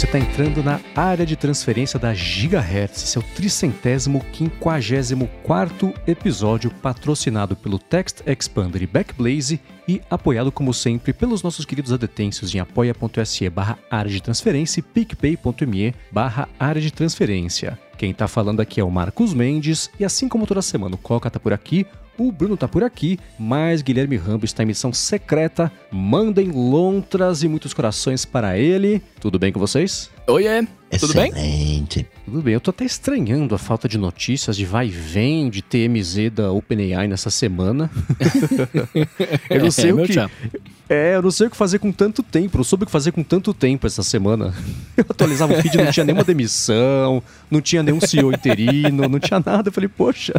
você está entrando na área de transferência da Gigahertz. Esse é tricentésimo quinquagésimo quarto episódio patrocinado pelo Text Expander e Backblaze e apoiado como sempre pelos nossos queridos adetêncios em apoia.se barra área de transferência e picpay.me barra área de transferência. Quem está falando aqui é o Marcos Mendes e assim como toda semana o Coca tá por aqui, o Bruno tá por aqui, mas Guilherme Rambo está em missão secreta. Mandem lontras e muitos corações para ele. Tudo bem com vocês? Oiê, tudo bem? Excelente. Tudo bem, eu tô até estranhando a falta de notícias de vai e vem de TMZ da OpenAI nessa semana. eu não sei É, o que. tchau. É, eu não sei o que fazer com tanto tempo. Não soube o que fazer com tanto tempo essa semana. Eu atualizava o feed, não tinha nenhuma demissão, não tinha nenhum CEO interino, não tinha nada. Eu falei, poxa,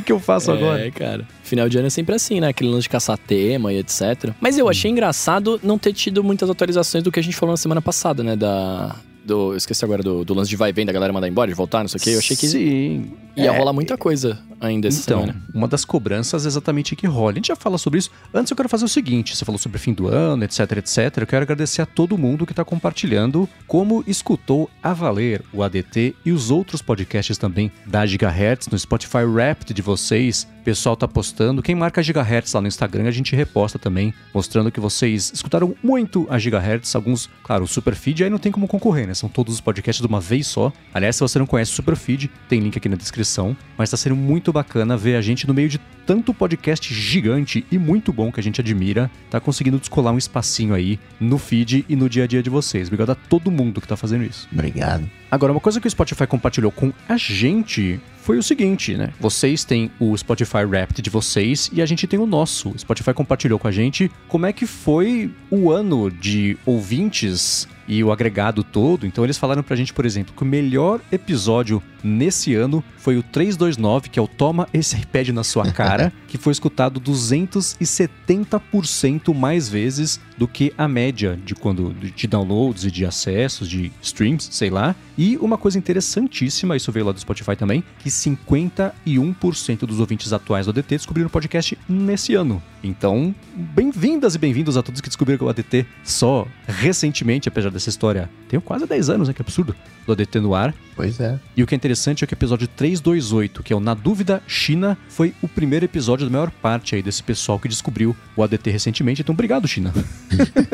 que, que eu faço agora? É, cara. Final de ano é sempre assim, né? Aquele lance de caçar tema e etc. Mas eu achei engraçado não ter tido muitas atualizações do que a gente falou na semana passada, né? Da. Do, eu esqueci agora do, do lance de vai e vem da galera mandar embora, de voltar, não sei o quê. Eu achei que Sim. ia É, rolar muita coisa ainda essa Então, semana. uma das cobranças é exatamente que rola. A gente já fala sobre isso. Antes eu quero fazer o seguinte: você falou sobre o fim do ano, etc, etc. Eu quero agradecer a todo mundo que está compartilhando como escutou a valer o ADT e os outros podcasts também da Gigahertz no Spotify Wrapped de vocês. O pessoal tá postando. Quem marca Gigahertz lá no Instagram, a gente reposta também, mostrando que vocês escutaram muito a Gigahertz. Alguns, claro, o Superfeed aí não tem como concorrer, né? São todos os podcasts de uma vez só. Aliás, se você não conhece o Superfeed, tem link aqui na descrição. Mas tá sendo muito bacana ver a gente no meio de tanto podcast gigante e muito bom que a gente admira. Tá conseguindo descolar um espacinho aí no feed e no dia a dia de vocês. Obrigado a todo mundo que tá fazendo isso. Obrigado. Agora, uma coisa que o Spotify compartilhou com a gente foi o seguinte, né? Vocês têm o Spotify Wrapped de vocês e a gente tem o nosso. O Spotify compartilhou com a gente como é que foi o ano de ouvintes e o agregado todo. Então eles falaram pra gente, por exemplo, que o melhor episódio nesse ano foi o 329, que é o Toma esse iPad na sua cara, que foi escutado 270% mais vezes do que a média de quando de downloads e de acessos, de streams, sei lá. E uma coisa interessantíssima, isso veio lá do Spotify também, que 51% dos ouvintes atuais do ADT descobriram o podcast nesse ano. Então, bem-vindas e bem-vindos a todos que descobriram o ADT só recentemente, apesar dessa história. Tenho quase 10 anos, né? Que absurdo. Do ADT no ar. Pois é. E o que é interessante é que o episódio 328, que é o Na Dúvida China, foi o primeiro episódio da maior parte aí desse pessoal que descobriu o ADT recentemente. Então, obrigado, China.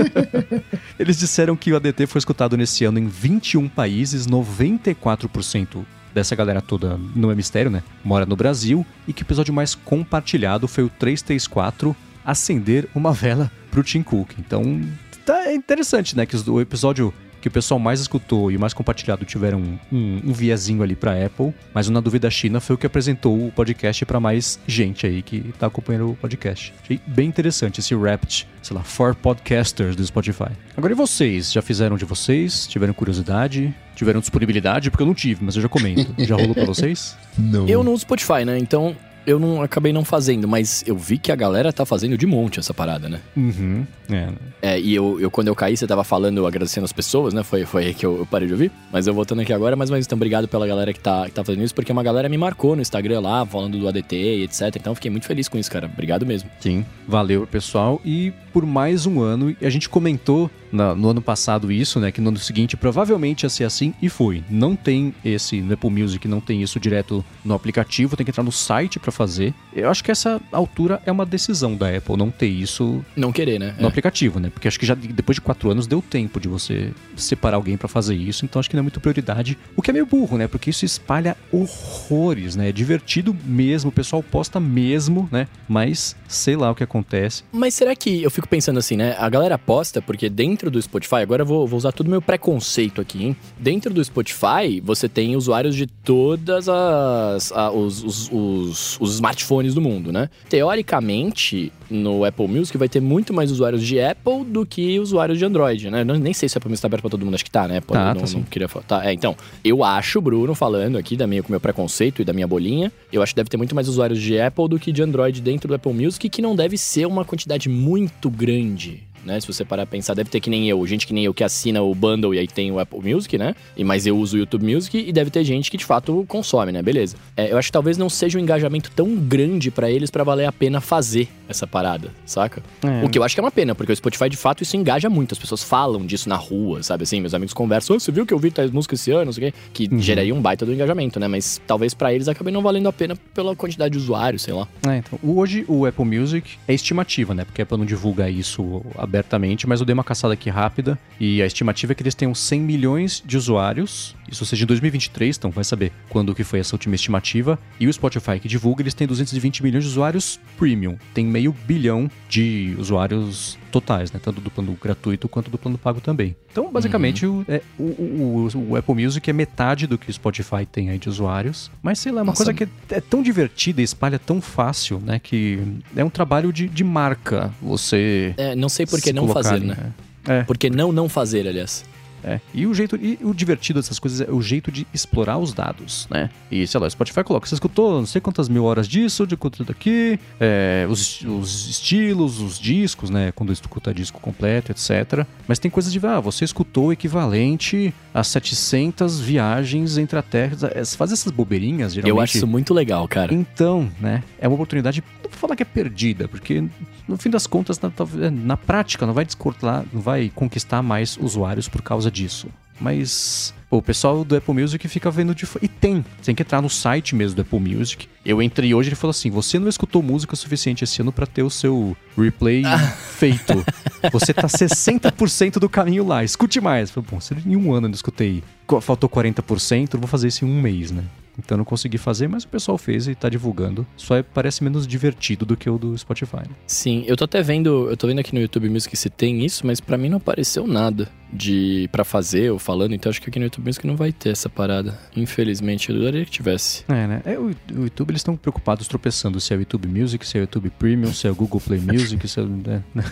Eles disseram que o ADT foi escutado nesse ano em 21 países, 94% dessa galera toda não é mistério, né? Mora no Brasil e que o episódio mais compartilhado foi o 334, acender uma vela pro Tim Cook. Então, tá é interessante, né? Que o episódio que o pessoal mais escutou e o mais compartilhado tiveram um, um, um viezinho ali pra Apple, mas o Na Dúvida China foi o que apresentou o podcast pra mais gente aí que tá acompanhando o podcast. Achei bem interessante esse Wrapped, sei lá, for podcasters do Spotify. Agora e vocês? Já fizeram de vocês? Tiveram curiosidade? Tiveram disponibilidade? Porque eu não tive, mas eu já comento. Já rolou pra vocês? Não. Eu não uso Spotify, né? Então eu não acabei não fazendo, mas eu vi que a galera tá fazendo de monte essa parada, né? Uhum. É. É, e eu, eu, quando eu caí, você tava falando, agradecendo as pessoas, né? Foi, foi aí que eu, eu parei de ouvir. Mas eu voltando aqui agora, mas, mas então, obrigado pela galera que tá, que tá fazendo isso, porque uma galera me marcou no Instagram lá, falando do ADT e etc. Então eu fiquei muito feliz com isso, cara. Obrigado mesmo. Sim, valeu pessoal. E por mais um ano, a gente comentou na- no ano passado isso, né? Que no ano seguinte provavelmente ia ser assim, e foi. Não tem esse, no Apple Music não tem isso direto no aplicativo, tem que entrar no site pra fazer. Eu acho que essa altura é uma decisão da Apple não ter isso Não querer, né? no É. aplicativo, né? Porque acho que já de- depois de quatro anos deu tempo de você separar alguém pra fazer isso, então acho que não é muito prioridade. O que é meio burro, né? Porque isso espalha horrores, né? É divertido mesmo, o pessoal posta mesmo, né? Mas sei lá o que acontece. Mas será que eu fico pensando assim, né? A galera posta, porque dentro do Spotify, agora eu vou, vou usar todo o meu preconceito aqui, hein? Dentro do Spotify, você tem usuários de todas as. a- os, os, os, os smartphones do mundo, né? Teoricamente, no Apple Music vai ter muito mais usuários de Apple do que usuários de Android, né? Eu nem sei se o Apple Music tá aberto pra todo mundo, acho que tá, né? Pô, Tá, não, tá não queria falar. Tá, é, então, eu acho, Bruno, falando aqui da minha, com o meu preconceito e da minha bolinha, eu acho que deve ter muito mais usuários de Apple do que de Android dentro do Apple Music, que não deve ser uma quantidade muito grande. Né? Se você parar a pensar, deve ter que nem eu, gente que nem eu que assina o bundle e aí tem o Apple Music, né? E mas eu uso o YouTube Music e deve ter gente que de fato consome, né? Beleza. É, eu acho que talvez não seja um engajamento tão grande pra eles pra valer a pena fazer essa parada, saca? É. O que eu acho que é uma pena, porque o Spotify, de fato, isso engaja muito. As pessoas falam disso na rua, sabe assim? Meus amigos conversam, oh, você viu que eu vi tais músicas esse ano, não sei o quê? Que uhum. geraria um baita do engajamento, né? Mas talvez para eles acabe não valendo a pena pela quantidade de usuários, sei lá. É, então, hoje o Apple Music é estimativa, né? Porque a Apple não divulga isso abertamente, mas eu dei uma caçada aqui rápida e a estimativa é que eles tenham 100 milhões de usuários, isso seja em 2023, então vai saber quando que foi essa última estimativa. E o Spotify que divulga, eles têm 220 milhões de usuários premium, tem meio bilhão de usuários totais, né? Tanto do plano gratuito quanto do plano pago também. Então, basicamente, uhum. o, é, o, o, o, Apple Music é metade do que o Spotify tem aí de usuários. Mas sei lá, é uma Nossa. coisa que é, é, tão divertida e espalha tão fácil, né? Que é um trabalho de, de marca você. É, não sei por que não fazer, né? É. Por que não não fazer, aliás? É. E o jeito e o divertido dessas coisas é o jeito de explorar os dados, né? E sei lá, o Spotify coloca, você escutou não sei quantas mil horas disso, de quanto daqui, é, os, os estilos, os discos, né? Quando escuta disco completo, etc. Mas tem coisas de, ah, você escutou o equivalente a 700 viagens entre a Terra. É, faz essas bobeirinhas, geralmente. Eu acho isso muito legal, cara. Então, né? É uma oportunidade, não vou falar que é perdida, porque no fim das contas, na, na prática, não vai descortar, não vai conquistar mais usuários por causa disso. Mas pô, o pessoal do Apple Music fica vendo de E tem, tem que entrar no site mesmo do Apple Music. Eu entrei hoje e ele falou assim: você não escutou música suficiente esse ano para ter o seu replay ah. feito. Você tá 60% do caminho lá, escute mais. falei, bom, se em um ano eu não escutei, faltou 40%, eu vou fazer isso em um mês, né? Então não consegui fazer, mas o pessoal fez e tá divulgando. Só é, parece menos divertido do que o do Spotify. Né? Sim, eu tô até vendo, eu tô vendo aqui no YouTube Music se tem isso, mas para mim não apareceu nada de para fazer ou falando, então acho que aqui no YouTube Music não vai ter essa parada. Infelizmente, eu adoraria que tivesse. É, né? É, o, o YouTube eles estão preocupados tropeçando se é o YouTube Music, se é o YouTube Premium, se é o Google Play Music, se é, né?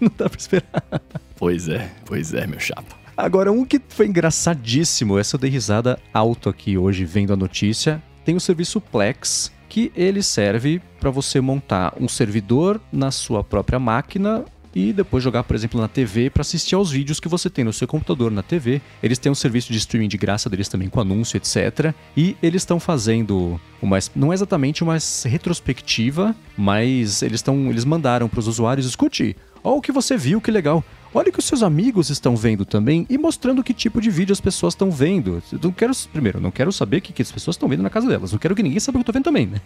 não dá pra esperar. Pois é, pois é, meu chapa. Agora, um que foi engraçadíssimo, essa eu dei risada alto aqui hoje vendo a notícia, tem o serviço Plex, que ele serve para você montar um servidor na sua própria máquina e depois jogar, por exemplo, na TV para assistir aos vídeos que você tem no seu computador, na TV. Eles têm um serviço de streaming de graça deles também com anúncio, etc. E eles estão fazendo uma não é exatamente uma retrospectiva, mas eles estão eles mandaram para os usuários escute, olha o que você viu, que legal. Olha o que os seus amigos estão vendo também e mostrando que tipo de vídeo as pessoas estão vendo. Eu não quero, primeiro, não quero saber o que, que as pessoas estão vendo na casa delas. Não quero que ninguém saiba o que eu tô vendo também, né?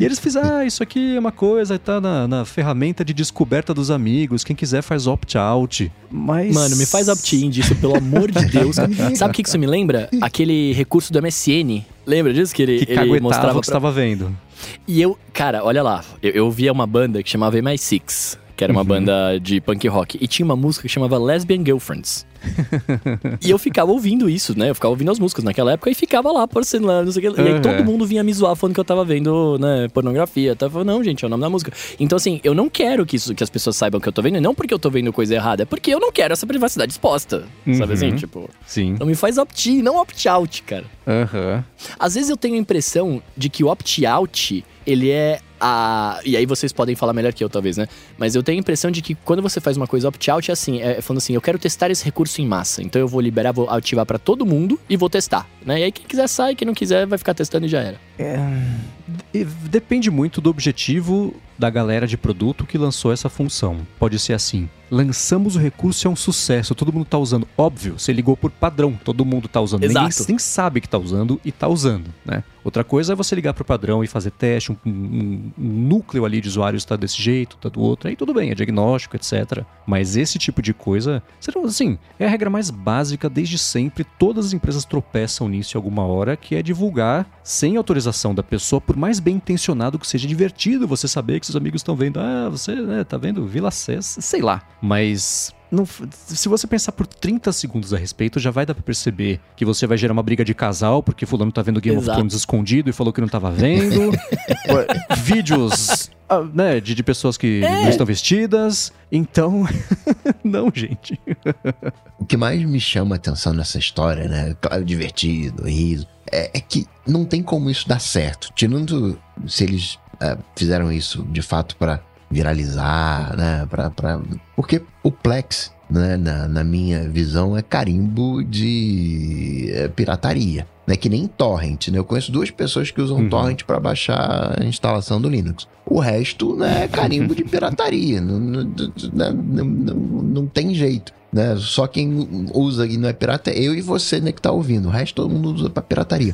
E eles fizeram, ah, isso aqui é uma coisa, tá na, na ferramenta de descoberta dos amigos. Quem quiser faz opt-out. Mas. Mano, me faz opt-in disso, pelo amor de Deus. Sabe o que, que isso me lembra? Aquele recurso do MSN. Lembra disso? Que ele, que ele mostrava o que estava vendo. E eu, cara, olha lá, eu, eu via uma banda que chamava MI6 que era uma uhum. banda de punk rock. E tinha uma música que chamava Lesbian Girlfriends. e eu ficava ouvindo isso, né? Eu ficava ouvindo as músicas naquela época e ficava lá aparecendo lá, não sei o que. E aí todo mundo vinha me zoar falando que eu tava vendo, né, pornografia. Tava falando, não, gente, é o nome da música. Então, assim, eu não quero que, isso, que as pessoas saibam que eu tô vendo, não porque eu tô vendo coisa errada, é porque eu não quero essa privacidade exposta. Uhum. Sabe assim? Tipo. Sim. Então me faz opt-in, não opt-out, cara. Aham. Uhum. Às vezes eu tenho a impressão de que o opt-out, ele é a. E aí vocês podem falar melhor que eu, talvez, né? Mas eu tenho a impressão de que quando você faz uma coisa opt-out, é assim, é falando assim, eu quero testar esse recurso em massa. Então eu vou liberar, vou ativar para todo mundo e vou testar. Né? E aí quem quiser sai, quem não quiser vai ficar testando e já era. É... Depende muito do objetivo da galera de produto que lançou essa função. Pode ser assim: lançamos o recurso e é um sucesso, todo mundo tá usando. Óbvio, você ligou por padrão, todo mundo tá usando. Exato. Ninguém nem sabe que tá usando e tá usando, né? Outra coisa é você ligar pro padrão e fazer teste, um, um, um núcleo ali de usuários está desse jeito, tá do outro, aí tudo bem, é diagnóstico, etc. Mas esse tipo de coisa, assim, é a regra mais básica desde sempre, todas as empresas tropeçam nisso em alguma hora, que é divulgar sem autorização da pessoa, por mais bem intencionado que seja divertido você saber que seus amigos estão vendo, ah, você né, tá vendo Vila Cés, sei lá. Mas não, se você pensar por 30 segundos a respeito, já vai dar pra perceber que você vai gerar uma briga de casal, porque fulano tá vendo Game Exato. of Thrones escondido e falou que não tava vendo. Vídeos ah, né, de, de pessoas que é. não estão vestidas. Então, não, gente. o que mais me chama a atenção nessa história, né? Claro, divertido, riso, é, é que não tem como isso dar certo. Tirando se eles é, fizeram isso de fato para viralizar, né? Pra, pra... Porque o Plex, né, na, na minha visão, é carimbo de é, pirataria. Não é que nem torrent, né? Eu conheço duas pessoas que usam Uhum. torrent para baixar a instalação do Linux. O resto né, é carimbo de pirataria. não, não, não, não tem jeito. Né? Só quem usa e não é pirata é eu e você né, que tá ouvindo. O resto todo mundo usa pra pirataria.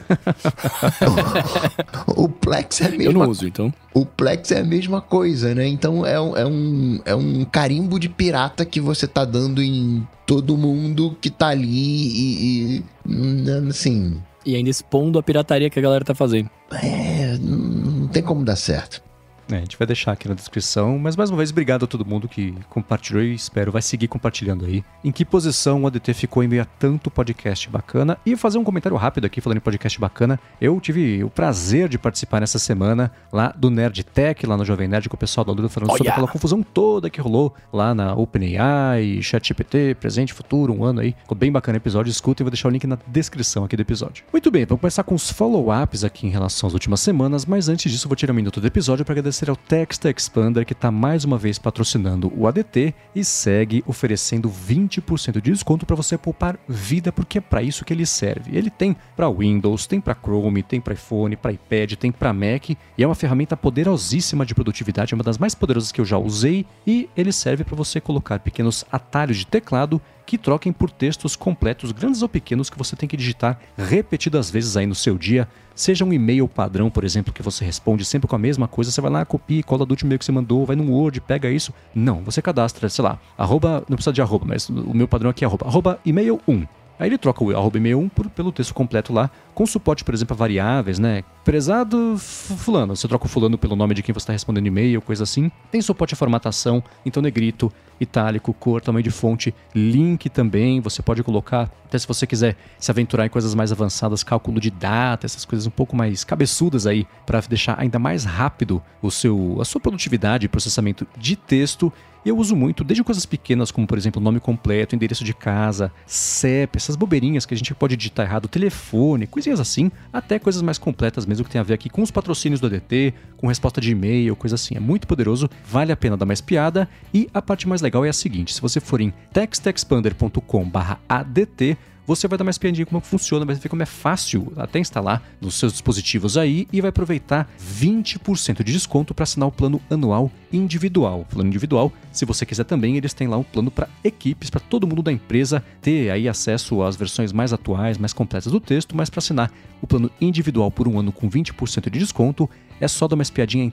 o, o Plex é a Eu mesma não uso, então. o Plex é a mesma coisa, né? Então é um, é, um, é um carimbo de pirata que você tá dando em todo mundo que tá ali e, e, hum, assim, E ainda expondo a pirataria que a galera tá fazendo. é, não tem como dar certo. É, a gente vai deixar aqui na descrição, mas mais uma vez, obrigado a todo mundo que compartilhou e espero vai seguir compartilhando aí. Em que posição o ADT ficou em meio a tanto podcast bacana? E fazer um comentário rápido aqui, falando em podcast bacana. Eu tive o prazer de participar nessa semana lá do Nerd Tech, lá no Jovem Nerd, com o pessoal da Lula falando sobre Olha! aquela confusão toda que rolou lá na OpenAI, ChatGPT, presente, futuro, um ano aí. Ficou bem bacana o episódio, escuta e vou deixar o link na descrição aqui do episódio. Muito bem, vamos começar com os follow-ups aqui em relação às últimas semanas, mas antes disso eu vou tirar um minuto do episódio para agradecer ao Text Expander que está mais uma vez patrocinando o ADT e segue oferecendo 20% de desconto para você poupar vida, porque é para isso que ele serve. Ele tem para Windows, tem para Chrome, tem para iPhone, para iPad, tem para Mac e é uma ferramenta poderosíssima de produtividade, é uma das mais poderosas que eu já usei e ele serve para você colocar pequenos atalhos de teclado que troquem por textos completos, grandes ou pequenos, que você tem que digitar repetidas vezes aí no seu dia. Seja um e-mail padrão, por exemplo, que você responde sempre com a mesma coisa, você vai lá, copia cola do último e-mail que você mandou, vai no Word, pega isso. Não, você cadastra, sei lá, arroba, não precisa de arroba, mas o meu padrão aqui é arroba, arroba e-mail 1. Aí ele troca o arroba e-mail 1 por, pelo texto completo lá, com suporte, por exemplo, a variáveis, né? Prezado fulano, você troca o fulano pelo nome de quem você está respondendo e-mail, coisa assim. Tem suporte à formatação, então negrito, itálico, cor, tamanho de fonte, link também, você pode colocar, até se você quiser se aventurar em coisas mais avançadas, cálculo de data, essas coisas um pouco mais cabeçudas aí, para deixar ainda mais rápido o seu, a sua produtividade e processamento de texto. E eu uso muito, desde coisas pequenas, como por exemplo nome completo, endereço de casa, CEP, essas bobeirinhas que a gente pode digitar errado, telefone, coisinhas assim, até coisas mais completas mesmo que tem a ver aqui com os patrocínios do ADT, com resposta de e-mail, coisa assim. É muito poderoso, vale a pena dar mais piada. E a parte mais legal é a seguinte: se você for em textexpander.com/adt, você vai dar mais piadinha como funciona, vai ver como é fácil até instalar nos seus dispositivos aí e vai aproveitar 20% de desconto para assinar o plano anual individual. Plano individual, se você quiser também, eles têm lá um plano para equipes, para todo mundo da empresa ter aí acesso às versões mais atuais, mais completas do texto, mas para assinar o plano individual por um ano com 20% de desconto, é só dar uma espiadinha em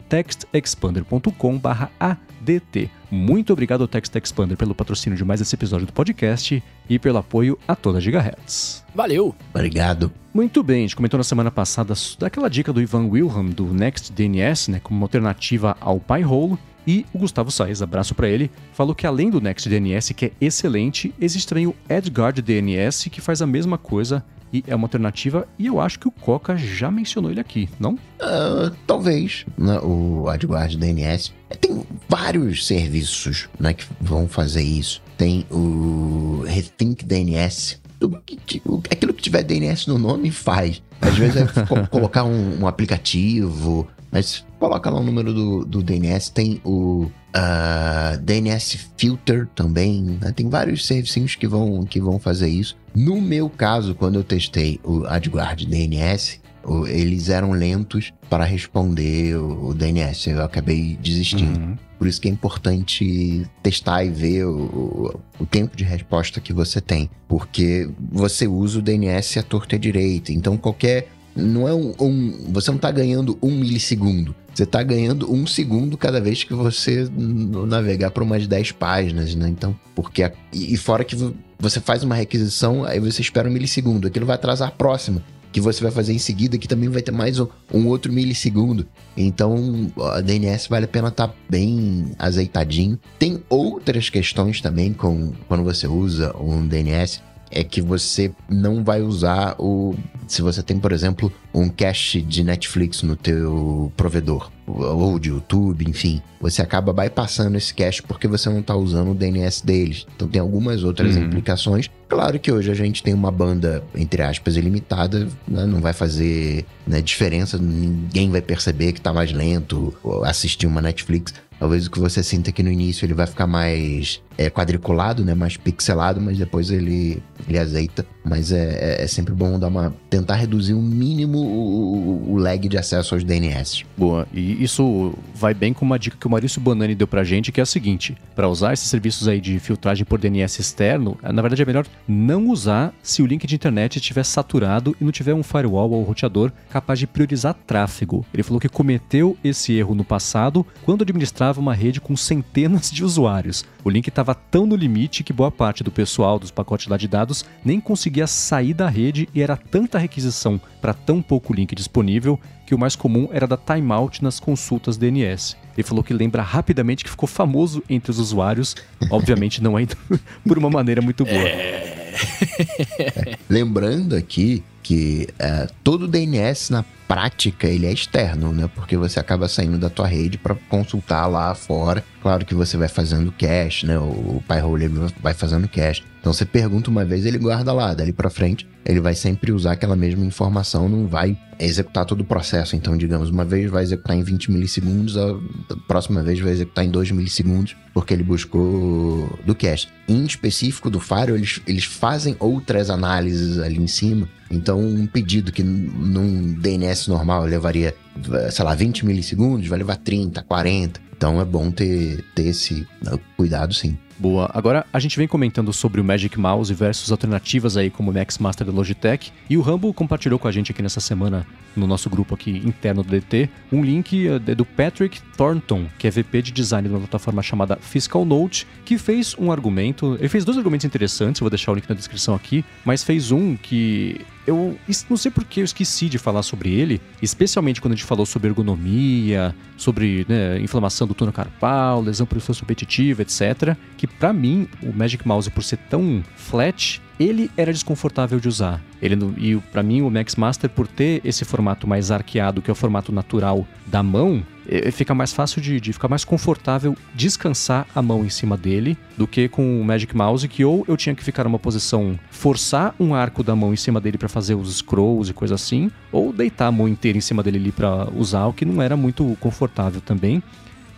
textexpander.com/adt. Muito obrigado ao Text Expander pelo patrocínio de mais esse episódio do podcast e pelo apoio a toda a Gigahertz. Valeu! Obrigado. Muito bem, a gente comentou na semana passada daquela dica do Ivan Wilhelm do Next DNS, né, como uma alternativa ao Pi-hole. E o Gustavo Saez, abraço para ele, falou que além do Next DNS, que é excelente, existe também o Edgard DNS, que faz a mesma coisa e é uma alternativa. E eu acho que o Coca já mencionou ele aqui, não? Ah, talvez, né, o AdGuard DNS. Tem vários serviços né, que vão fazer isso. Tem o Rethink DNS. Aquilo que tiver DNS no nome faz. Às vezes é co- colocar um, um aplicativo, mas coloca lá o número do, do DNS. Tem o ah, DNS Filter também. né? Tem vários serviços que vão, que vão fazer isso. No meu caso, quando eu testei o AdGuard DNS, eles eram lentos para responder o, o DNS. Eu acabei desistindo. Uhum. Por isso que é importante testar e ver o, o- o tempo de resposta que você tem. Porque você usa o DNS à torta e à direita. Então qualquer. Não é um. um- você não está ganhando um milissegundo. Você está ganhando um segundo cada vez que você navegar por umas 10 páginas, né? Então, porque. a- e fora que vo- você faz uma requisição, aí você espera um milissegundo. Aquilo vai atrasar a próxima que você vai fazer em seguida, que também vai ter mais um, um outro milissegundo. Então, a DNS vale a pena estar bem azeitadinho. Tem outras questões também com quando você usa um DNS, é que você não vai usar o se você tem, por exemplo, um cache de Netflix no teu provedor ou de YouTube, enfim, você acaba bypassando esse cache porque você não está usando o DNS deles. Então tem algumas outras Uhum. implicações. Claro que hoje a gente tem uma banda entre aspas ilimitada, né? não vai fazer né, diferença, ninguém vai perceber que tá mais lento assistir uma Netflix. Talvez o que você sinta aqui no início ele vai ficar mais é, quadriculado, né? Mais pixelado, mas depois ele, ele azeita. mas é, é, é sempre bom dar uma tentar reduzir o mínimo o, o, lag de acesso aos DNS. Boa, e isso vai bem com uma dica que o Maurício Bonani deu pra gente, que é a seguinte: para usar esses serviços aí de filtragem por DNS externo, na verdade é melhor não usar se o link de internet estiver saturado e não tiver um firewall ou roteador capaz de priorizar tráfego. Ele falou que cometeu esse erro no passado quando administrava uma rede com centenas de usuários. O link estava tão no limite que boa parte do pessoal dos pacotes lá de dados nem conseguia sair da rede e era tanta requisição para tão pouco link disponível que o mais comum era dar timeout nas consultas DNS. Ele falou que lembra rapidamente que ficou famoso entre os usuários, obviamente não ainda por uma maneira muito boa. É... Lembrando aqui que é, todo DNS na prática ele é externo, né? Porque você acaba saindo da tua rede para consultar lá fora. Claro que você vai fazendo cache, né? O, o Pyhole vai fazendo cache. Então você pergunta uma vez, ele guarda lá, dali para frente, ele vai sempre usar aquela mesma informação, não vai executar todo o processo. Então, digamos, uma vez vai executar em 20 milissegundos, a próxima vez vai executar em 2 milissegundos, porque ele buscou do cache. Em específico do Faro, eles, eles fazem outras análises ali em cima. Então, um pedido que num DNS normal levaria, sei lá, 20 milissegundos, vai levar 30, 40. Então é bom ter, ter esse cuidado, sim. Boa. Agora a gente vem comentando sobre o Magic Mouse versus alternativas aí como o Max Master da Logitech e o Rambo compartilhou com a gente aqui nessa semana no nosso grupo aqui interno do DT um link eh, do Patrick Thornton, que é VP de design de uma plataforma chamada Fiscal Note, que fez um argumento, ele fez dois argumentos interessantes, eu vou deixar o link na descrição aqui, mas fez um que eu não sei porque eu esqueci de falar sobre ele, especialmente quando a gente falou sobre ergonomia, sobre né, inflamação do túnel carpal, lesão por esforço repetitivo, etc. Que para mim, o Magic Mouse, por ser tão flat, ele era desconfortável de usar. Ele e para mim o Max Master por ter esse formato mais arqueado, que é o formato natural da mão, fica mais fácil de, de, ficar mais confortável descansar a mão em cima dele do que com o Magic Mouse, que ou eu tinha que ficar numa posição forçar um arco da mão em cima dele para fazer os scrolls e coisa assim, ou deitar a mão inteira em cima dele ali para usar, o que não era muito confortável também.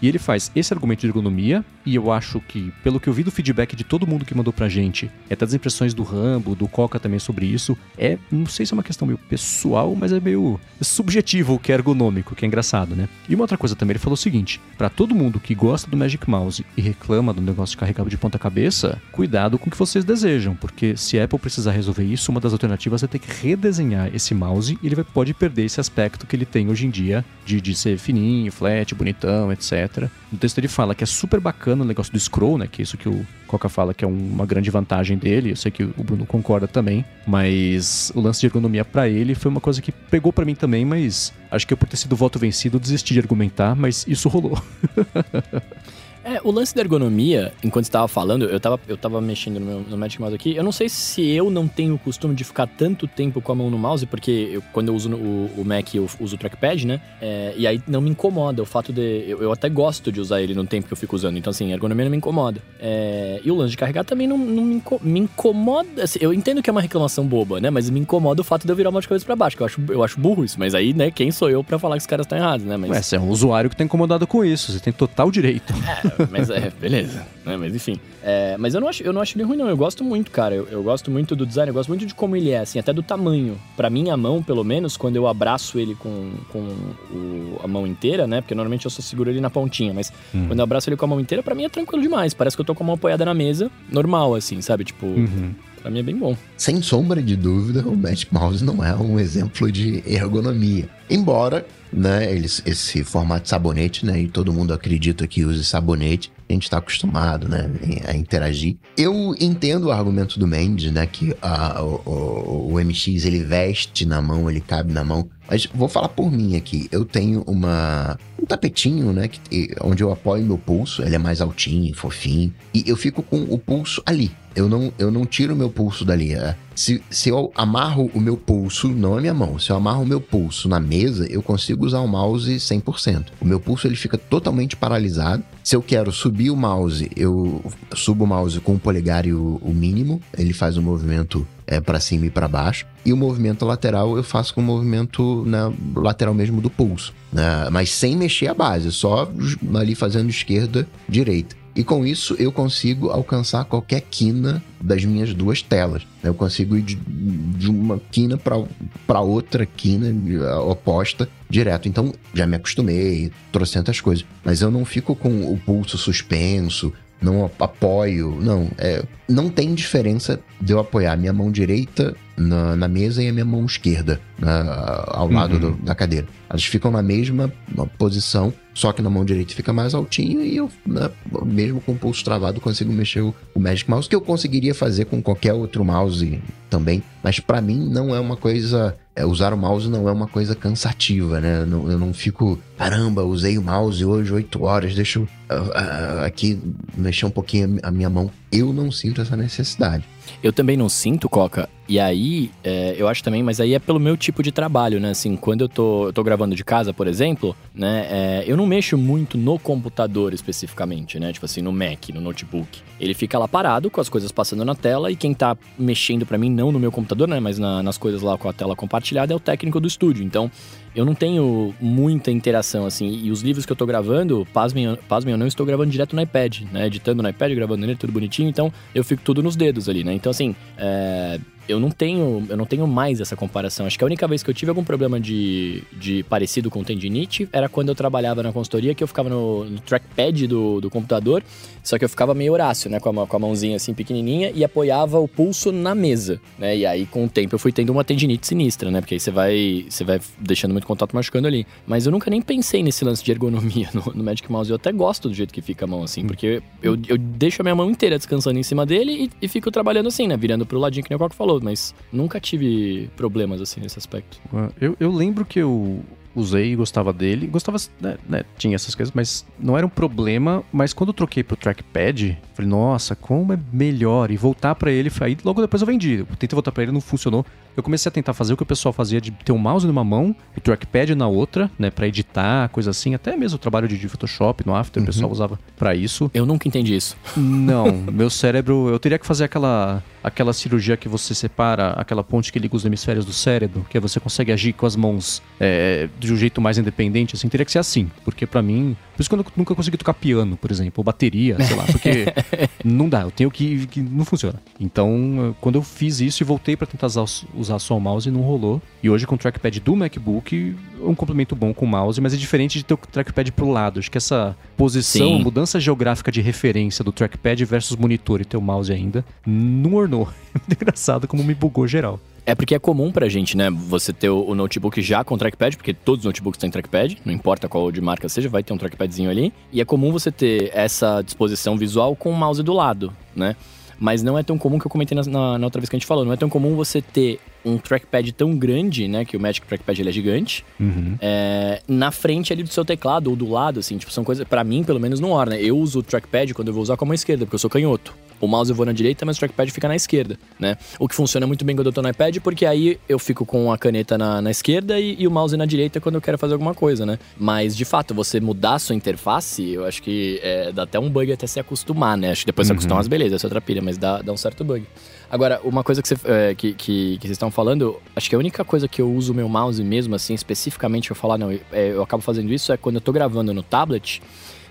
E ele faz esse argumento de ergonomia, e eu acho que, pelo que eu vi do feedback de todo mundo que mandou pra gente, é até das impressões do Rambo, do Coca também sobre isso, é, não sei se é uma questão meio pessoal, mas é meio subjetivo o que é ergonômico, que é engraçado, né? E uma outra coisa também, ele falou o seguinte: para todo mundo que gosta do Magic Mouse e reclama do negócio de carregável de ponta cabeça, cuidado com o que vocês desejam, porque se a Apple precisar resolver isso, uma das alternativas é ter que redesenhar esse mouse e ele vai, pode perder esse aspecto que ele tem hoje em dia de, de ser fininho, flat, bonitão, etc. No texto ele fala que é super bacana o negócio do scroll, né? Que é isso que o Coca fala que é uma grande vantagem dele. Eu sei que o Bruno concorda também, mas o lance de ergonomia para ele foi uma coisa que pegou para mim também, mas acho que eu por ter sido voto vencido desisti de argumentar, mas isso rolou. É, o lance da ergonomia, enquanto você estava falando, eu estava eu tava mexendo no meu no Magic Mouse aqui. Eu não sei se eu não tenho o costume de ficar tanto tempo com a mão no mouse, porque eu, quando eu uso o, o, Mac, eu uso o trackpad, né? É, e aí não me incomoda o fato de. Eu, eu, até gosto de usar ele no tempo que eu fico usando. Então, assim, a ergonomia não me incomoda. É, e o lance de carregar também não, não me, inco me, incomoda. Assim, eu entendo que é uma reclamação boba, né? Mas me incomoda o fato de eu virar uma de cabeça pra baixo, que eu acho, eu acho burro isso. Mas aí, né, quem sou eu para falar que os caras estão errados, né? Mas... Ué, você é um usuário que tá incomodado com isso. Você tem total direito. É, mas é, beleza. É, mas enfim. É, mas eu não, acho, eu não acho ele ruim, não. Eu gosto muito, cara. Eu, eu, gosto muito do design, eu gosto muito de como ele é, assim, até do tamanho. Pra minha mão, pelo menos, quando eu abraço ele com, com o, a mão inteira, né? Porque normalmente eu só seguro ele na pontinha, mas hum. quando eu abraço ele com a mão inteira, pra mim é tranquilo demais. Parece que eu tô com a mão apoiada na mesa, normal, assim, sabe? Tipo. Uhum. Pra mim é bem bom. Sem sombra de dúvida, o Magic Mouse não é um exemplo de ergonomia. Embora, né, eles, esse formato de sabonete, né, e todo mundo acredita que use sabonete, a gente está acostumado, né, a interagir. Eu entendo o argumento do Mendes, né, que a, o, o, o MX ele veste na mão, ele cabe na mão. Mas vou falar por mim aqui. Eu tenho uma um tapetinho, né, que, onde eu apoio meu pulso. Ele é mais altinho, fofinho, e eu fico com o pulso ali. Eu não, eu não tiro o meu pulso dali. É. Se, se eu amarro o meu pulso, não a minha mão, se eu amarro o meu pulso na mesa, eu consigo usar o mouse 100%. O meu pulso ele fica totalmente paralisado. Se eu quero subir o mouse, eu subo o mouse com o polegar e o, o mínimo, ele faz um movimento é, para cima e para baixo. E o movimento lateral eu faço com o movimento né, lateral mesmo do pulso, né? mas sem mexer a base, só ali fazendo esquerda, direita. E com isso eu consigo alcançar qualquer quina das minhas duas telas. Eu consigo ir de, de uma quina para outra quina eh, oposta direto. Então já me acostumei, trouxe tantas coisas. Mas eu não fico com o pulso suspenso, não apoio. Não, é, não tem diferença de eu apoiar minha mão direita na, na mesa e a minha mão esquerda na, ao lado uhum. do, da cadeira. Elas ficam na mesma posição, só que na mão direita fica mais altinho e eu, né, mesmo com o pulso travado, consigo mexer o, o, Magic Mouse, que eu conseguiria fazer com qualquer outro mouse também. Mas para mim não é uma coisa. É, usar o mouse não é uma coisa cansativa, né? Eu não, eu não fico, caramba, usei o mouse hoje 8 horas, deixa eu uh, uh, aqui mexer um pouquinho a minha mão. Eu não sinto essa necessidade. Eu também não sinto, Coca. E aí, é, eu acho também, mas aí é pelo meu tipo de trabalho, né? Assim, quando eu tô, eu tô gravando de casa, por exemplo, né? É, eu não mexo muito no computador especificamente, né? Tipo assim, no Mac, no notebook. Ele fica lá parado, com as coisas passando na tela, e quem tá mexendo para mim, não no meu computador, né? Mas na, nas coisas lá com a tela compartilhada, é o técnico do estúdio. Então, eu não tenho muita interação, assim. E os livros que eu tô gravando, pasmem, pasmem eu não estou gravando direto no iPad, né? Editando no iPad, gravando nele, tudo bonitinho. Então, eu fico tudo nos dedos ali, né? Então, assim, é eu não tenho eu não tenho mais essa comparação. Acho que a única vez que eu tive algum problema de, de parecido com tendinite era quando eu trabalhava na consultoria, que eu ficava no, no trackpad do, do computador, só que eu ficava meio horácio, né? Com a, com a mãozinha assim pequenininha e apoiava o pulso na mesa, né? E aí com o tempo eu fui tendo uma tendinite sinistra, né? Porque aí você vai, você vai deixando muito contato machucando ali. Mas eu nunca nem pensei nesse lance de ergonomia no, no Magic Mouse. Eu até gosto do jeito que fica a mão assim, porque eu, eu deixo a minha mão inteira descansando em cima dele e, e fico trabalhando assim, né? Virando pro ladinho que nem o Coco falou mas nunca tive problemas assim nesse aspecto. Ah, eu, eu lembro que eu usei e gostava dele. Gostava, né, né, tinha essas coisas, mas não era um problema. Mas quando eu troquei pro trackpad, falei, nossa, como é melhor. E voltar para ele, aí logo depois eu vendi. Eu tentei voltar para ele, não funcionou. Eu comecei a tentar fazer o que o pessoal fazia de ter um mouse numa mão, o trackpad na outra, né, para editar, coisa assim. Até mesmo o trabalho de Photoshop no After, uhum. o pessoal usava para isso. Eu nunca entendi isso. Não, meu cérebro, eu teria que fazer aquela aquela cirurgia que você separa aquela ponte que liga os hemisférios do cérebro, que você consegue agir com as mãos é, de um jeito mais independente, assim, teria que ser assim. Porque para mim, por isso que eu nunca consegui tocar piano, por exemplo, ou bateria, sei lá, porque não dá, eu tenho que, que. não funciona. Então, quando eu fiz isso e voltei para tentar usar, só o mouse, não rolou. E hoje com o trackpad do MacBook, é um complemento bom com o mouse, mas é diferente de ter o trackpad pro lado. Acho que essa posição, Sim. mudança geográfica de referência do trackpad versus monitor e ter o mouse ainda, não ornou. É muito engraçado como me bugou geral. É porque é comum pra gente, né? Você ter o, notebook já com trackpad, porque todos os notebooks têm trackpad, não importa qual de marca seja, vai ter um trackpadzinho ali. E é comum você ter essa disposição visual com o mouse do lado, né? Mas não é tão comum que eu comentei na, na, na, outra vez que a gente falou, não é tão comum você ter um trackpad tão grande, né? Que o Magic Trackpad ele é gigante. Uhum. É, na frente ali do seu teclado ou do lado, assim, tipo, são coisas. para mim, pelo menos, não orna. Eu uso o trackpad quando eu vou usar com a mão esquerda, porque eu sou canhoto. O mouse eu vou na direita, mas o trackpad fica na esquerda, né? O que funciona muito bem quando eu tô no iPad, porque aí eu fico com a caneta na, na esquerda e, e, o mouse na direita quando eu quero fazer alguma coisa, né? Mas, de fato, você mudar a sua interface, eu acho que é, dá até um bug até se acostumar, né? Acho que depois uhum. se acostumar, mas beleza, essa é outra pilha, mas dá, dá um certo bug. Agora, uma coisa que, você, é, que, que, que, vocês estão falando, acho que a única coisa que eu uso o meu mouse mesmo, assim, especificamente, eu falar, não, eu, é, eu acabo fazendo isso é quando eu tô gravando no tablet,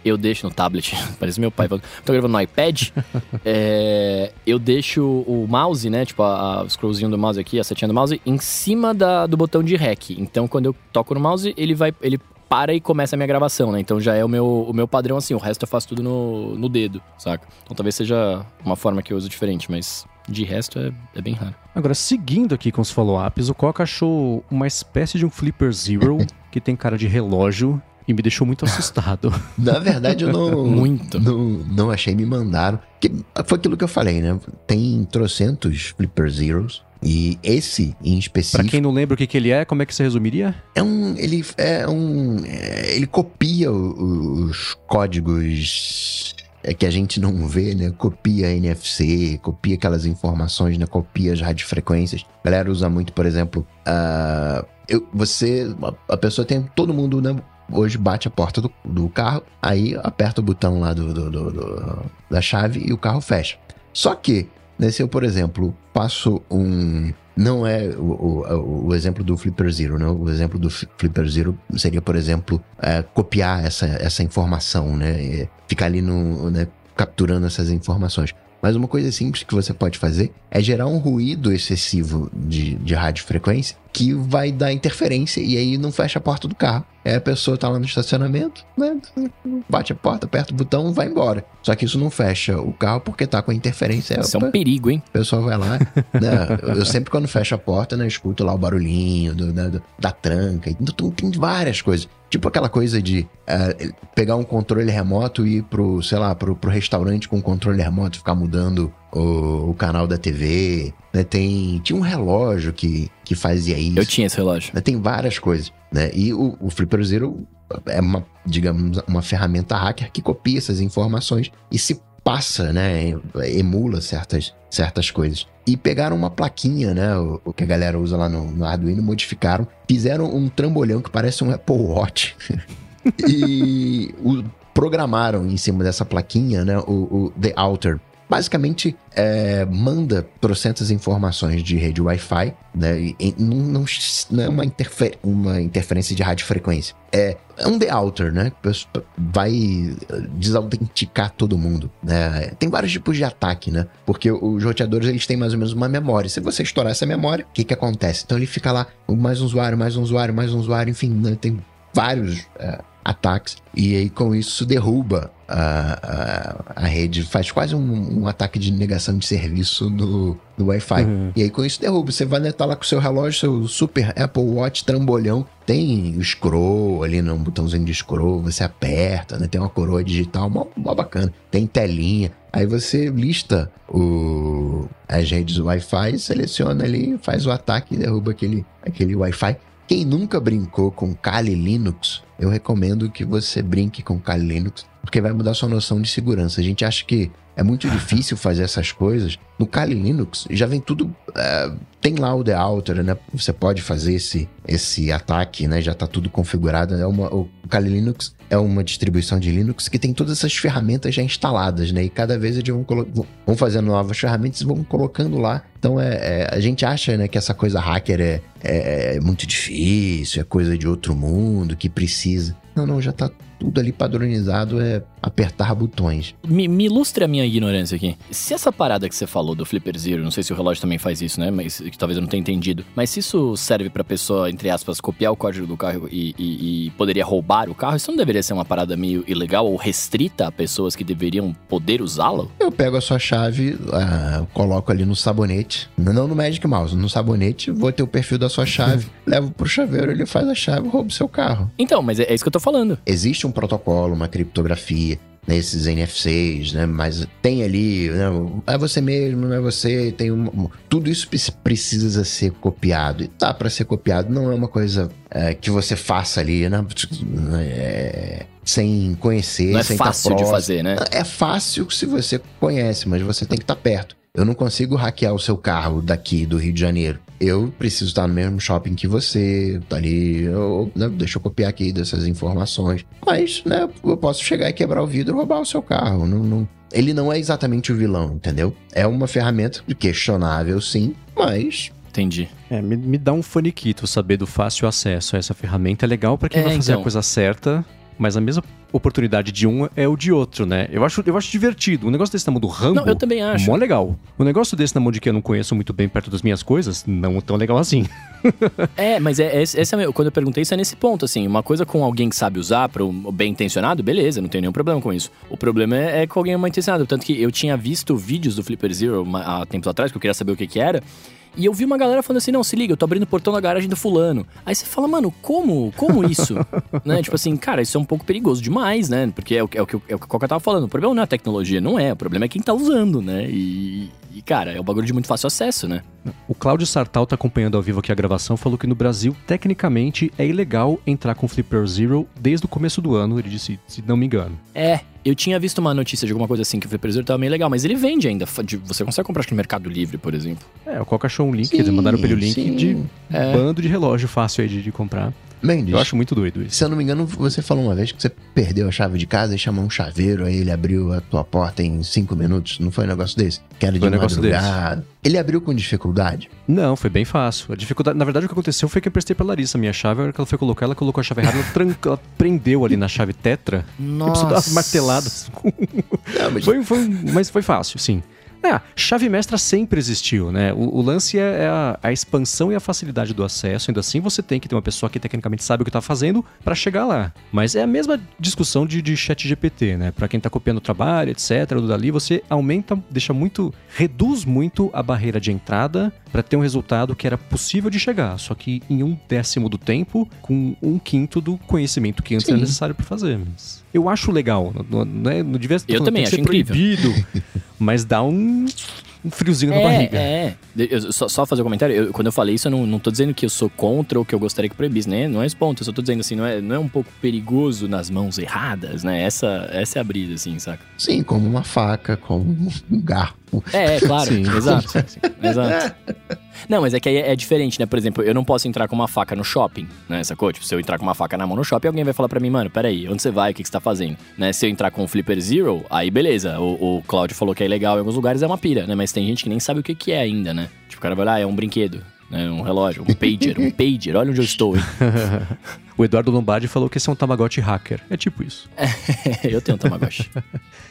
eu deixo no tablet, parece meu pai falando, tô gravando no iPad, é, eu deixo o mouse, né, tipo a, a, o scrollzinho do mouse aqui, a setinha do mouse, em cima da, do botão de REC. Então, quando eu toco no mouse, ele vai, ele para e começa a minha gravação, né? Então já é o meu, o meu padrão assim, o resto eu faço tudo no, no dedo, saca? Então talvez seja uma forma que eu uso diferente, mas de resto, é, é bem raro. Agora, seguindo aqui com os follow-ups, o Coca achou uma espécie de um Flipper Zero que tem cara de relógio e me deixou muito assustado. Na verdade, eu não. muito. Não, não achei, me mandaram. Que foi aquilo que eu falei, né? Tem trocentos Flipper Zeros. E esse em específico. Pra quem não lembra o que, que ele é, como é que você resumiria? É um. Ele é um. É, ele copia os códigos é que a gente não vê, né? Copia NFC, copia aquelas informações, né? Copia as radiofrequências. A galera usa muito, por exemplo, uh, eu, você, a pessoa tem, todo mundo, né? Hoje bate a porta do, do carro, aí aperta o botão lá do, do, do, da chave e o carro fecha. Só que, né, se eu, por exemplo, passo um, não é o, o, o, exemplo do Flipper Zero, né? O exemplo do Flipper Zero seria, por exemplo, é, copiar essa, essa informação, né? Ficar ali no, né? capturando essas informações. Mas uma coisa simples que você pode fazer é gerar um ruído excessivo de, de radiofrequência que vai dar interferência e aí não fecha a porta do carro. Aí a pessoa tá lá no estacionamento, né? Bate a porta, aperta o botão, vai embora. Só que isso não fecha o carro porque tá com a interferência. Isso é um perigo, hein? O pessoal vai lá. né? Eu sempre quando fecho a porta, né, escuto lá o barulhinho do, do, da tranca. Então tem várias coisas. Tipo aquela coisa de uh, pegar um controle remoto e ir pro, sei lá, pro, pro restaurante com o controle remoto ficar mudando o, o canal da TV. Né? Tem, tinha um relógio que, que fazia isso. Eu tinha esse relógio. Né? Tem várias coisas. Né? E o, o Flipper Zero é uma, digamos, uma ferramenta hacker que copia essas informações e se passa, né? Emula certas, certas coisas. E pegaram uma plaquinha, né? O, o que a galera usa lá no, no Arduino, modificaram, fizeram um trambolhão que parece um Apple Watch. e o, programaram em cima dessa plaquinha, né? O, o The Outer basicamente é, manda trocentas informações de rede Wi-Fi, né? E não, não, não é uma, interfer uma interferência de radiofrequência. É, é um the outer, né? Vai desautenticar todo mundo, né? Tem vários tipos de ataque, né? Porque os roteadores, eles têm mais ou menos uma memória. Se você estourar essa memória, o que que acontece? Então ele fica lá, mais um usuário, mais um usuário, mais um usuário, enfim, né? tem vários é, ataques. E aí, com isso, derruba a, a, a rede, faz quase um, um, ataque de negação de serviço no, no Wi-Fi. Uhum. E aí, com isso, derruba. Você vai netar lá com o seu relógio, seu super Apple Watch trambolhão. Tem o scroll ali, no botãozinho de scroll, você aperta, né? Tem uma coroa digital, mó, mó bacana. Tem telinha. Aí você lista o, as redes Wi-Fi, seleciona ali, faz o ataque e derruba aquele, aquele Wi-Fi. Quem nunca brincou com Kali Linux, eu recomendo que você brinque com Kali Linux, porque vai mudar sua noção de segurança. A gente acha que é muito difícil fazer essas coisas. No Kali Linux já vem tudo. É, tem lá o The Outer, né? Você pode fazer esse, esse ataque, né? Já está tudo configurado. É uma, o Kali Linux é uma distribuição de Linux que tem todas essas ferramentas já instaladas, né? E cada vez eles vão, vão fazendo novas ferramentas e vão colocando lá. Então é, é, a gente acha né, que essa coisa hacker é, é, é muito difícil, é coisa de outro mundo, que precisa. Não, não, já está tudo ali padronizado, é apertar botões. Me, me, ilustre a minha ignorância aqui. Se essa parada que você falou do Flipper Zero, não sei se o relógio também faz isso, né? Mas que talvez eu não tenha entendido. Mas se isso serve pra pessoa, entre aspas, copiar o código do carro e, e, e poderia roubar o carro, isso não deveria ser uma parada meio ilegal ou restrita a pessoas que deveriam poder usá-lo? Eu pego a sua chave, uh, coloco ali no sabonete, não no Magic Mouse, no sabonete, vou ter o perfil da sua chave, levo pro chaveiro, ele faz a chave, rouba o seu carro. Então, mas é, é isso que eu tô falando. Existe um protocolo, uma criptografia, né, esses NFCs, né? Mas tem ali, né, é você mesmo, não é você, tem um, tudo isso precisa ser copiado. E tá para ser copiado, não é uma coisa é, que você faça ali, né? É, sem conhecer, não é sem fácil de fazer, né? É fácil se você conhece, mas você tem que estar tá perto. Eu não consigo hackear o seu carro daqui do Rio de Janeiro. Eu preciso estar no mesmo shopping que você, tá ali, eu, né, deixa eu copiar aqui dessas informações. Mas, né, eu posso chegar e quebrar o vidro e roubar o seu carro. Não, não, ele não é exatamente o vilão, entendeu? É uma ferramenta questionável, sim, mas Entendi. É, me, me, dá um faniquito saber do fácil acesso a essa ferramenta. É legal para quem é, vai fazer então. a coisa certa, mas a mesma oportunidade de um é o de outro, né? Eu acho, eu acho divertido. O negócio desse na mão do Rambo. Não, eu também acho. Mó legal. O negócio desse na mão de quem eu não conheço muito bem perto das minhas coisas, não tão legal assim. é, mas é, é, esse é, quando eu perguntei, isso é nesse ponto, assim. Uma coisa com alguém que sabe usar para o bem intencionado, beleza, não tem nenhum problema com isso. O problema é, é com alguém mal intencionado. Tanto que eu tinha visto vídeos do Flipper Zero há tempos atrás, que eu queria saber o que, que era. E eu vi uma galera falando assim: não, se liga, eu tô abrindo o portão da garagem do fulano. Aí você fala, mano, como? Como isso? né? Tipo assim, cara, isso é um pouco perigoso demais, né? Porque é o, é o, que, é o que o Coca tava falando. O problema não é a tecnologia, não é. O problema é quem tá usando, né? E, e cara, é um bagulho de muito fácil acesso, né? O Cláudio Sartal tá acompanhando ao vivo aqui a gravação, falou que no Brasil, tecnicamente, é ilegal entrar com Flipper Zero desde o começo do ano, ele disse, se não me engano. É, eu tinha visto uma notícia de alguma coisa assim que o Zero tava meio legal, mas ele vende ainda. Você consegue comprar acho, no Mercado Livre, por exemplo. É, o Coca achou um link, sim, quer dizer, mandaram pelo link sim. de é. bando de relógio fácil aí de, de comprar. Mendes, Eu acho muito doido isso. se eu não me engano, você falou uma vez que você perdeu a chave de casa e chamou um chaveiro, aí ele abriu a tua porta em cinco minutos. Não foi um negócio desse? Que era de Foi um negócio madrugada. Ele abriu com dificuldade? Não, foi bem fácil. A dificuldade, na verdade, o que aconteceu foi que eu emprestei pra Larissa a minha chave, a hora que ela foi colocar, ela colocou a chave errada, ela, tranca, ela prendeu ali na chave tetra. Eu preciso dar umas marteladas. Não, mas Foi, foi, mas foi fácil, sim. É, chave mestra sempre existiu, né? O, o lance é, é a, a expansão e a facilidade do acesso. Ainda assim, você tem que ter uma pessoa que tecnicamente sabe o que tá fazendo pra chegar lá. Mas é a mesma discussão de, de chat GPT, né? Pra quem tá copiando o trabalho, etc. Do dali, você aumenta, deixa muito, reduz muito a barreira de entrada pra ter um resultado que era possível de chegar. Só que em um décimo do tempo, com um quinto do conhecimento que antes Sim. era necessário pra fazer. Mas eu acho legal. Não, não, é- não devia Eu não também acho ser incrível. proibido. Mas dá um, um friozinho na barriga. É, é. Eu- só, só fazer um comentário. eu- quando eu falei isso, eu não, não tô dizendo que eu sou contra ou que eu gostaria que proibisse, né? Não é esse ponto. Eu só tô dizendo assim, não é, não é um pouco perigoso nas mãos erradas, né? Essa, essa é a brisa, assim, saca? sim, como uma faca, como um garfo. É, é claro. Sim. exato. Exato. Não, mas é que aí é diferente, né? Por exemplo, eu não posso entrar com uma faca no shopping, né? Sacou? Tipo, se eu entrar com uma faca na mão no shopping, alguém vai falar pra mim, mano, peraí, onde você vai? O que, que você tá fazendo? Né? Se eu entrar com o Flipper Zero, aí beleza. O, o Claudio falou que é legal em alguns lugares, é uma pira, né? Mas tem gente que nem sabe o que, que é ainda, né? Tipo, o cara vai lá, ah, é um brinquedo. Né, um relógio, um pager, um pager, olha onde eu estou, hein? O Eduardo Lombardi falou que esse é um Tamagotchi hacker. É tipo isso. eu tenho um Tamagotchi.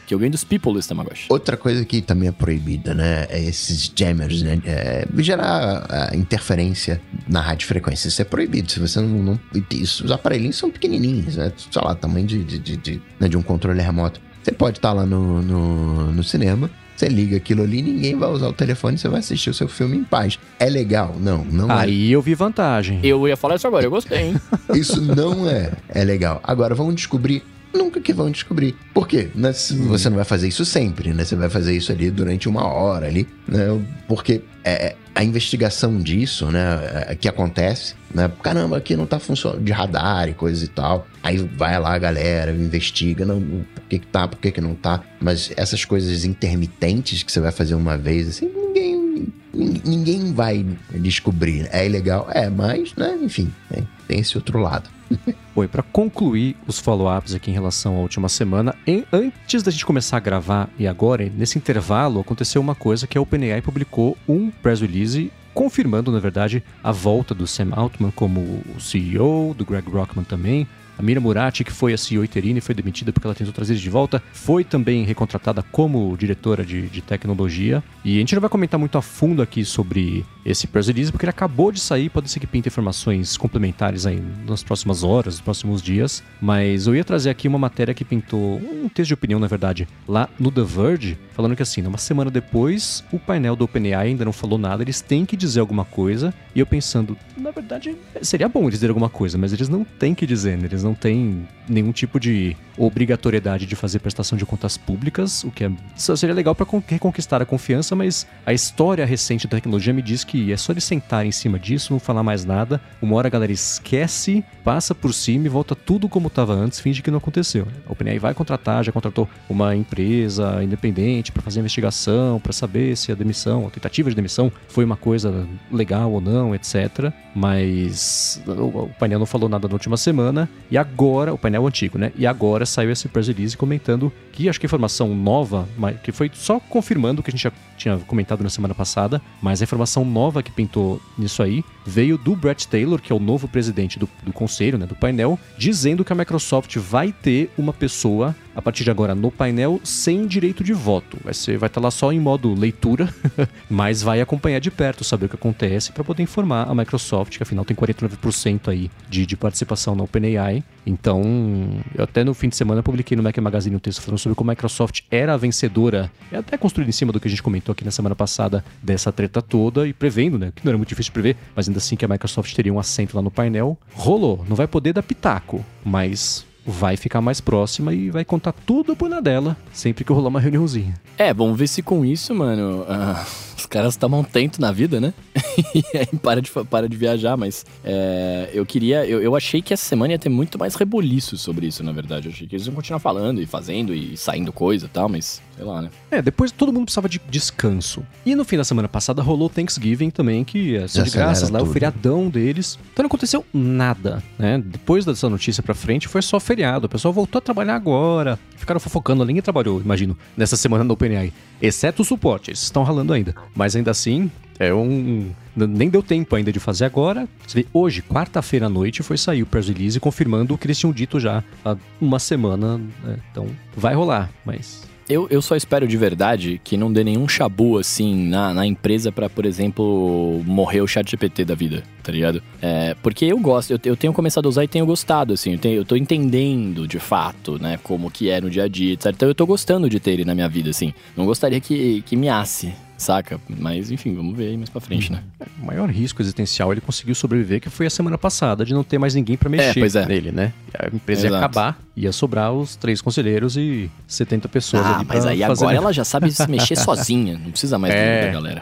que eu ganho dos people esse Tamagotchi. Outra coisa que também é proibida, né? É esses jammers, né? É, gerar ah, interferência na radiofrequência. Isso é proibido. Se você não. não isso, os aparelhinhos são pequenininhos, né? Sei lá, tamanho de, de, de, de, né, de um controle remoto. Você pode estar lá no, no, no cinema. Você liga aquilo ali, ninguém vai usar o telefone, você vai assistir o seu filme em paz. É legal? Não, não é. Aí eu vi vantagem. Eu ia falar isso agora, eu gostei, hein? Isso não é, é legal. Agora, vamos descobrir. Nunca que vão descobrir. Por quê? Né, se Você não vai fazer isso sempre, né? Você vai fazer isso ali durante uma hora ali, né? Porque é, a investigação disso, né? é, Que acontece, né? Caramba, aqui não tá funcionando de radar e coisa e tal. Aí vai lá a galera, investiga, não, por que que tá, por que que não tá. Mas essas coisas intermitentes que você vai fazer uma vez, assim, ninguém nin- ninguém vai descobrir. É ilegal? É, mas, né, enfim, tem esse outro lado. E pra concluir os follow-ups aqui em relação à última semana, em- antes da gente começar a gravar e agora, nesse intervalo, aconteceu uma coisa que a OpenAI publicou um press release confirmando, na verdade, a volta do Sam Altman como CEO, do Greg Brockman também. A Mira Murati, que foi a CEO interina e foi demitida porque ela tentou trazer de volta, foi também recontratada como diretora de, de tecnologia. E a gente não vai comentar muito a fundo aqui sobre esse press release, porque ele acabou de sair, pode ser que pinte informações complementares aí nas próximas horas, nos próximos dias. Mas eu ia trazer aqui uma matéria que pintou, um texto de opinião, na verdade, lá no The Verge, falando que assim, uma semana depois, o painel do OpenAI ainda não falou nada, eles têm que dizer alguma coisa. E eu pensando, na verdade, seria bom eles alguma coisa, mas eles não têm que dizer, né? eles não têm nenhum tipo de obrigatoriedade de fazer prestação de contas públicas, o que é, seria legal para reconquistar a confiança, mas a história recente da tecnologia me diz que é só eles sentarem em cima disso, não falar mais nada, uma hora a galera esquece, passa por cima e volta tudo como estava antes, finge que não aconteceu. A OpenAI vai contratar, já contratou uma empresa independente para fazer investigação, para saber se a demissão, a tentativa de demissão foi uma coisa legal ou não, etc. Mas o painel não falou nada na última semana e agora, o painel antigo, né? E agora saiu esse press release comentando que acho que informação nova, que foi só confirmando o que a gente já tinha comentado na semana passada, mas a informação nova que pintou nisso aí veio do Brett Taylor, que é o novo presidente do, do conselho, né, do painel, dizendo que a Microsoft vai ter uma pessoa a partir de agora no painel sem direito de voto. Ser, vai estar lá só em modo leitura, mas vai acompanhar de perto, saber o que acontece para poder informar a Microsoft, que afinal tem 49% aí de, de participação na OpenAI. Então, eu até no fim de semana publiquei no Mac Magazine um texto falando sobre como a Microsoft era a vencedora, é até construído em cima do que a gente comentou aqui na semana passada dessa treta toda e prevendo, né, que não era muito difícil prever, mas ainda assim que a Microsoft teria um assento lá no painel. Rolou, não vai poder dar pitaco, mas vai ficar mais próxima e vai contar tudo por na dela sempre que rolar uma reuniãozinha. É, vamos ver se com isso, mano, ah, os caras tomam tento na vida, né? e aí para de, para de viajar, mas é, eu queria. Eu, eu achei que essa semana ia ter muito mais reboliço sobre isso, na verdade. Eu achei que eles iam continuar falando e fazendo e saindo coisa e tal, mas sei lá, né? É, depois todo mundo precisava de descanso. E no fim da semana passada rolou Thanksgiving também, que é de graças lá, tudo. o feriadão deles. Então não aconteceu nada, né? Depois dessa notícia pra frente foi só feriado. O pessoal voltou a trabalhar agora. Ficaram fofocando, ninguém trabalhou, imagino, nessa semana no OpenAI. Exceto o suporte, eles estão ralando ainda. Mas ainda assim, é um. Nem deu tempo ainda de fazer agora. Hoje, quarta-feira à noite, foi sair o press release confirmando o que eles tinham dito já há uma semana. Né? Então, vai rolar, mas eu, eu só espero de verdade que não dê nenhum chabu assim na, na empresa para, por exemplo, morrer o chat GPT da vida, tá ligado? É, porque eu gosto, eu, eu tenho começado a usar e tenho gostado, assim, eu, tenho, eu tô entendendo de fato, né, como que é no dia a dia, etc. Então eu tô gostando de ter ele na minha vida, assim. Não gostaria que, que me asse, saca? Mas enfim, vamos ver aí mais pra frente, né? O maior risco existencial ele conseguiu sobreviver, que foi a semana passada, de não ter mais ninguém para mexer é, é. nele, né? A empresa Exato. ia acabar, ia sobrar os três conselheiros e 70 pessoas ah, ali mas aí agora ela já sabe se mexer sozinha, não precisa mais é. da galera.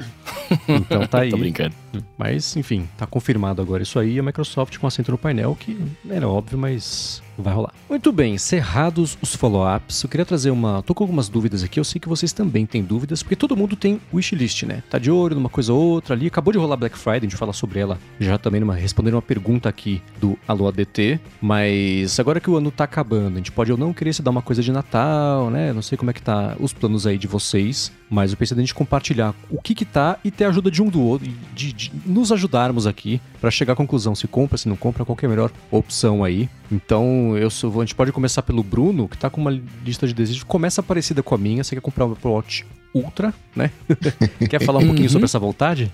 Então tá aí. Tô brincando. Mas, enfim, tá confirmado agora isso aí, a Microsoft com assento no painel, que era óbvio, mas vai rolar. Muito bem, cerrados os follow-ups, eu queria trazer uma. tô com algumas dúvidas aqui, eu sei que vocês também têm dúvidas, porque todo mundo tem wishlist, né? Tá de olho numa coisa ou outra ali. Acabou de rolar Black Friday, a gente fala sobre ela já também numa, respondendo uma pergunta aqui do Alô ADT. Mas agora que o ano tá acabando, a gente pode ou não querer se dar uma coisa de Natal, né? Não sei como é que tá os planos aí de vocês, mas eu pensei a gente compartilhar o que que tá e ter a ajuda de um do outro, de, de nos ajudarmos aqui para chegar à conclusão se compra, se não compra, qual é a melhor opção aí. Então, eu sou, a gente pode começar pelo Bruno, que tá com uma lista de desejos começa parecida com a minha. Você quer comprar um Apple Watch Ultra, né? Quer falar um pouquinho sobre essa vontade?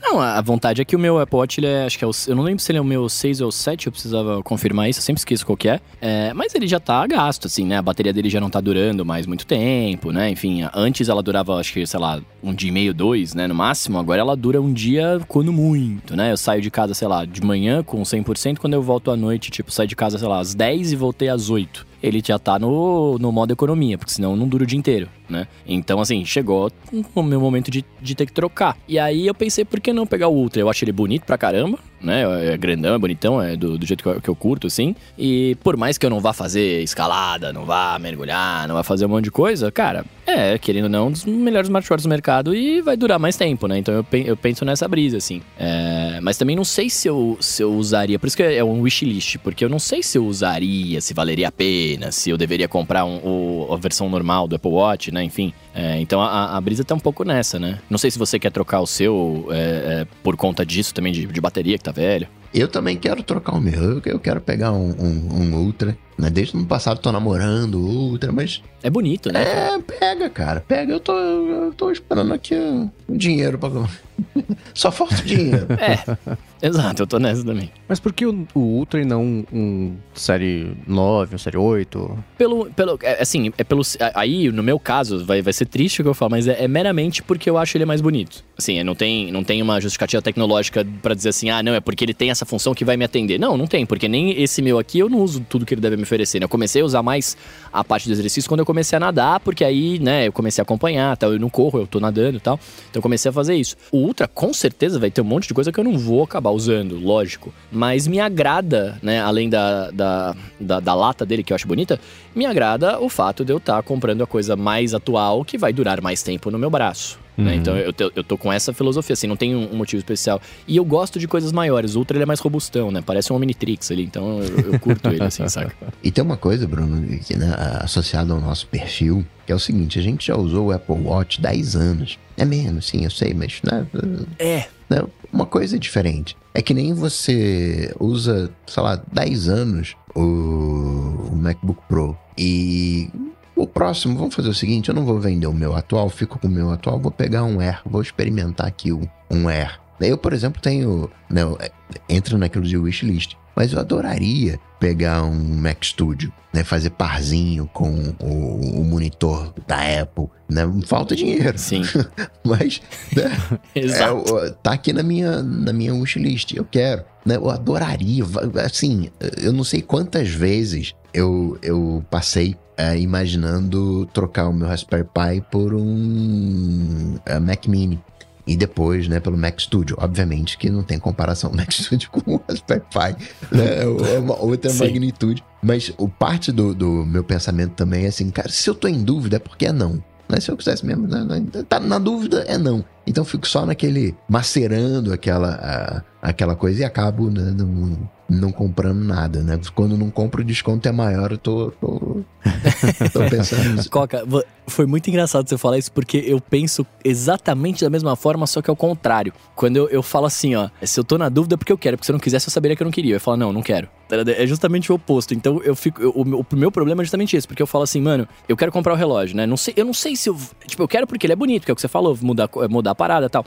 Não, a vontade é que o meu Apple Watch, ele é, acho que é o, eu não lembro se ele é o meu 6 ou 7, eu precisava confirmar isso, eu sempre esqueço qual é. é. Mas ele já tá gasto, assim, né? A bateria dele já não tá durando mais muito tempo, né? Enfim, antes ela durava, acho que, sei lá, um dia e meio, dois, né? No máximo, agora ela dura um dia quando muito, né? Eu saio de casa, sei lá, de manhã com 100%, quando eu volto à noite, tipo, saio de casa, sei lá, às 10 e voltei às 8 ele já tá no, no modo economia, porque senão não dura o dia inteiro, né? Então, assim, chegou o meu momento de, de ter que trocar. E aí eu pensei, por que não pegar o Ultra? Eu acho ele bonito pra caramba, né? É grandão, é bonitão, é do, do jeito que eu, que eu, curto, assim. E por mais que eu não vá fazer escalada, não vá mergulhar, não vá fazer um monte de coisa, cara, é, querendo ou não, um dos melhores smartwatches do mercado e vai durar mais tempo, né? Então eu, eu penso nessa brisa, assim. É, mas também não sei se eu, se eu usaria, por isso que é um wishlist, porque eu não sei se eu usaria, se valeria a pena, se eu deveria comprar um, o, a versão normal do Apple Watch, né? Enfim. É, então a, a, brisa tá um pouco nessa, né? Não sei se você quer trocar o seu é, é por conta disso também, de, de bateria que tá velho. Eu também quero trocar o meu. Eu quero pegar um, um, um Ultra. Né? Desde o ano passado tô namorando o Ultra, mas. É bonito, né? É, pega, cara. Pega. Eu tô, eu tô esperando aqui o dinheiro pra. Só falta o dinheiro. é. Exato, eu tô nessa também. Mas por que o, o Ultra e não um série 9, um série 8? Pelo, pelo, é, assim, é pelo, aí no meu caso, vai, vai ser triste o que eu falo, mas é, é meramente porque eu acho ele mais bonito. Assim, não tem, não tem uma justificativa tecnológica para dizer assim, ah, não, é porque ele tem essa função que vai me atender. Não, não tem, porque nem esse meu aqui eu não uso tudo que ele deve me oferecer. Né? Eu comecei a usar mais a parte do exercício quando eu comecei a nadar, porque aí, né, eu comecei a acompanhar, tal, eu não corro, eu tô nadando e tal. Então eu comecei a fazer isso. O Ultra, com certeza, vai ter um monte de coisa que eu não vou acabar usando, lógico. Mas me agrada, né? Além da, da, da, da lata dele, que eu acho bonita, me agrada o fato de eu estar tá comprando a coisa mais atual que vai durar mais tempo no meu braço. Né? Uhum. Né? Então eu, eu tô com essa filosofia, assim, não tem um, motivo especial. E eu gosto de coisas maiores. O Ultra ele é mais robustão, né? Parece um Omnitrix ali, então eu, eu curto ele, assim, saca? E tem uma coisa, Bruno, que, né, associada ao nosso perfil, que é o seguinte: a gente já usou o Apple Watch 10 anos. É menos, sim, eu sei, mas. Né, é. Né, uma coisa diferente. É que nem você usa, sei lá, 10 anos o, o MacBook Pro. E o próximo, vamos fazer o seguinte: eu não vou vender o meu atual, fico com o meu atual, vou pegar um Air, vou experimentar aqui um, um Air. Eu, por exemplo, tenho. Né, entra naquilo de wishlist. Mas eu adoraria pegar um Mac Studio, né? Fazer parzinho com o, o monitor da Apple, né? Falta dinheiro. Sim. Mas, né? Exato. É, tá aqui na minha, na minha wishlist. Eu quero. Né? Eu adoraria. Assim, eu não sei quantas vezes eu, eu passei é, imaginando trocar o meu Raspberry Pi por um é, Mac Mini. E depois, né, pelo Mac Studio. Obviamente que não tem comparação o Mac Studio com o Raspberry Pi, né? É uma outra Sim. magnitude. Mas o parte do, do meu pensamento também é assim, cara, se eu tô em dúvida é porque é não. Né? Se eu quisesse mesmo, né? tá na dúvida, é não. Então fico só naquele macerando aquela, a, aquela coisa e acabo né, não, não comprando nada, né? Quando não compro, o desconto é maior, eu tô, tô, tô pensando nisso. Coca, foi muito engraçado você falar isso, porque eu penso exatamente da mesma forma, só que ao contrário. Quando eu, eu falo assim, ó, se eu tô na dúvida é porque eu quero, porque se eu não quisesse, eu saberia que eu não queria. Eu falo, não, não quero. Tá é justamente o oposto. Então eu fico. Eu, o, o, meu problema é justamente esse, porque eu falo assim, mano, eu quero comprar o relógio, né? Não sei, eu não sei se eu. Tipo, eu quero porque ele é bonito, que é o que você falou, mudar, mudar a parada tal.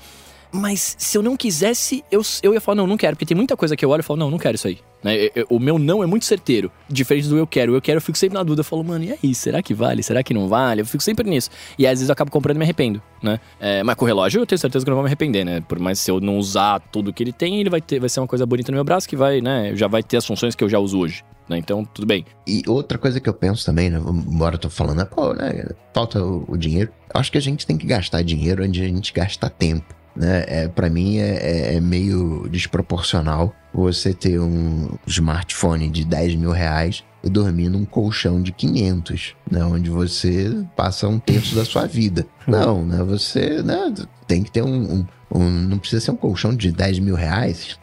Mas se eu não quisesse, eu, eu ia falar, não, não quero. Porque tem muita coisa que eu olho e falo, não, não quero isso aí. Né? O meu não é muito certeiro. Diferente do eu quero. Eu quero, eu fico sempre na dúvida. Eu falo, mano, e aí? Será que vale? Será que não vale? Eu fico sempre nisso. E às vezes eu acabo comprando e me arrependo, né? É, mas com o relógio eu tenho certeza que eu não vou me arrepender, né? Por mais se eu não usar tudo que ele tem, ele vai, ter, vai ser uma coisa bonita no meu braço que vai, né? Já vai ter as funções que eu já uso hoje. Né? Então, tudo bem. E outra coisa que eu penso também, né? Embora eu tô falando, pô, né? Falta o, o dinheiro. Eu acho que a gente tem que gastar dinheiro onde a gente gasta tempo né? É, para mim é, é, é, meio desproporcional você ter um smartphone de 10 mil reais e dormir num colchão de 500, né? Onde você passa um terço da sua vida. Não, né? Você né, tem que ter um, um, um Não precisa ser um colchão de 10 mil reais.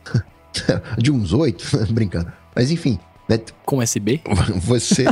de uns 8, brincando. Mas enfim, né? Com USB? Você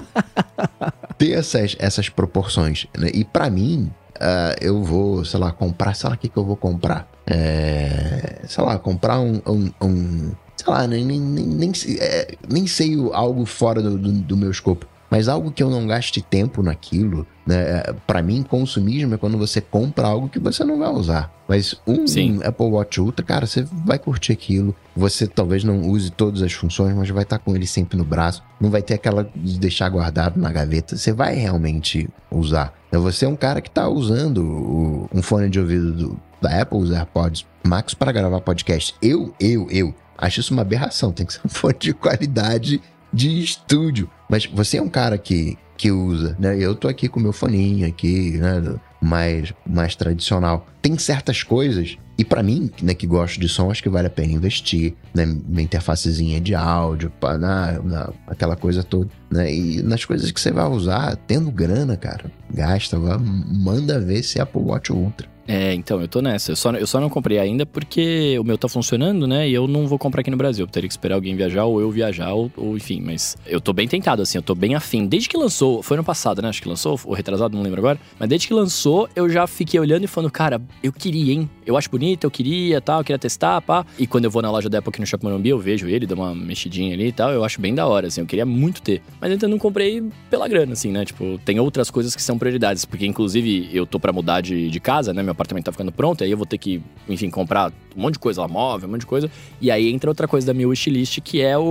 ter essas, essas proporções. Né? E para mim, uh, eu vou, sei lá, comprar, sei lá o que, que eu vou comprar. É, sei lá, comprar um, um, um sei lá, nem, nem, nem, é, nem sei algo fora do, do, do, meu escopo. Mas algo que eu não gaste tempo naquilo, né? Para mim, consumismo é quando você compra algo que você não vai usar. Mas um Sim. Apple Watch Ultra, cara, você vai curtir aquilo. Você talvez não use todas as funções, mas vai estar com ele sempre no braço. Não vai ter aquela de deixar guardado na gaveta. Você vai realmente usar. Então, você é um cara que está usando um fone de ouvido do, da Apple, os AirPods Max, para gravar podcast. Eu, eu, eu acho isso uma aberração. Tem que ser um fone de qualidade de estúdio. Mas você é um cara que, que usa, né? Eu tô aqui com meu foninho aqui, né? Mais, mais tradicional. Tem certas coisas, e para mim, né, que gosto de som, acho que vale a pena investir, né? Minha interfacezinha de áudio, pá, na, na, aquela coisa toda, né? E nas coisas que você vai usar, tendo grana, cara, gasta, vai, manda ver se é Apple Watch Ultra. É, então, eu tô nessa. Eu só, eu só não comprei ainda porque o meu tá funcionando, né? E eu não vou comprar aqui no Brasil. Eu teria que esperar alguém viajar ou eu viajar, ou, ou, enfim. Mas eu tô bem tentado, assim, eu tô bem afim. Desde que lançou, foi ano passado, né? Acho que lançou, ou retrasado, não lembro agora. Mas desde que lançou, eu já fiquei olhando e falando, cara, eu queria, hein? Eu acho bonito, eu queria tal, eu queria testar, pá. E quando eu vou na loja da Apple aqui no Shopping Morumbi, eu vejo ele, dou uma mexidinha ali e tal. Eu acho bem da hora, assim. Eu queria muito ter. Mas ainda não comprei pela grana, assim, né? Tipo, tem outras coisas que são prioridades. Porque, inclusive, eu tô pra mudar de, de casa, né? Meu apartamento tá ficando pronto pronto, aí eu vou ter que, enfim, comprar um monte de coisa lá, móvel, um monte de coisa. E aí entra outra coisa da minha wishlist, que é o,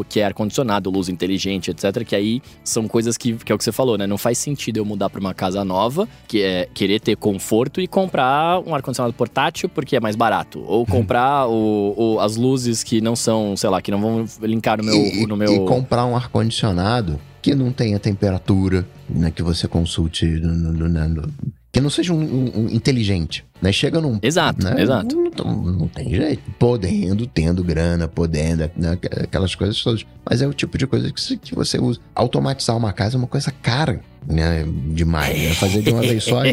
o que é ar-condicionado, luz inteligente, etc. Que aí são coisas que, que é o que você falou, né? Não faz sentido eu mudar para uma casa nova, que é querer ter conforto e comprar um ar-condicionado portátil porque é mais barato. Ou comprar o, o, as luzes que não são, sei lá, que não vão linkar no meu. E, no meu... e comprar um ar-condicionado que não tenha temperatura, né, que você consulte no, no, no, que não seja um, um, um inteligente, né? Chega num... Exato, né? exato. Não, não, não, tem jeito. Podendo, tendo grana, podendo, né? aquelas coisas todas. Mas é o tipo de coisa que, que você usa. Automatizar uma casa é uma coisa cara, né? Demais. Né? Fazer de uma vez só é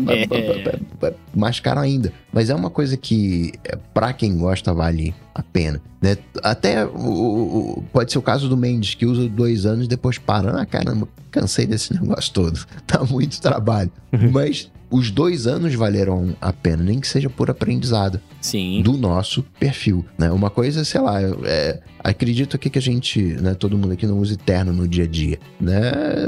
mais caro ainda. Mas é uma coisa que, é, para quem gosta, vale a pena. Né? Até o, o, pode ser o caso do Mendes, que usa dois anos e depois para. Ah, caramba, cansei desse negócio todo. Tá muito trabalho. Mas os dois anos valeram a pena, nem que seja por aprendizado. Sim. Do nosso perfil, né? Uma coisa, sei lá, é, acredito aqui que a gente, né, todo mundo aqui não use terno no dia a dia, né?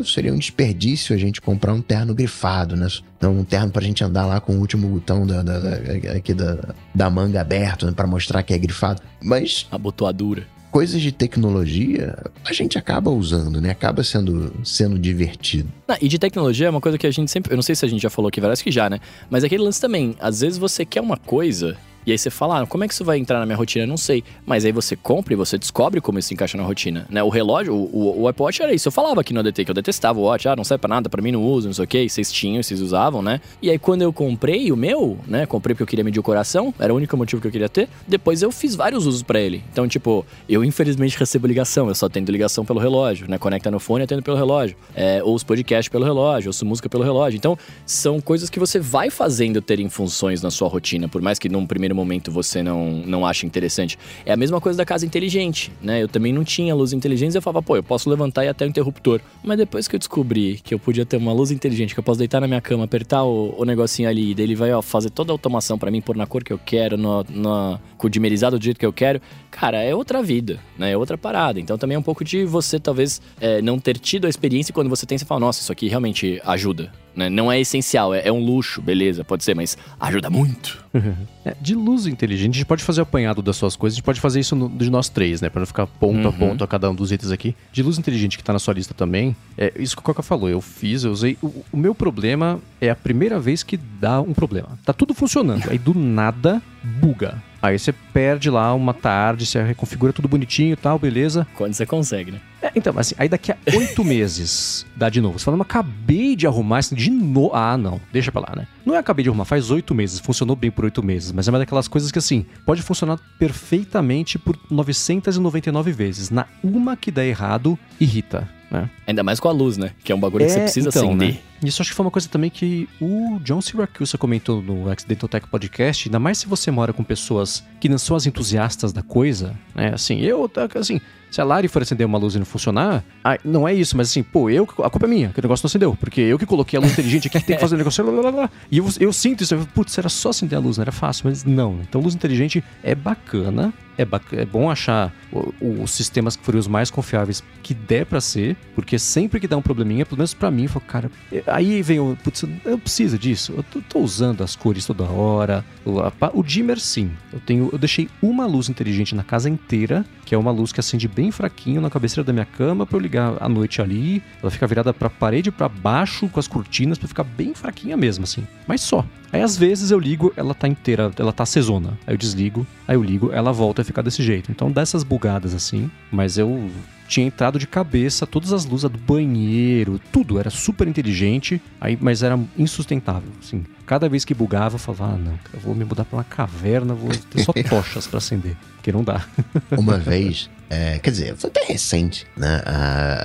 Seria um desperdício a gente comprar um terno grifado, né? Não um terno pra gente andar lá com o último botão da, da, da aqui da, da manga aberto, né, para mostrar que é grifado. Mas... Abotoadura coisas de tecnologia a gente acaba usando, né? Acaba sendo, sendo divertido. Ah, e de tecnologia é uma coisa que a gente sempre. Eu não sei se a gente já falou aqui várias que já, né? Mas aquele lance também. Às vezes você quer uma coisa E aí você fala, ah, como é que isso vai entrar na minha rotina? Não sei. Mas aí você compra e você descobre como isso encaixa na rotina, né? O relógio, o, o, o Apple Watch era isso. Eu falava aqui no ADT que eu detestava o Watch, ah, não serve pra nada, pra mim não uso, não sei o que. Vocês tinham, vocês usavam, né? E aí quando eu comprei o meu, né? Comprei porque eu queria medir o coração, era o único motivo que eu queria ter. Depois eu fiz vários usos para ele. Então, tipo, eu infelizmente recebo ligação, eu só tendo ligação pelo relógio, né? Conecta no fone e atendo pelo relógio. É, ouço podcast pelo relógio, ouço música pelo relógio. Então, são coisas que você vai fazendo terem funções na sua rotina, por mais que num primeiro momento você não, não ache interessante. É a mesma coisa da casa inteligente, né? Eu também não tinha luz inteligente, eu falava, pô, eu posso levantar e até o interruptor. Mas depois que eu descobri que eu podia ter uma luz inteligente, que eu posso deitar na minha cama, apertar o, o negocinho ali, e daí ele vai ó, fazer toda a automação para mim, pôr na cor que eu quero, no, no, dimerizado do jeito que eu quero, cara, é outra vida, né? É outra parada. Então também é um pouco de você, talvez, é, não ter tido a experiência e quando você tem, você fala, nossa, isso aqui realmente ajuda. Né? Não é essencial, é, é, um luxo, beleza, pode ser, mas ajuda muito. é, de luz inteligente, a gente pode fazer o apanhado das suas coisas, a gente pode fazer isso no, de nós três, né? Pra não ficar ponto uhum. a ponto a cada um dos itens aqui. De luz inteligente que tá na sua lista também, é isso que o Coca falou, eu fiz, eu usei. O, o meu problema é a primeira vez que dá um problema. Tá tudo funcionando, aí do nada buga. Aí você perde lá uma tarde, você reconfigura tudo bonitinho e tal, beleza. Quando você consegue, né? É, então, assim, aí daqui a oito meses dá de novo. Você fala, mas acabei de arrumar isso de novo. Ah, não, deixa pra lá, né? Não é acabei de arrumar, faz oito meses, funcionou bem por oito meses, mas é uma daquelas coisas que, assim, pode funcionar perfeitamente por 999 vezes. Na uma que dá errado, irrita. Né? Ainda mais com a luz, né? Que é um bagulho é, que você é, precisa então, acender. Né? Isso acho que foi uma coisa também que o John Siracusa comentou no Accidental Tech Podcast, ainda mais se você mora com pessoas que não são as entusiastas da coisa, né? Assim, eu, assim, se a Lari for acender uma luz e não funcionar, ah, não é isso, mas assim, pô, eu, a culpa é minha, que o negócio não acendeu. Porque eu que coloquei a luz inteligente aqui que tem que fazer o negócio. Blá, blá, blá, e eu, eu sinto isso. Eu, Putz, era só acender a luz, não era fácil, mas não. Então, luz inteligente é bacana. É, é bom achar os sistemas que forem os mais confiáveis que der para ser, porque sempre que dá um probleminha, pelo menos para mim, eu falo, cara, aí vem o. Putz, eu preciso disso. Eu tô, tô usando as cores toda hora. O, a, o dimmer, sim. Eu tenho. Eu deixei uma luz inteligente na casa inteira, que é uma luz que acende bem fraquinho na cabeceira da minha cama para eu ligar à noite ali. Ela fica virada para parede para baixo com as cortinas para ficar bem fraquinha mesmo assim. Mas só. Aí às vezes eu ligo, ela tá inteira, ela tá acesona. Aí eu desligo, aí eu ligo, ela volta a ficar desse jeito. Então dessas bugadas assim, mas eu tinha entrado de cabeça todas as luzes do banheiro, tudo era super inteligente, aí mas era insustentável, assim. Cada vez que bugava, eu falava, ah, não, eu vou me mudar para uma caverna, vou ter só tochas para acender, que não dá. Uma vez, é, quer dizer, foi até recente, né,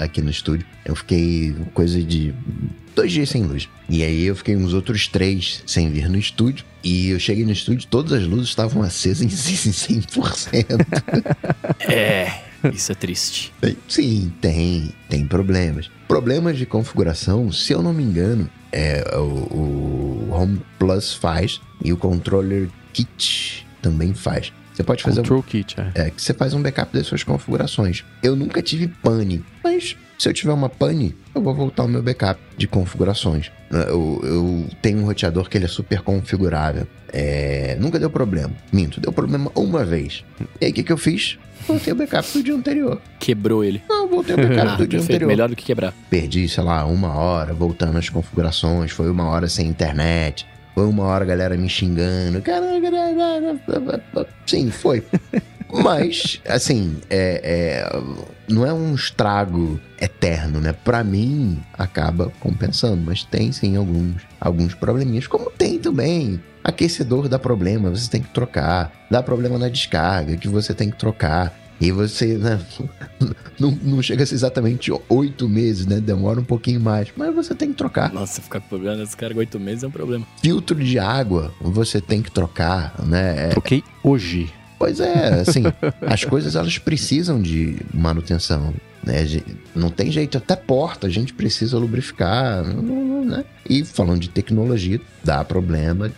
aqui no estúdio, eu fiquei coisa de dois dias sem luz. E aí eu fiquei uns outros três sem vir no estúdio. E eu cheguei no estúdio, todas as luzes estavam acesas em 100%. é, isso é triste. Sim, tem, tem problemas. Problemas de configuração, se eu não me engano, é o, o Home Plus faz e o Controller Kit também faz. Você pode fazer Control um, Kit, é. é. que você faz um backup das suas configurações. Eu nunca tive pane, mas se eu tiver uma pane, eu vou voltar o meu backup de configurações. Eu, eu tenho um roteador que ele é super configurável. É, nunca deu problema. Minto, deu problema uma vez. E aí o que, que eu fiz? Voltei o backup do dia anterior. Quebrou ele. Não, voltei o backup ah, do dia anterior. Melhor do que quebrar. Perdi, sei lá, uma hora voltando às configurações. Foi uma hora sem internet. Foi uma hora a galera me xingando. Sim, foi. Mas, assim, é, é, não é um estrago eterno, né? Para mim, acaba compensando, mas tem sim alguns, alguns probleminhas, como tem também. Aquecedor dá problema, você tem que trocar. Dá problema na descarga, que você tem que trocar. E você, né, não, não chega a ser exatamente oito meses, né? Demora um pouquinho mais. Mas você tem que trocar. Nossa, ficar com problema descarga oito meses é um problema. Filtro de água, você tem que trocar, né? É, Troquei hoje. Pois é, assim, as coisas elas precisam de manutenção. Né? Não tem jeito, até porta a gente precisa lubrificar. Né? E falando de tecnologia, dá problema,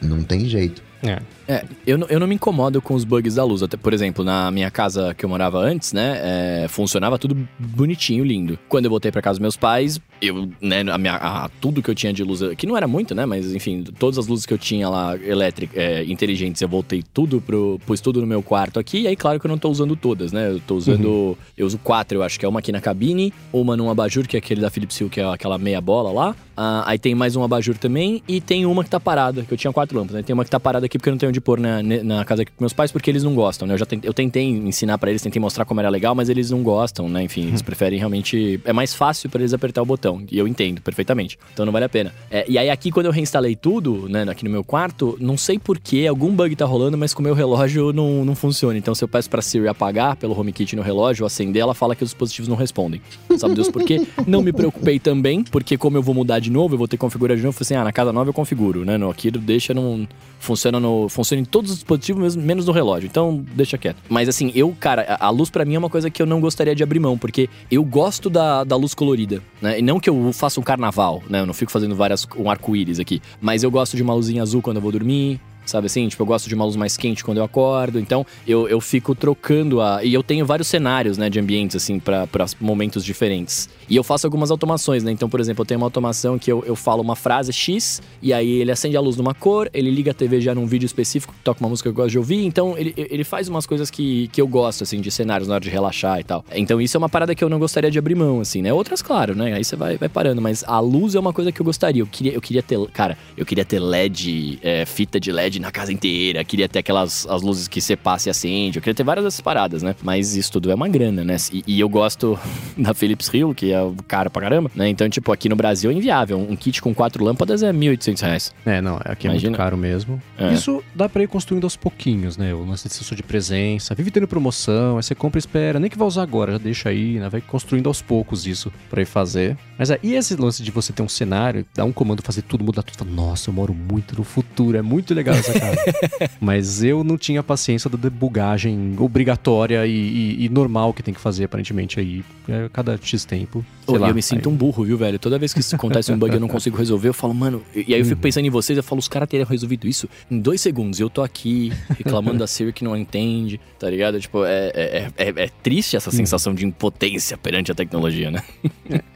não tem jeito. É. É, eu, eu não me incomodo com os bugs da luz. Até, por exemplo, na minha casa que eu morava antes, né? É, funcionava tudo bonitinho, lindo. Quando eu voltei para casa dos meus pais, eu, né, a minha, a, tudo que eu tinha de luz, que não era muito, né? Mas enfim, todas as luzes que eu tinha lá, elétricas, é, inteligentes, eu voltei tudo pro. pus tudo no meu quarto aqui. E aí, claro que eu não tô usando todas, né? Eu tô usando. Uhum. Eu uso quatro, eu acho que é uma aqui na cabine, uma num abajur, que é aquele da Philips Hue, que é aquela meia bola lá Ah, aí tem mais um abajur também e tem uma que tá parada, que eu tinha quatro lâmpadas. Né? Tem uma que tá parada aqui porque eu não tenho onde pôr na, na casa aqui com meus pais, porque eles não gostam, né? Eu já tentei, eu tentei ensinar para eles, tentei mostrar como era legal, mas eles não gostam, né? Enfim, eles preferem realmente. É mais fácil para eles apertar o botão. E eu entendo perfeitamente. Então não vale a pena. É, e aí aqui, quando eu reinstalei tudo, né, aqui no meu quarto, não sei porquê, algum bug tá rolando, mas com o meu relógio não, não funciona. Então se eu peço pra Siri apagar pelo HomeKit no relógio, acender, ela fala que os dispositivos não respondem. Sabe Deus por quê? Não me preocupei também, porque como eu vou mudar de novo, eu vou ter que configurar de novo. Eu falei assim, ah, na casa nova eu configuro, né? No aqui deixa, não... Funciona, no, funciona em todos os dispositivos, menos no relógio. Então, deixa quieto. Mas assim, eu, cara, a luz para mim é uma coisa que eu não gostaria de abrir mão, porque eu gosto da, da luz colorida, né? E não que eu faça um carnaval, né? Eu não fico fazendo várias, um arco-íris aqui. Mas eu gosto de uma luzinha azul quando eu vou dormir. Sabe assim? Tipo, eu gosto de uma luz mais quente quando eu acordo. Então, eu, eu fico trocando a. E eu tenho vários cenários, né, de ambientes, assim, para momentos diferentes. E eu faço algumas automações, né? Então, por exemplo, eu tenho uma automação que eu, eu falo uma frase X, e aí ele acende a luz numa cor, ele liga a TV já num vídeo específico, toca uma música que eu gosto de ouvir. Então, ele, ele faz umas coisas que, que eu gosto, assim, de cenários na hora de relaxar e tal. Então, isso é uma parada que eu não gostaria de abrir mão, assim, né? Outras, claro, né? Aí você vai, vai parando. Mas a luz é uma coisa que eu gostaria. Eu queria, eu queria ter. Cara, eu queria ter LED, é, fita de LED na casa inteira. Queria ter aquelas as luzes que você passa e acende. Eu queria ter várias dessas paradas, né? Mas isso tudo é uma grana, né? E, e eu gosto da Philips Hue, que é cara pra caramba, né? Então, tipo, aqui no Brasil é inviável. Um kit com quatro lâmpadas é 1.800 reais. É, não, aqui é Imagina. muito caro mesmo. É. Isso dá pra ir construindo aos pouquinhos, né? O lance de sensor de presença, vive tendo promoção, aí você compra e espera, nem que vai usar agora, já deixa aí, né? Vai construindo aos poucos isso pra ir fazer. Mas é, e esse lance de você ter um cenário, dar um comando, fazer tudo, mudar tudo, nossa, eu moro muito no futuro, é muito legal Mas eu não tinha paciência da debugagem obrigatória e, e- e normal que tem que fazer, aparentemente, aí, é, cada X tempo. sei lá, eu me sinto aí- um burro, viu, velho? Toda vez que isso acontece um bug e eu não consigo resolver, eu falo, mano. E aí eu fico pensando em vocês, eu falo, os caras teriam resolvido isso em dois segundos. E eu tô aqui reclamando da Siri que não entende, tá ligado? Tipo, é, é, é, é triste essa sensação de impotência perante a tecnologia, né?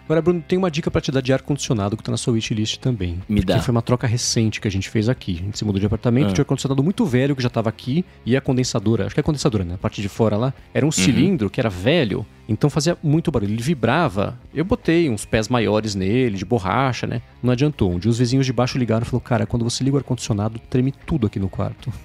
Agora, Bruno, tem uma dica pra te dar de ar-condicionado que tá na sua wishlist também. Me dá. foi uma troca recente que a gente fez aqui. A gente se mudou de apartamento, Ah. tinha um ar-condicionado muito velho que já tava aqui e a condensadora, acho que é a condensadora, né? A parte de fora lá, era Uhum. um cilindro que era velho, então fazia muito barulho. Ele vibrava. Eu botei uns pés maiores nele, de borracha, né? Não adiantou. Um dia os vizinhos de baixo ligaram e falaram: Cara, quando você liga o ar-condicionado, treme tudo aqui no quarto.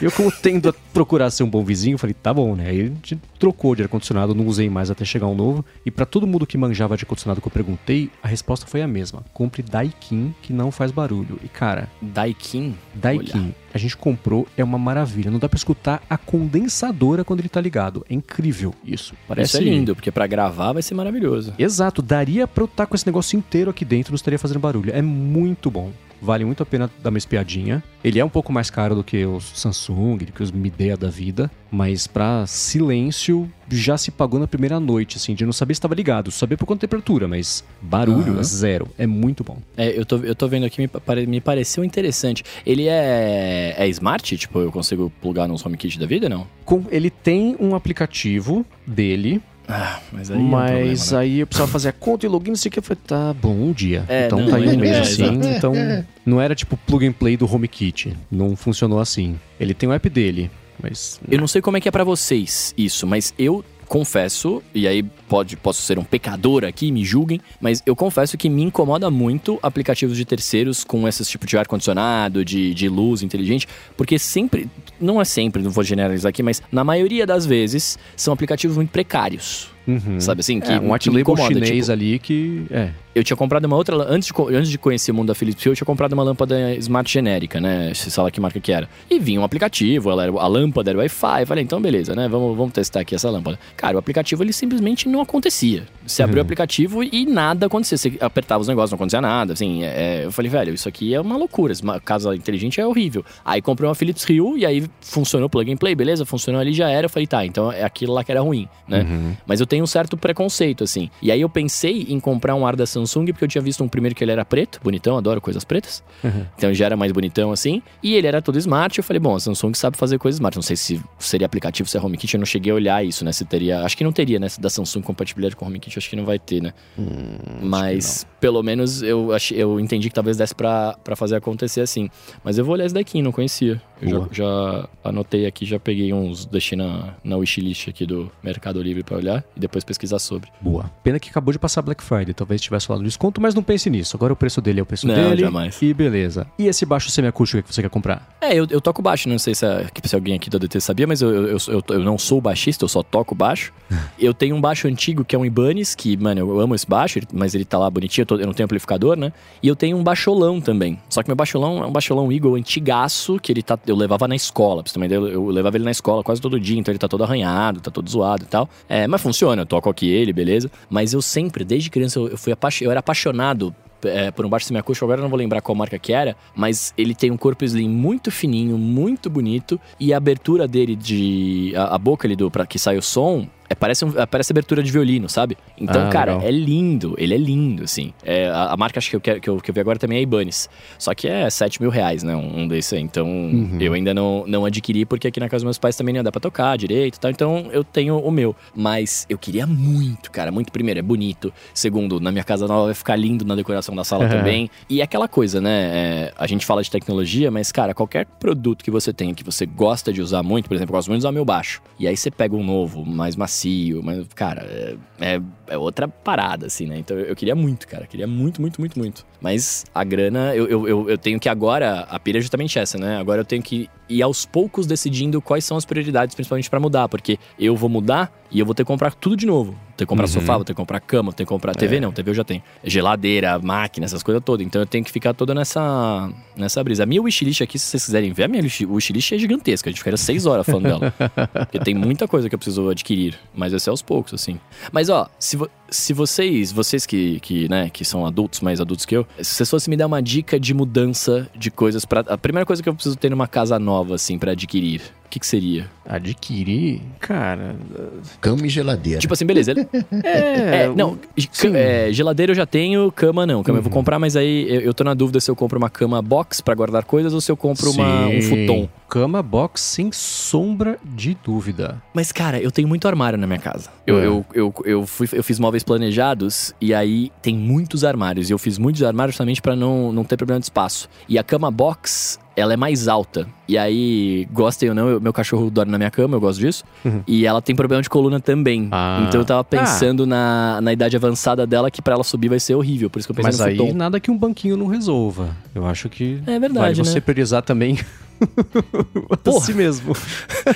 Eu, como tendo a procurar ser um bom vizinho, falei, tá bom, né? Aí trocou de ar-condicionado, não usei mais até chegar um novo. E pra todo mundo que manjava de ar-condicionado que eu perguntei, a resposta foi a mesma. Compre Daikin, que não faz barulho. E cara, Daikin. Daikin, a gente comprou, é uma maravilha. Não dá pra escutar a condensadora quando ele tá ligado. É incrível isso. Parece Isso é lindo, porque pra gravar vai ser maravilhoso. Exato, daria pra eu estar com esse negócio inteiro aqui dentro, não estaria fazendo barulho. É muito bom. Vale muito a pena dar uma espiadinha. Ele é um pouco mais caro do que os Samsung, do que os Midea da vida, mas pra silêncio já se pagou na primeira noite, assim, de não saber se estava ligado, saber por quanto temperatura, mas barulho Aham. zero. É muito bom. É, eu tô, eu tô vendo aqui, me, pare- me pareceu interessante. Ele é, é smart? Tipo, eu consigo plugar nos HomeKit da vida, não? Com- ele tem um aplicativo dele, Ah, mas aí é um mas problema, né? aí eu precisava fazer a conta e login, não sei o que. Eu falei, tá bom, um dia. É, então não, tá aí é, um mês é, assim. exato. Então não era tipo plug and play do HomeKit. Não funcionou assim. Ele tem o app dele, mas. Eu não sei como é que é pra vocês isso, mas eu confesso, e aí pode, posso ser um pecador aqui, me julguem, mas eu confesso que me incomoda muito aplicativos de terceiros com esses tipo de ar-condicionado, de, de luz inteligente, porque sempre, não é sempre, não vou generalizar aqui, mas na maioria das vezes são aplicativos muito precários. Uhum. Sabe assim? Que, É, um white label incomoda, chinês tipo, ali que. É. eu tinha comprado uma outra. Antes de, antes de conhecer o mundo da Philips Hue, eu tinha comprado uma lâmpada smart genérica, né? Sei lá que marca que era. E vinha um aplicativo, ela era, a lâmpada era Wi-Fi. Falei, então beleza, né? Vamos, vamos testar aqui essa lâmpada. Cara, o aplicativo ele simplesmente não acontecia. Você abriu o aplicativo e nada acontecia. Você apertava os negócios, não acontecia nada. Assim, é, eu falei, velho, isso aqui é uma loucura. Uma casa inteligente é horrível. Aí comprei uma Philips Hue e aí funcionou plug and play, beleza? Funcionou ali já era. Eu falei, tá, então é aquilo lá que era ruim, né? Mas eu tenho um certo preconceito, assim. E aí eu pensei em comprar um ar da Samsung, porque eu tinha visto um primeiro que ele era preto, bonitão, adoro coisas pretas. Então já era mais bonitão, assim. E ele era todo smart. Eu falei, bom, a Samsung sabe fazer coisas smart. Não sei se seria aplicativo, se é HomeKit. Eu não cheguei a olhar isso, né? Se teria... Acho que não teria, né? Da Samsung compatibilidade com HomeKit, acho que não vai ter, né? Mas pelo menos eu, achei, eu entendi que talvez desse pra, pra fazer acontecer assim. Mas eu vou olhar esse daqui, não conhecia. Eu já, já anotei aqui, já peguei uns, deixei na, na wishlist aqui do Mercado Livre pra olhar. E depois pesquisar sobre. Boa. Pena que acabou de passar Black Friday. Talvez tivesse no desconto, mas não pense nisso. Agora o preço dele é o preço Não, dele. jamais. E beleza. E esse baixo semiacústico que você quer comprar? É, eu, eu toco baixo, não sei se, a- se alguém aqui da DT sabia, mas eu, eu, eu, eu não sou baixista, eu só toco baixo. eu tenho um baixo antigo que é um Ibanez, que, mano, eu amo esse baixo, mas ele tá lá bonitinho, eu, tô- eu não tenho amplificador, né? E eu tenho um baixolão também. Só que meu baixolão é um baixolão Eagle antigaço, que ele tá. Eu levava na escola, pra você ideia, eu, eu levava ele na escola quase todo dia, então ele tá todo arranhado, tá todo zoado e tal. É, mas funciona, eu toco aqui ele, beleza. Mas eu sempre, desde criança, eu, fui eu era apaixonado é, por um baixo semiacústico, agora eu não vou lembrar qual marca que era, mas ele tem um corpo slim muito fininho, muito bonito, e a abertura dele de. A, a boca ali do, pra que sai o som. É, parece, um, parece abertura de violino, sabe? Então, Ah, cara, legal. é lindo, ele é lindo, assim. É, a, a marca acho que eu, quero, que, eu, que eu vi agora também é Ibanez. Só que é 7 mil reais, né? Um, um desse aí. Então, eu ainda não, não adquiri, porque aqui na casa dos meus pais também não dá pra tocar direito e tal. Então, eu tenho o meu. Mas eu queria muito, cara. Muito, primeiro, é bonito. Segundo, na minha casa nova vai ficar lindo na decoração da sala Uhum. também. E é aquela coisa, né? é, a gente fala de tecnologia, mas, cara, qualquer produto que você tenha que você gosta de usar muito, por exemplo, eu gosto muito de usar meu baixo. E aí você pega um novo, mais macio, mas, cara, é, é, é outra parada, assim, né? Então eu, eu queria muito, cara. Queria muito, muito, muito, muito. Mas a grana, eu, eu, eu, eu tenho que agora. A pira é justamente essa, né? Agora eu tenho que ir aos poucos decidindo quais são as prioridades, principalmente pra mudar, porque eu vou mudar e eu vou ter que comprar tudo de novo. Vou ter que comprar Uhum. sofá, vou ter que comprar cama, vou ter que comprar TV, não, TV eu já tenho. Geladeira, máquina, essas coisas todas. Então eu tenho que ficar toda nessa, nessa brisa. A minha wishlist aqui, se vocês quiserem ver, a minha wish- wishlist é gigantesca. A gente ficaria seis horas falando dela. Porque tem muita coisa que eu preciso adquirir. Mas vai ser aos poucos, assim. Mas ó, se, vo- se vocês, vocês que, que, né, que são adultos, mais adultos que eu, se vocês fossem me dar uma dica de mudança de coisas para A primeira coisa que eu preciso ter numa casa nova, assim, pra adquirir, que, que seria? Adquirir? Cara. Cama e geladeira. Tipo assim, beleza. ele- É. É, não, sim. Uhum. é, geladeira eu já tenho, cama não. Cama eu vou comprar, mas aí eu, eu tô na dúvida se eu compro uma cama box pra guardar coisas ou se eu compro uma, um futon. Cama box sem sombra de dúvida. Mas, cara, eu tenho muito armário na minha casa. Eu, É. eu, eu, eu, fui, eu fiz móveis planejados e aí tem muitos armários. E eu fiz muitos armários justamente pra não, não ter problema de espaço. E a cama box, ela é mais alta. E aí, gostem ou não, eu- meu cachorro dorme na minha cama, eu gosto disso. Uhum. E ela tem problema de coluna também. Ah. Então eu tava pensando na, na idade avançada dela que pra ela subir vai ser horrível. Por isso que eu pensei Mas no aí futon. nada que um banquinho não resolva. Eu acho que É verdade, vale você né? priorizar também Porra. assim mesmo.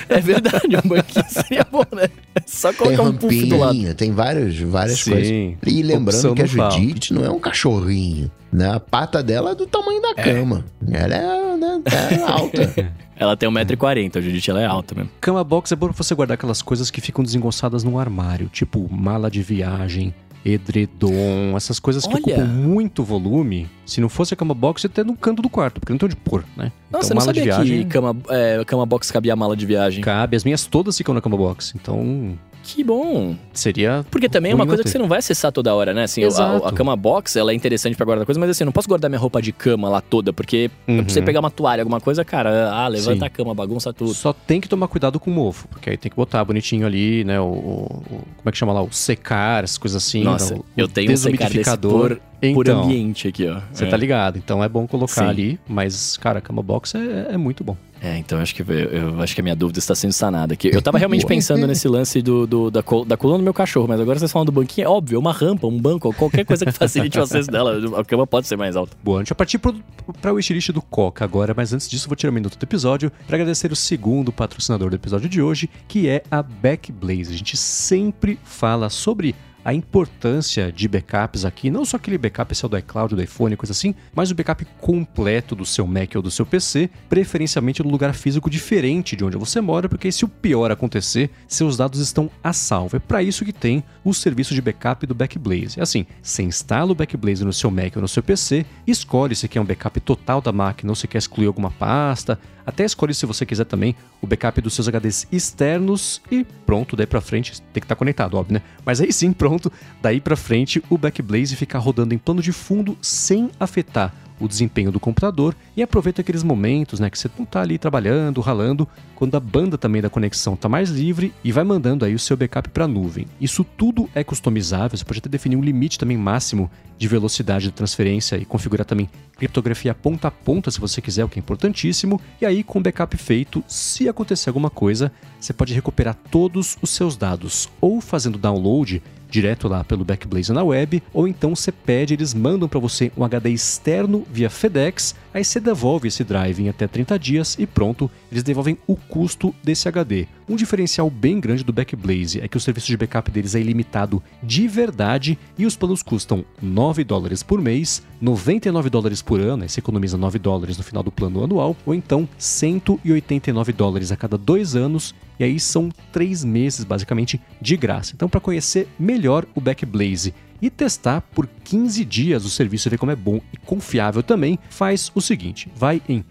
É verdade, um banquinho seria bom, né? É só Tem colocar um puff do lado. tem várias, várias Sim. coisas. E lembrando Opção que a. Judite não é um cachorrinho. Né? A pata dela é do tamanho da cama. Ela é, né, é alta. Ela tem 1,40m, a Judite ela é alta mesmo. Cama box é bom pra você guardar aquelas coisas que ficam desengonçadas no armário, tipo mala de viagem, edredom, essas coisas que Olha. ocupam muito volume. Se não fosse a cama box, você ter no canto do quarto, porque não tem onde pôr, né? Nossa, então, mala de viagem que cama, é, cama box cabia a mala de viagem. cabe. As minhas todas ficam na cama box. Então, Que bom. seria. Porque também é uma coisa não que ter. você não vai acessar toda hora, né? Assim, a- a, Exato. a cama box, ela é interessante pra guardar coisa, mas assim, eu não posso guardar minha roupa de cama lá toda, porque Uhum. eu preciso pegar uma toalha, alguma coisa, cara, ah, levanta Sim. a cama, bagunça tudo. Só tem que tomar cuidado com o mofo, porque aí tem que botar bonitinho ali, né? O, o- o- como é que chama lá? O secar, as coisas assim. Nossa, né, o, eu tenho um secar desse desumidificador. por, por Então, ambiente aqui, ó. Você é. tá ligado. Então é bom colocar Sim. ali, mas, cara, a cama box é, é muito bom. É, então acho que eu, eu acho que a minha dúvida está sendo sanada aqui. Eu tava realmente pensando nesse lance do, do- da, col- da coluna do meu cachorro, mas agora vocês falam do banquinho, é óbvio, uma rampa, um banco, qualquer coisa que facilite o acesso dela. A cama pode ser mais alta. Boa, a gente vai partir pro, pra wishlist do Coca agora, mas antes disso vou tirar um minuto do episódio para agradecer o segundo patrocinador do episódio de hoje, que é a Backblaze. A gente sempre fala sobre a importância de backups aqui, não só aquele backup do iCloud, do iPhone, coisa assim, mas o backup completo do seu Mac ou do seu PC, preferencialmente no lugar físico diferente de onde você mora, porque se o pior acontecer, seus dados estão a salvo. É para isso que tem o serviço de backup do Backblaze. É assim, você instala o Backblaze no seu Mac ou no seu PC, escolhe se quer um backup total da máquina ou se quer excluir alguma pasta, até escolhe se você quiser também o backup dos seus HDs externos e pronto, daí pra frente, tem que estar conectado, óbvio, né? Mas aí sim, pronto, daí pra frente o Backblaze fica rodando em plano de fundo sem afetar o desempenho do computador e aproveita aqueles momentos né, que você não está ali trabalhando, ralando, quando a banda também da conexão está mais livre e vai mandando aí o seu backup para a nuvem. Isso tudo é customizável, você pode até definir um limite também máximo de velocidade de transferência e configurar também criptografia ponta a ponta se você quiser, o que é importantíssimo. E aí, com o backup feito, se acontecer alguma coisa, você pode recuperar todos os seus dados ou fazendo download direto lá pelo Backblaze na web, ou então você pede, eles mandam para você um HD externo via FedEx, aí você devolve esse drive em até 30 dias e pronto, eles devolvem o custo desse HD. Um diferencial bem grande do Backblaze é que o serviço de backup deles é ilimitado de verdade e os planos custam 9 dólares por mês, 99 dólares por ano, aí você economiza 9 dólares no final do plano anual, ou então 189 dólares a cada dois anos e aí são três meses basicamente de graça. Então, para conhecer melhor o Backblaze e testar por 15 dias o serviço e ver como é bom e confiável também, faz o seguinte: vai em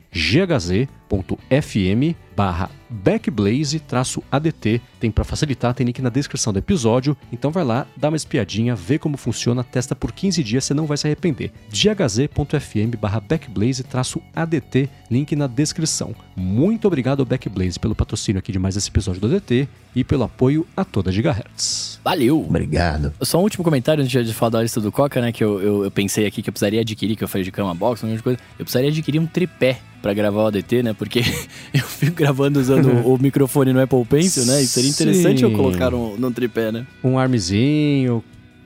ghz.fm barra backblaze-adt. Tem para facilitar, tem link na descrição do episódio. Então vai lá, dá uma espiadinha, vê como funciona, testa por 15 dias, você não vai se arrepender. ghz.fm barra backblaze-adt, link na descrição. Muito obrigado ao Backblaze pelo patrocínio aqui de mais esse episódio do ADT e pelo apoio a toda Gigahertz. Valeu! Obrigado. Só um último comentário antes de falar da lista do Coca, né? Que eu, eu, eu pensei aqui que eu precisaria adquirir, que eu falei de cama box, um monte de coisa. Eu precisaria adquirir um tripé para gravar o ADT, né? Porque eu fico gravando usando o microfone no Apple Pencil, né? E seria interessante Sim. eu colocar um, num tripé, né? Um armezinho,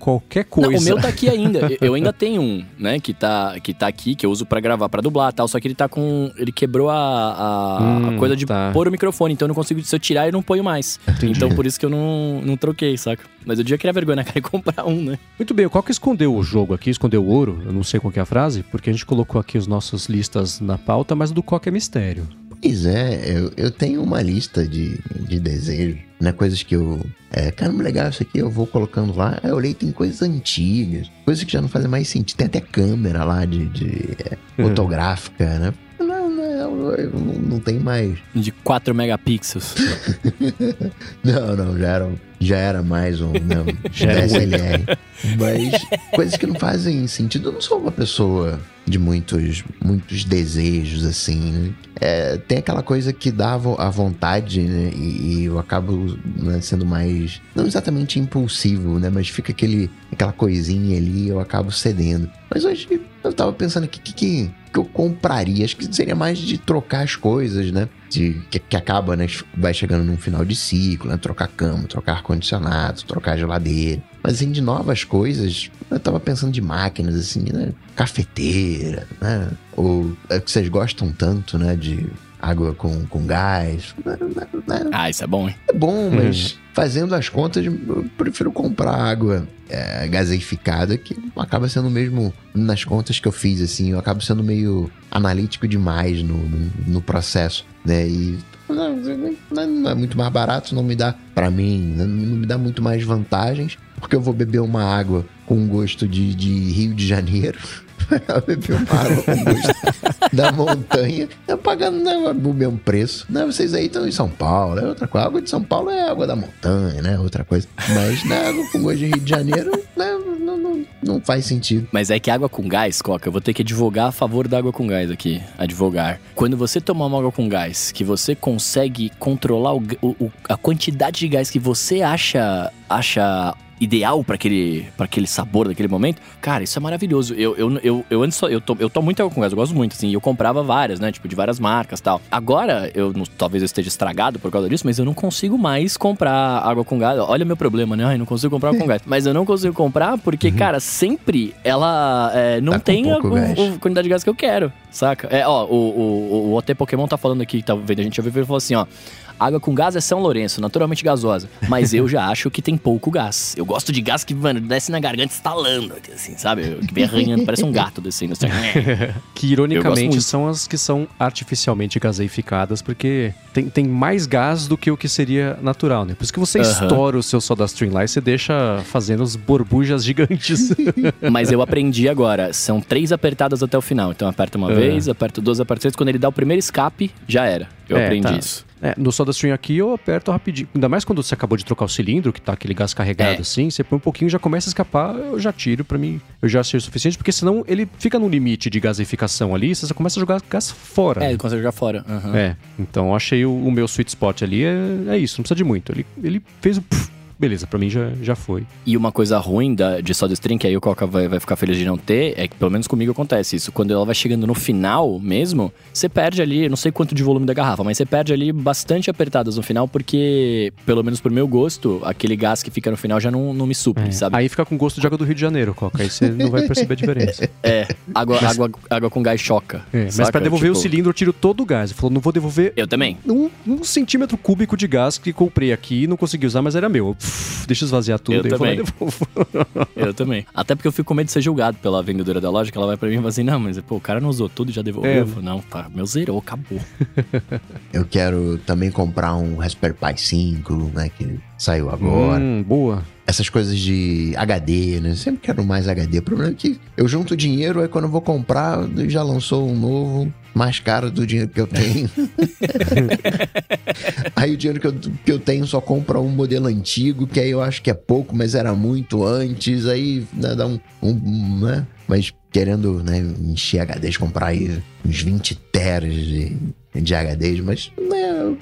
qualquer coisa. Não, o meu tá aqui ainda. Eu- ainda tenho um, né? Que tá, que tá aqui, que eu uso pra gravar, pra dublar e tal. Só que ele tá com. Ele quebrou a, a, Hum, a coisa de tá. pôr o microfone. Então eu não consigo. Se eu tirar, eu não ponho mais. Entendi. Então por isso que eu não, não troquei, saca? Mas eu devia criar vergonha na cara e comprar um, né? Muito bem, o Coca escondeu o jogo aqui, escondeu o ouro, eu não sei qual que é a frase, porque a gente colocou aqui os nossos listas na pauta, mas o do Coca é mistério. Pois é, eu, eu tenho uma lista de, de desejos, né? Coisas que eu. É, caramba, legal isso aqui, eu vou colocando lá. Aí eu olhei, tem coisas antigas, coisas que já não fazem mais sentido. Tem até câmera lá de, de é, fotográfica, né? Não, não, não, não tem mais. De 4 megapixels. Não, não, já era, já era mais um, né, DSLR. Mas coisas que não fazem sentido. Eu não sou uma pessoa de muitos, muitos desejos, assim. É, tem aquela coisa que dá a vo- a vontade, né? E, e eu acabo né, sendo mais. Não exatamente impulsivo, né? Mas fica aquele, aquela coisinha ali e eu acabo cedendo. Mas hoje eu tava pensando aqui, o que, que, que eu compraria? Acho que seria mais de trocar as coisas, né? De, que, que acaba, né? Vai chegando num final de ciclo, né? Trocar cama, trocar ar-condicionado, trocar geladeira. Mas assim, de novas coisas, eu tava pensando de máquinas, assim, né? Cafeteira, né? Ou é que vocês gostam tanto, né? De água com, com gás. Né, né, né? Ah, isso é bom, hein? É bom, mas fazendo as contas, eu prefiro comprar água é, gaseificada, que acaba sendo mesmo nas contas que eu fiz, assim, eu acabo sendo meio analítico demais no, no, no processo, né? E não, é muito mais barato, não me dá, pra mim, não não me dá muito mais vantagens, porque eu vou beber uma água com gosto de, de Rio de Janeiro. Eu beber uma água com gosto da montanha, tá pagando né, o mesmo preço. Né, vocês aí estão em São Paulo, é outra coisa. A água de São Paulo é água da montanha, né? Outra coisa. Mas né, água com gosto de Rio de Janeiro, né, não, faz sentido. Mas é que água com gás, Coca, eu vou ter que advogar a favor da água com gás aqui. Advogar. Quando você tomar uma água com gás, que você consegue controlar o- o- a quantidade de gás que você acha, acha ideal para aquele, pra aquele sabor daquele momento, cara, isso é maravilhoso. Eu, eu, eu, eu antes só, eu, to, eu tomo muita água com gás, eu gosto muito, assim, e eu comprava várias, né, tipo, de várias marcas tal. Agora, eu talvez eu esteja estragado por causa disso, mas eu não consigo mais comprar água com gás. Olha o meu problema, né? Ai, não consigo comprar água com gás. Mas eu não consigo comprar porque, cara, sempre ela é, não Tá tem a, o- o- quantidade de gás que eu quero, saca? É, ó, o, o, o OT Pokémon tá falando aqui, tá vendo? A gente já viu, ele falou assim, ó. Água com gás é São Lourenço, naturalmente gasosa. Mas eu já acho que tem pouco gás. Eu gosto de gás que, mano, desce na garganta estalando, assim, sabe? Que vem arranhando, parece um gato descendo. Assim. Que ironicamente são as que são artificialmente gaseificadas, porque tem, tem mais gás do que o que seria natural, né? Por isso que você Aham. estoura o seu soda stream lá e você deixa fazendo as borbujas gigantes. Mas eu aprendi agora. São três apertadas até o final. Então aperta uma É. vez, aperta duas, aperta três. Quando ele dá o primeiro escape, já era. Eu É, aprendi tá. isso. É, no SodaStream aqui eu aperto rapidinho. Ainda mais quando você acabou de trocar o cilindro, que tá aquele gás carregado É. assim, você põe um pouquinho já começa a escapar, eu já tiro pra mim. Eu já achei o suficiente, porque senão ele fica no limite de gasificação ali, você só começa a jogar gás fora. É, ele consegue jogar fora. aham. É, então eu achei o, o meu sweet spot ali, é, é isso, não precisa de muito. Ele, ele fez o. puf, beleza, pra mim já, já foi. E uma coisa ruim da, de SodaStream, que aí o Coca vai, vai ficar feliz de não ter, é que pelo menos comigo acontece isso. Quando ela vai chegando no final mesmo, você perde ali, não sei quanto de volume da garrafa, mas você perde ali bastante apertadas no final, porque, pelo menos pro meu gosto, aquele gás que fica no final já não, não me supre, É, sabe? Aí fica com gosto de água do Rio de Janeiro, Coca. Aí você não vai perceber a diferença. É, água, água, água com gás choca. É, mas pra devolver o Tipo, cilindro, eu tiro todo o gás. Ele falou, não vou devolver Eu também. um, um centímetro cúbico de gás que comprei aqui e não consegui usar, mas era meu. Deixa eu esvaziar tudo, Eu eu e também. devolvo. Eu também. Até porque eu fico com medo de ser julgado pela vendedora da loja, que ela vai pra mim e fala assim, não, mas pô, o cara não usou tudo e já devolveu. É. Eu falo, não, tá, meu zerou, acabou. Eu quero também comprar um Raspberry Pi 5, né? Que saiu agora. Hum, boa. Essas coisas de HD, né? Sempre quero mais HD. O problema é que eu junto dinheiro, aí quando eu vou comprar, já lançou um novo, mais caro do dinheiro que eu tenho. aí o dinheiro que eu, que eu tenho só compra um modelo antigo, que aí eu acho que é pouco, mas era muito antes. Aí né, dá um, um, né? Mas querendo né, encher HDs, comprar aí uns 20 teras de, de HDs, mas né,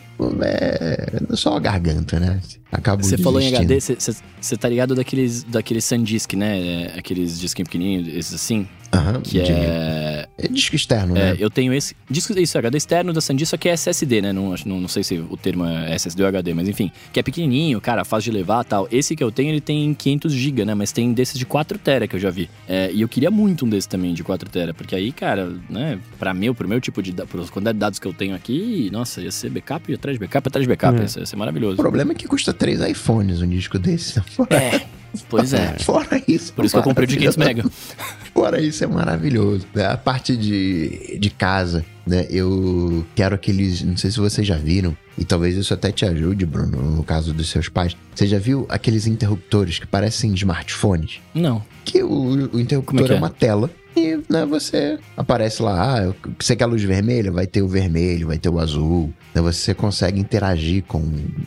é só a garganta, né? Acabo Você falou em. HD, você tá ligado daqueles, daqueles SanDisk, né? É, Aqueles disquinhos pequenininhos, esses assim, Aham, que de- é... é disco externo, é, né? eu tenho esse... Disco, isso, HD externo da SanDisk, só que é SSD, né? Não, não, não sei se o termo é SSD ou HD, mas enfim. Que é pequenininho, cara, fácil de levar tal. Esse que eu tenho, ele tem 500 GB, né? Mas tem desses de 4 TB que eu já vi. É, e eu queria muito um desses também, de 4 TB. Porque aí, cara, né? Pra meu, pro meu tipo de... quantidade de dados que eu tenho aqui, nossa, ia ser backup atrás de backup atrás de backup. É. Ia, ser, ia ser maravilhoso. O problema é que custa três iPhones um disco desse. É, pois é. fora isso. Por isso que eu comprei o de 500 mega. Fora isso é maravilhoso. A parte de, de casa, né? Eu quero aqueles. Não sei se vocês já viram. E talvez isso até te ajude, Bruno, no caso dos seus pais. Você já viu aqueles interruptores que parecem smartphones? Não. Que o, o interruptor é que é, é? uma tela. E né, você aparece lá, ah, você quer luz vermelha? Vai ter o vermelho, vai ter o azul. Né, você consegue interagir com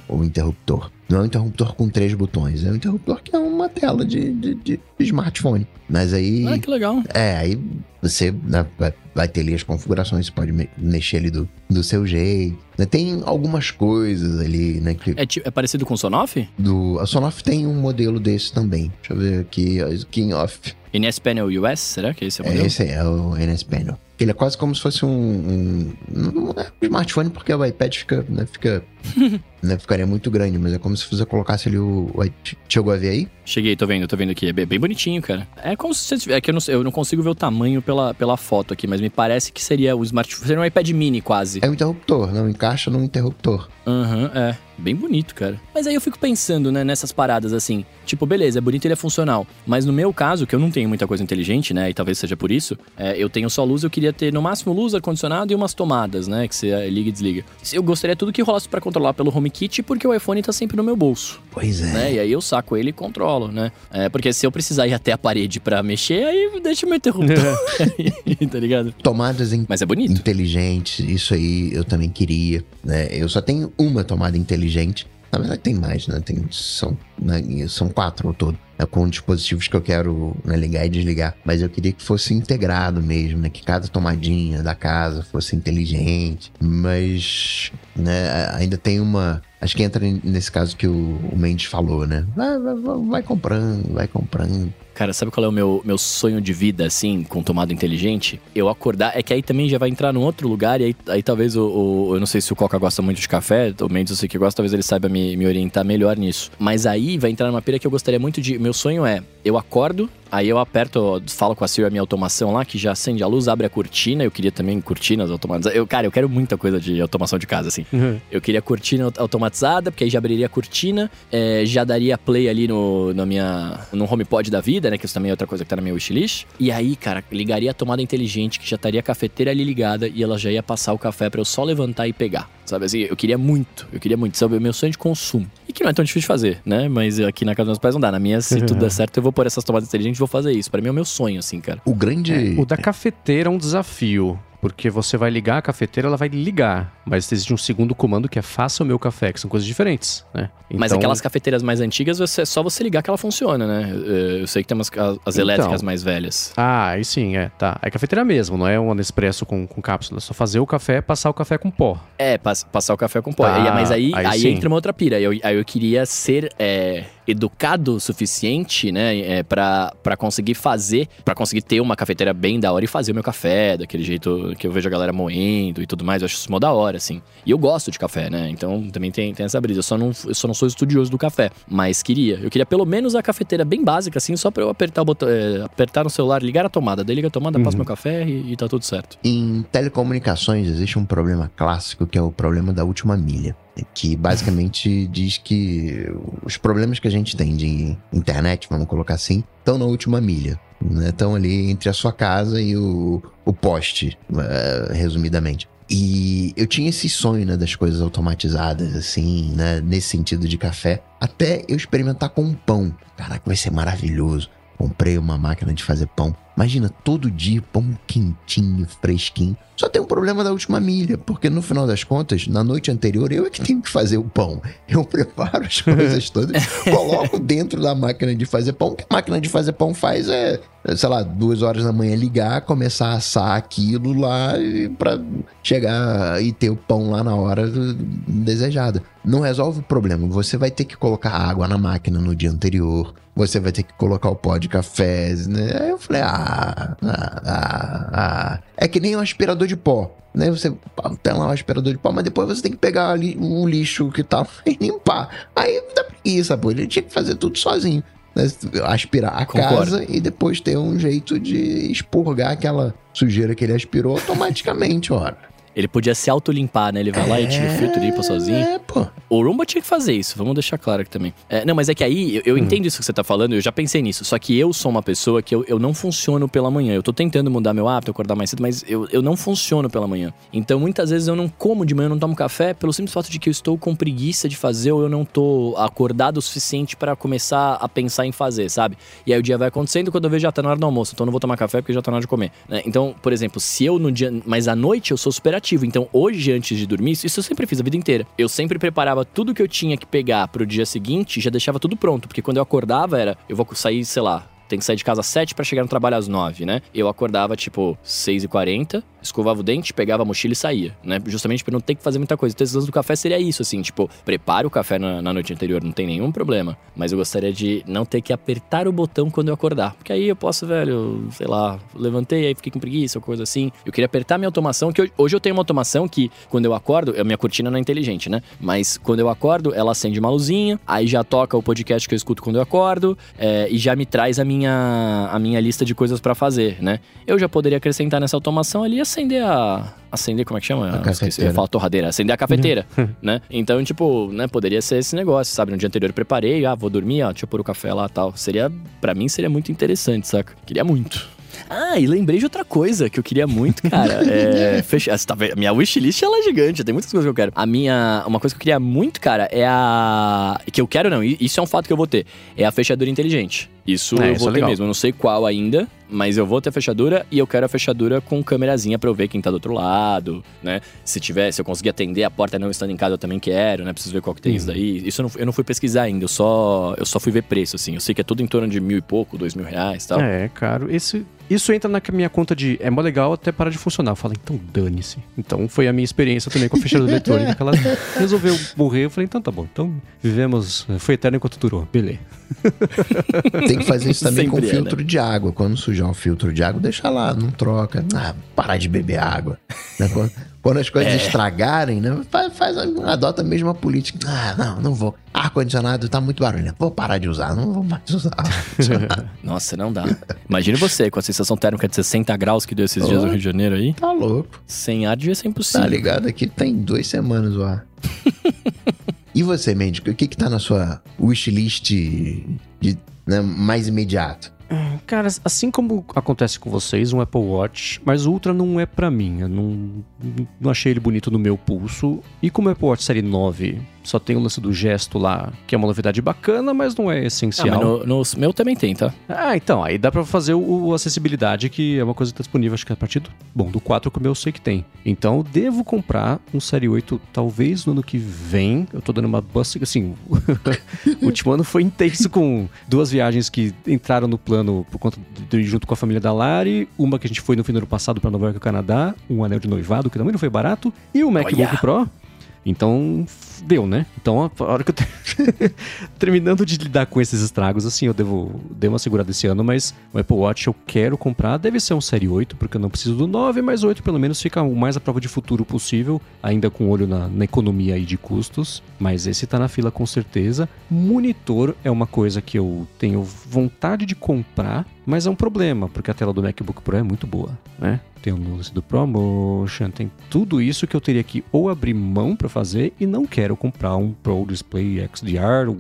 o interruptor. Não é um interruptor com três botões, é um interruptor que é uma tela de, de, de smartphone. Mas aí. Ah, que legal. É, aí você né, vai, ter ali as configurações, você pode me- mexer ali do, do seu jeito. né? Tem algumas coisas ali, né? Que, É, é parecido com o Sonoff? do, a Sonoff tem um modelo desse também. Deixa eu ver aqui, ó, King Off. NS Panel US? Será que esse é o É, modelo? esse é o NS Panel. Ele é quase como se fosse um, um, é um smartphone, porque o iPad fica, né, fica, né, ficaria muito grande, mas é como se você colocasse ali o, Chegou a ver aí? Cheguei, tô vendo, tô vendo aqui. É bem, bonitinho, cara. É como se você tivesse. É que eu não, eu não consigo ver o tamanho pela, pela foto aqui, mas me parece que seria o smartphone. Seria um iPad mini quase. É um interruptor, não encaixa num interruptor. Aham, é. Bem bonito, cara. Mas aí eu fico pensando, né, nessas paradas assim. Tipo, beleza, é bonito e ele é funcional. Mas no meu caso, que eu não tenho muita coisa inteligente, né, e talvez seja por isso, é, eu tenho só luz, eu queria ter no máximo luz, ar-condicionado e umas tomadas, né, que você liga e desliga. Eu gostaria tudo que rolasse pra controlar pelo HomeKit, porque o iPhone tá sempre no meu bolso. Pois é. né? E aí eu saco ele e controlo, né? É, porque se eu precisar ir até a parede pra mexer, aí deixa o meu interruptor. aí, tá ligado? Tomadas em Mas é bonito. inteligentes, isso aí eu também queria, né? Eu só tenho uma tomada inteligente. Na verdade tem mais, né? Tem, são, né? são quatro ao todo. É com dispositivos que eu quero né, ligar e desligar. Mas eu queria que fosse integrado mesmo, né? Que cada tomadinha da casa fosse inteligente. Mas, né? Ainda tem uma... Acho que entra nesse caso que o, o Mendes falou, né? Vai, vai, vai- vai comprando, vai comprando. Cara, sabe qual é o meu, meu sonho de vida, assim, com tomada inteligente? Eu acordar. É que aí também já vai entrar num outro lugar, e aí, aí talvez o, o- Eu não sei se o Coca gosta muito de café, o Mendes eu sei que gosta, talvez ele saiba me, me orientar melhor nisso. Mas aí vai entrar numa pira que eu gostaria muito de. Meu sonho é: eu acordo, aí eu aperto, falo com a Siri a minha automação lá, que já acende a luz, abre a cortina. Eu queria também cortinas automatizadas. Eu, cara, eu quero muita coisa de automação de casa, assim. Eu queria cortina aut- automatizada, porque aí já abriria a cortina, é, já daria play ali no, na minha, no HomePod da vida, né? Que isso também é outra coisa que tá na minha wishlist. E aí, cara, ligaria a tomada inteligente, que já estaria a cafeteira ali ligada e ela já ia passar o café pra eu só levantar e pegar. Sabe assim, eu queria muito, eu queria muito, sabe? O meu sonho de consumo. E que não é tão difícil de fazer, né? Mas aqui na casa dos meus pais não dá. Na minha, se tudo der certo, eu vou pôr essas tomadas inteligentes e vou fazer isso. Pra mim é o meu sonho, assim, cara. O grande... O da cafeteira é um desafio. Porque você vai ligar a cafeteira, ela vai ligar. Mas existe um segundo comando que é faça o meu café, que são coisas diferentes, né? Mas Então- aquelas cafeteiras mais antigas, você, é só você ligar que ela funciona, né? Eu, eu sei que tem umas, as, Então. elétricas mais velhas. Ah, aí sim, é, tá. É cafeteira mesmo, não é um Nespresso com, com cápsula. É só fazer o café, passar o café com pó. É, pass- passar o café com pó. E- mas aí, aí aí, entra uma outra pira. Eu, aí eu queria ser é, educado o suficiente, né? É, pra, pra conseguir fazer, pra conseguir ter uma cafeteira bem da hora e fazer o meu café, daquele jeito que eu vejo a galera moendo e tudo mais. Eu acho isso mó da hora, assim. E eu gosto de café, né? Então também tem, tem essa brisa. Eu só, não, eu só não sou estudioso do café. Mas queria. Eu queria pelo menos a cafeteira bem básica, assim, só pra eu apertar o botão, é, apertar no celular, ligar a tomada. Daí liga a tomada, passo Uhum. meu café e, e tá tudo certo. Em telecomunicações existe um problema clássico que é o problema da última milha. Que basicamente diz que os problemas que a gente tem de internet, vamos colocar assim, estão na última milha. né? Estão ali entre a sua casa e o, o poste, eh, resumidamente. E eu tinha esse sonho, né, das coisas automatizadas, assim, né, nesse sentido de café, até eu experimentar com pão. Caraca, vai ser maravilhoso. Comprei uma máquina de fazer pão. Imagina, todo dia pão quentinho, fresquinho. Só tem um problema da última milha, porque no final das contas, na noite anterior, eu é que tenho que fazer o pão. Eu preparo as coisas todas, coloco dentro da máquina de fazer pão. O que a máquina de fazer pão faz é, sei lá, duas horas da manhã ligar, começar a assar aquilo lá pra chegar e ter o pão lá na hora desejada. Não resolve o problema. Você vai ter que colocar água na máquina no dia anterior. Você vai ter que colocar o pó de café, né? Aí eu falei, ah, ah, ah, ah. É que nem um aspirador de pó. Né? Você tem lá um aspirador de pó, mas depois você tem que pegar ali o lixo que tá e limpar. Aí dá preguiça, pô. Ele tinha que fazer tudo sozinho. né? Aspirar a Concordo. casa e depois ter um jeito de expurgar aquela sujeira que ele aspirou automaticamente, ora. Ele podia se autolimpar, né? Ele vai lá e tira o filtro e limpa sozinho. É, pô. O Roomba tinha que fazer isso, vamos deixar claro aqui também. É, não, mas é que aí, eu, eu entendo isso que você tá falando, eu já pensei nisso. Só que eu sou uma pessoa que eu, eu não funciono pela manhã. Eu tô tentando mudar meu hábito, acordar mais cedo, mas eu, eu não funciono pela manhã. Então, muitas vezes eu não como de manhã, eu não tomo café, pelo simples fato de que eu estou com preguiça de fazer ou eu não tô acordado o suficiente pra começar a pensar em fazer, sabe? E aí o dia vai acontecendo quando eu vejo já tá na hora do almoço, então eu não vou tomar café porque já tá na hora de comer. né? Então, por exemplo, se eu no dia. Mas à noite eu sou super ativo. Então, hoje, antes de dormir, isso, eu sempre fiz a vida inteira. Eu sempre preparava tudo que eu tinha que pegar pro dia seguinte já deixava tudo pronto. Porque quando eu acordava era, eu vou sair, sei lá. Tem que sair de casa às 7 pra chegar no trabalho às 9, né? Eu acordava, tipo, 6h40, escovava o dente, pegava a mochila e saía, né? Justamente pra não ter que fazer muita coisa. Então, esse lance do café seria isso, assim, tipo, prepara o café na, na noite anterior, não tem nenhum problema. Mas eu gostaria de não ter que apertar o botão quando eu acordar. Porque aí eu posso, velho, sei lá, levantei, aí fiquei com preguiça ou coisa assim. Eu queria apertar minha automação, que hoje, eu tenho uma automação que, quando eu acordo, a minha cortina não é inteligente, né? Mas quando eu acordo, ela acende uma luzinha, aí já toca o podcast que eu escuto quando eu acordo, é, e já me traz a minha, a minha lista de coisas pra fazer, né? Eu já poderia acrescentar nessa automação ali acender a. Acender, como é que chama? A Esqueci. Eu falo torradeira, acender a cafeteira, né? Então, tipo, né, poderia ser esse negócio, sabe? No dia anterior eu preparei, ah, vou dormir, ó, deixa eu pôr o café lá e tal. Seria, pra mim, seria muito interessante, saca? Queria muito. Ah, e lembrei de outra coisa que eu queria muito, cara. É. Fechar. Você tá vendo? Minha wishlist ela é gigante, tem muitas coisas que eu quero. A minha. Uma coisa que eu queria muito, cara, é a. Que eu quero, não, isso é um fato que eu vou ter. É a fechadura inteligente. Isso É, eu isso vou é ter legal. mesmo. Eu não sei qual ainda, mas eu vou ter a fechadura e eu quero a fechadura com câmerazinha pra eu ver quem tá do outro lado, né? Se tiver, se eu conseguir atender a porta não estando em casa, eu também quero, né? Preciso ver qual que tem isso daí. Isso eu não, eu não fui pesquisar ainda, eu só, eu só fui ver preço, assim. Eu sei que é tudo em torno de mil e pouco, dois mil reais e tal. É, caro. Esse, isso entra na minha conta de é mó legal até parar de funcionar. Eu falo, então dane-se. Então foi a minha experiência também com a fechadura eletrônica. Ela resolveu morrer. Eu falei, então tá bom. Então vivemos. Foi eterno enquanto durou. Beleza. Tem que fazer isso também com Sempre é, filtro de água. Quando sujar o filtro de água, deixa lá, não troca. Ah, parar de beber água. Né? Quando, quando as coisas estragarem, né? Faz, faz, adota a mesma política. Ah, não, não vou. Ar-condicionado tá muito barulho. Vou parar de usar, não vou mais usar. Nossa, não dá. Imagine você com a sensação térmica de 60 graus que deu esses dias no Rio de Janeiro aí. tá louco. Sem ar devia ser Tá impossível. ligado? Aqui tem duas semanas o ar. E você, médico? O que que tá na sua wishlist de, né, mais imediato? Cara, assim como acontece com vocês, um Apple Watch, mas o Ultra não é pra mim. Eu não, não achei ele bonito no meu pulso. E como o Apple Watch Série 9 Só tem o lance do gesto lá, que é uma novidade bacana, mas não é Ah, essencial. mas no, no meu também tem, tá? Ah, então, aí dá pra fazer o, o acessibilidade, que é uma coisa que tá disponível, acho que a partir do... Bom, do 4 como eu sei que tem. Então, eu devo comprar um Série 8, talvez no ano que vem. Eu tô dando uma bust, assim... o último ano foi intenso com duas viagens que entraram no plano por conta de, junto com a família da Lari. Uma que a gente foi no fim do ano passado pra Nova York, Canadá. Um anel de noivado, que também não foi barato. E o MacBook Olha! Pro. Então, deu, né? Então, a hora que eu ter- terminando de lidar com esses estragos, assim, eu devo dei uma segurada esse ano, mas o Apple Watch eu quero comprar, deve ser um Série 8, porque eu não preciso do 9, mas o 8 pelo menos fica o mais à prova de futuro possível, ainda com olho na, na economia aí de custos, mas esse tá na fila com certeza. Monitor é uma coisa que eu tenho vontade de comprar, mas é um problema, porque a tela do MacBook Pro é muito boa, né? Tem o lance do ProMotion, tem tudo isso que eu teria que ou abrir mão para fazer e não quero comprar um Pro Display XDR, um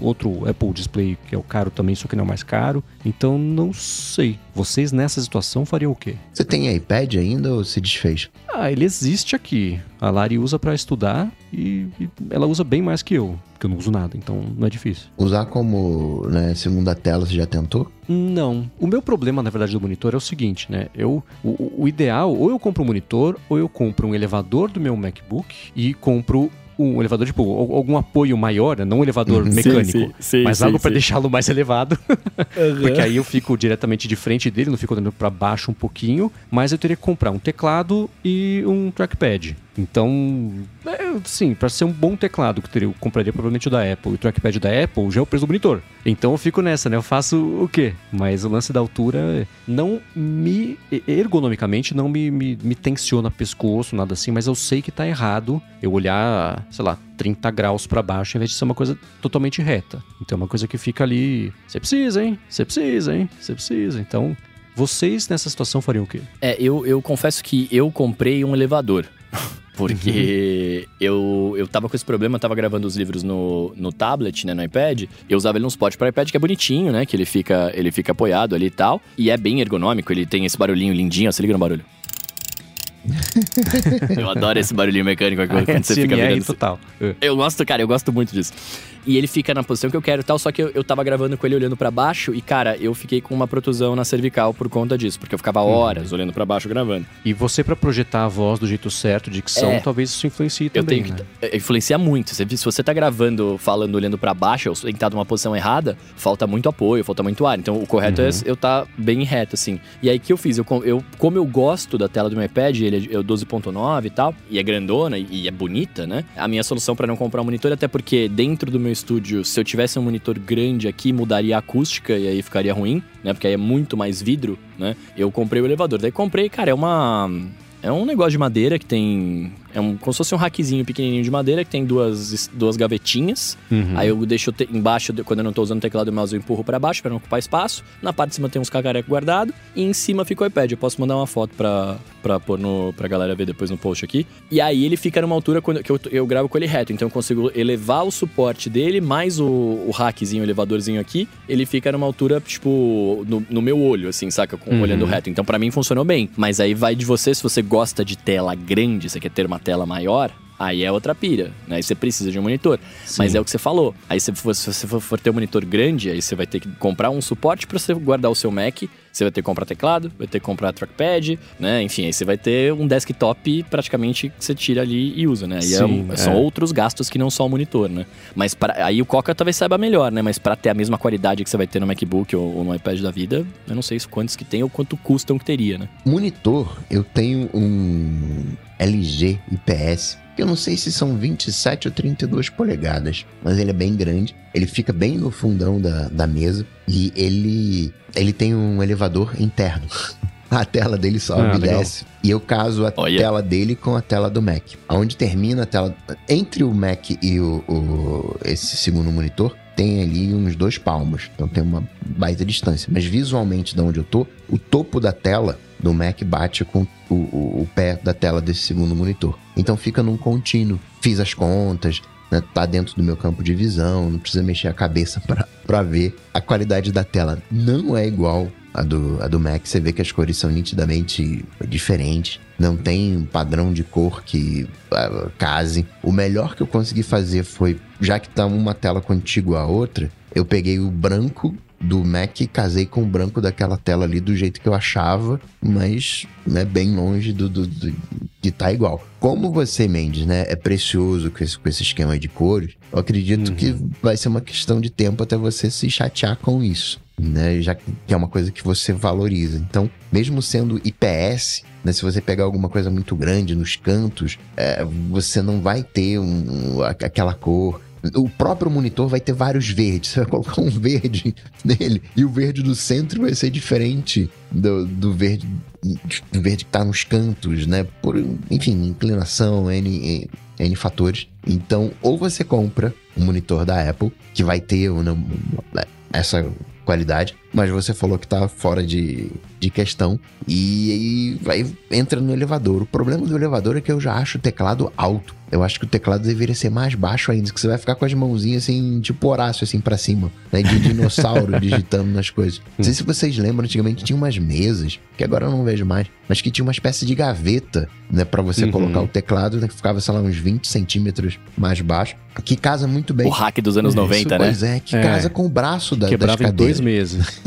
outro Apple Display que é o caro também, só que não é o mais caro. Então não sei. Vocês nessa situação fariam o quê? Você tem iPad ainda ou se desfez? Ah, ele existe aqui. A Lari usa para estudar e, e ela usa bem mais que eu, porque eu não uso nada, então não é difícil. Usar como né, segunda tela, você já tentou? Não. O meu problema, na verdade, do monitor é o seguinte, né? Eu, o, o ideal, ou eu compro um monitor, ou eu compro um elevador do meu MacBook e compro um elevador, tipo, al- algum apoio maior, né? não um elevador Uhum. mecânico, Sim, sim, mas sim, algo para deixá-lo mais elevado. Porque aí eu fico diretamente de frente dele, não fico olhando para baixo um pouquinho, mas eu teria que comprar um teclado e um trackpad. Então, é, sim, para ser um bom teclado que eu, compraria provavelmente o da Apple, e o trackpad da Apple já é o preço do monitor. Então eu fico nessa, né? Eu faço o quê? Mas o lance da altura não me, ergonomicamente, não me, me, me tensiona pescoço, nada assim, mas eu sei que tá errado eu olhar, sei lá, 30 graus para baixo, em vez de ser uma coisa totalmente reta. Então é uma coisa que fica ali. Você precisa, hein? Você precisa, hein? Você precisa. Então, vocês nessa situação fariam o quê? É, eu, eu confesso que eu comprei um elevador. Porque eu, eu tava com esse problema, eu tava gravando os livros no, no tablet, né, no iPad. Eu usava ele num suporte para iPad que é bonitinho, né? Que ele fica, ele fica apoiado ali e tal. E é bem ergonômico, ele tem esse barulhinho lindinho, ó, se liga no barulho. eu adoro esse barulhinho mecânico aqui quando você fica SMR virando. total. É. Eu gosto, cara, eu gosto muito disso. E ele fica na posição que eu quero e tal, só que eu, eu tava gravando com ele olhando pra baixo e, cara, eu fiquei com uma protusão na cervical por conta disso, porque eu ficava horas olhando pra baixo gravando. E você, pra projetar a voz do jeito certo, dicção, É. talvez isso influencie Eu também, tenho que. né? é, Influencia muito. Você- Se você tá gravando, falando, olhando pra baixo, ou sentado numa posição errada, falta muito apoio, falta muito ar. Então o correto é eu tá bem reto, assim. E aí o que eu fiz? Eu, eu, como eu gosto da tela do meu iPad, ele é 12.9 e tal, e é grandona e, e é bonita, né? A minha solução pra não comprar um monitor, até porque dentro do meu estúdio, se eu tivesse um monitor grande aqui, mudaria a acústica e aí ficaria ruim, né? Porque aí é muito mais vidro, né? Eu comprei o elevador. Daí comprei, cara, é uma. É um negócio de madeira que tem. É um, como se fosse um rackzinho pequenininho de madeira que tem duas, duas gavetinhas. Uhum. Aí eu deixo te- embaixo, quando eu não tô usando o teclado e o mouse, eu empurro pra baixo pra não ocupar espaço. Na parte de cima tem uns cacarecos guardados. E em cima fica o iPad. Eu posso mandar uma foto pra, pra pôr no, pra galera ver depois no post aqui. E aí ele fica numa altura quando, que eu, eu gravo com ele reto. Então eu consigo elevar o suporte dele, mais o, o rackzinho, o elevadorzinho aqui. Ele fica numa altura, tipo, no, no meu olho, assim, saca? Com, Uhum. Olhando reto. Então pra mim funcionou bem. Mas aí vai de você, se você gosta de tela grande, você quer ter uma tela maior. Aí é outra pira, né? Aí você precisa de um monitor. Mas é o que você falou. Aí se, você for ter um monitor grande, aí você vai ter que comprar um suporte para você guardar o seu Mac. Você vai ter que comprar teclado, vai ter que comprar trackpad, né? Enfim, aí você vai ter um desktop praticamente que você tira ali e usa, né? Aí é- Sim, são é. outros gastos que não só o monitor, né? Mas pra, aí o Coca talvez saiba melhor, né? Mas para ter a mesma qualidade que você vai ter no MacBook ou, ou no iPad da vida, eu não sei quantos que tem ou quanto custam que teria, né? Monitor, eu tenho um LG IPS. Eu não sei se são 27 ou 32 polegadas, mas ele é bem grande. Ele fica bem no fundão da, da mesa e ele, ele tem um elevador interno. A tela dele sobe Ah, e desce. E eu caso a Olha. tela dele com a tela do Mac. Onde termina a tela. Entre o Mac e o, o- esse segundo monitor, tem ali uns dois palmos. Então tem uma baita distância. Mas visualmente, de onde eu tô, o topo da tela do Mac bate com o, o- o pé da tela desse segundo monitor. Então fica num contínuo. Fiz as contas, né, tá dentro do meu campo de visão, não precisa mexer a cabeça pra ver. A qualidade da tela não é igual a do, a do Mac, você vê que as cores são nitidamente diferentes. Não tem um padrão de cor que uh, case. O melhor que eu consegui fazer foi, já que tá uma tela contígua à outra, eu peguei o branco do Mac e casei com o branco daquela tela ali do jeito que eu achava, mas né, bem longe do, do, do de estar tá igual. Como você, Mendes, né, é precioso com esse, com esse esquema de cores, eu acredito uhum. que vai ser uma questão de tempo até você se chatear com isso. Né, já que é uma coisa que você valoriza. Então, mesmo sendo IPS, né, se você pegar alguma coisa muito grande nos cantos, é, você não vai ter um, aquela cor o próprio monitor vai ter vários verdes. Você vai colocar um verde nele e o verde do centro vai ser diferente do, do verde do verde que está nos cantos, né? Por, enfim, inclinação, N, N fatores. Então, ou você compra um monitor da Apple, que vai ter uma, essa qualidade, mas você falou que tá fora de, de questão e aí vai, entra no elevador. O problema do elevador é que eu já acho o teclado alto. Eu acho que o teclado deveria ser mais baixo ainda, que você vai ficar com as mãozinhas assim, tipo Horácio, assim, para cima, né? De dinossauro digitando nas coisas. Não sei se vocês lembram, antigamente tinha umas mesas, que agora eu não vejo mais, mas que tinha uma espécie de gaveta, né? para você uhum. colocar o teclado, né, que ficava, sei lá, uns 20 centímetros mais baixo, que casa muito bem. O hack dos anos Isso, 90, né? Pois é, que é. casa com o braço da, Quebrava das em dois meses.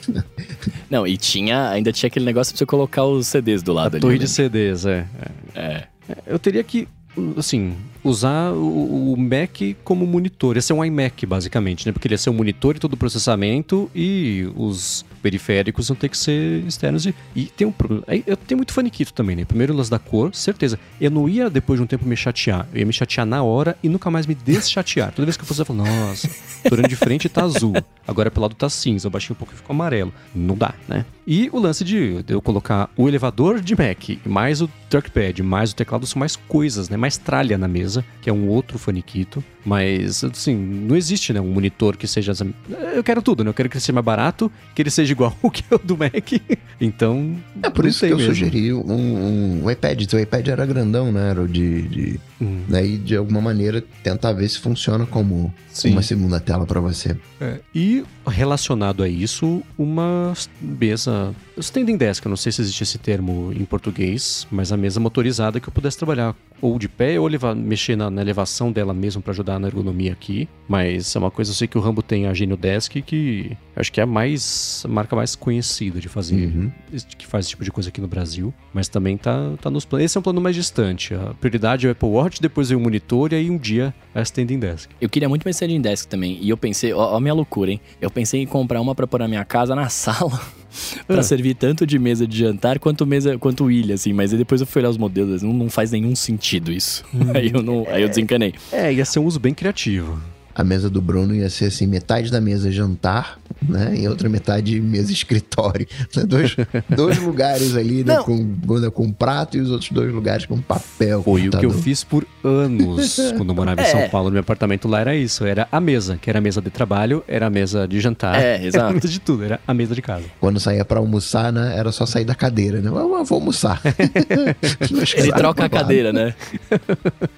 não, e tinha, ainda tinha aquele negócio pra você colocar os CDs do lado A ali. Torre né? de CDs, é. é. é. Eu teria que assim, usar o, o, Mac como monitor. Esse é um iMac, basicamente, né? Porque ele ia ser um monitor e todo o processamento e os periféricos vão ter que ser externos. E, e tem um problema. Eu tenho muito faniquito também, né? Primeiro, lance da cor, certeza. Eu não ia, depois de um tempo, me chatear. Eu ia me chatear na hora e nunca mais me deschatear. Toda vez que eu fosse, eu falar, nossa, tô olhando de frente tá azul. Agora pro lado tá cinza. Eu baixei um pouco e ficou amarelo. Não dá, né? E o lance de eu colocar o elevador de Mac, mais o trackpad, mais o teclado, são mais coisas, né? Mais tralha na mesa, que é um outro faniquito. Mas, assim, não existe, né? Um monitor que seja. Eu quero tudo, né? Eu quero que ele seja mais barato, que ele seja igual o que é o do Mac. Então. É por isso que eu mesmo. sugeri um, um, um, iPad. Seu iPad era grandão, né? Era o de. de hum. né? E de alguma maneira tentar ver se funciona como Sim. uma segunda tela para você. É. E relacionado a isso, uma mesa. Standing desk, eu não sei se existe esse termo em português, mas a mesa motorizada que eu pudesse trabalhar ou de pé ou levar, mexer na, na elevação dela mesmo para ajudar na ergonomia aqui. Mas é uma coisa, eu sei que o Rambo tem a Genio Desk, que acho que é a mais a marca mais conhecida de fazer, uhum. que faz esse tipo de coisa aqui no Brasil. Mas também tá, tá nos planos. Esse é um plano mais distante. A prioridade é o Apple Watch, depois vem o monitor e aí um dia a Standing Desk. Eu queria muito uma Standing Desk também. E eu pensei, ó, ó a minha loucura, hein? Eu pensei em comprar uma para pôr na minha casa na sala. Para servir tanto de mesa de jantar quanto mesa quanto ilha, assim. Mas aí depois eu fui olhar os modelos, não, não faz nenhum sentido isso. Hum. aí, eu não, aí eu desencanei. É, ia ser um uso bem criativo a mesa do Bruno ia ser assim, metade da mesa jantar, né? E outra metade mesa escritório. Né? Dois, dois lugares ali, né? Com, com prato e os outros dois lugares com papel. Foi o que eu fiz por anos quando eu morava em é. São Paulo. No meu apartamento lá era isso. Era a mesa, que era a mesa de trabalho, era a mesa de jantar. É, exato. Era a mesa de tudo, era a mesa de casa. Quando saía para almoçar, né? Era só sair da cadeira, né? Eu vou almoçar. Ele troca a cadeira, né?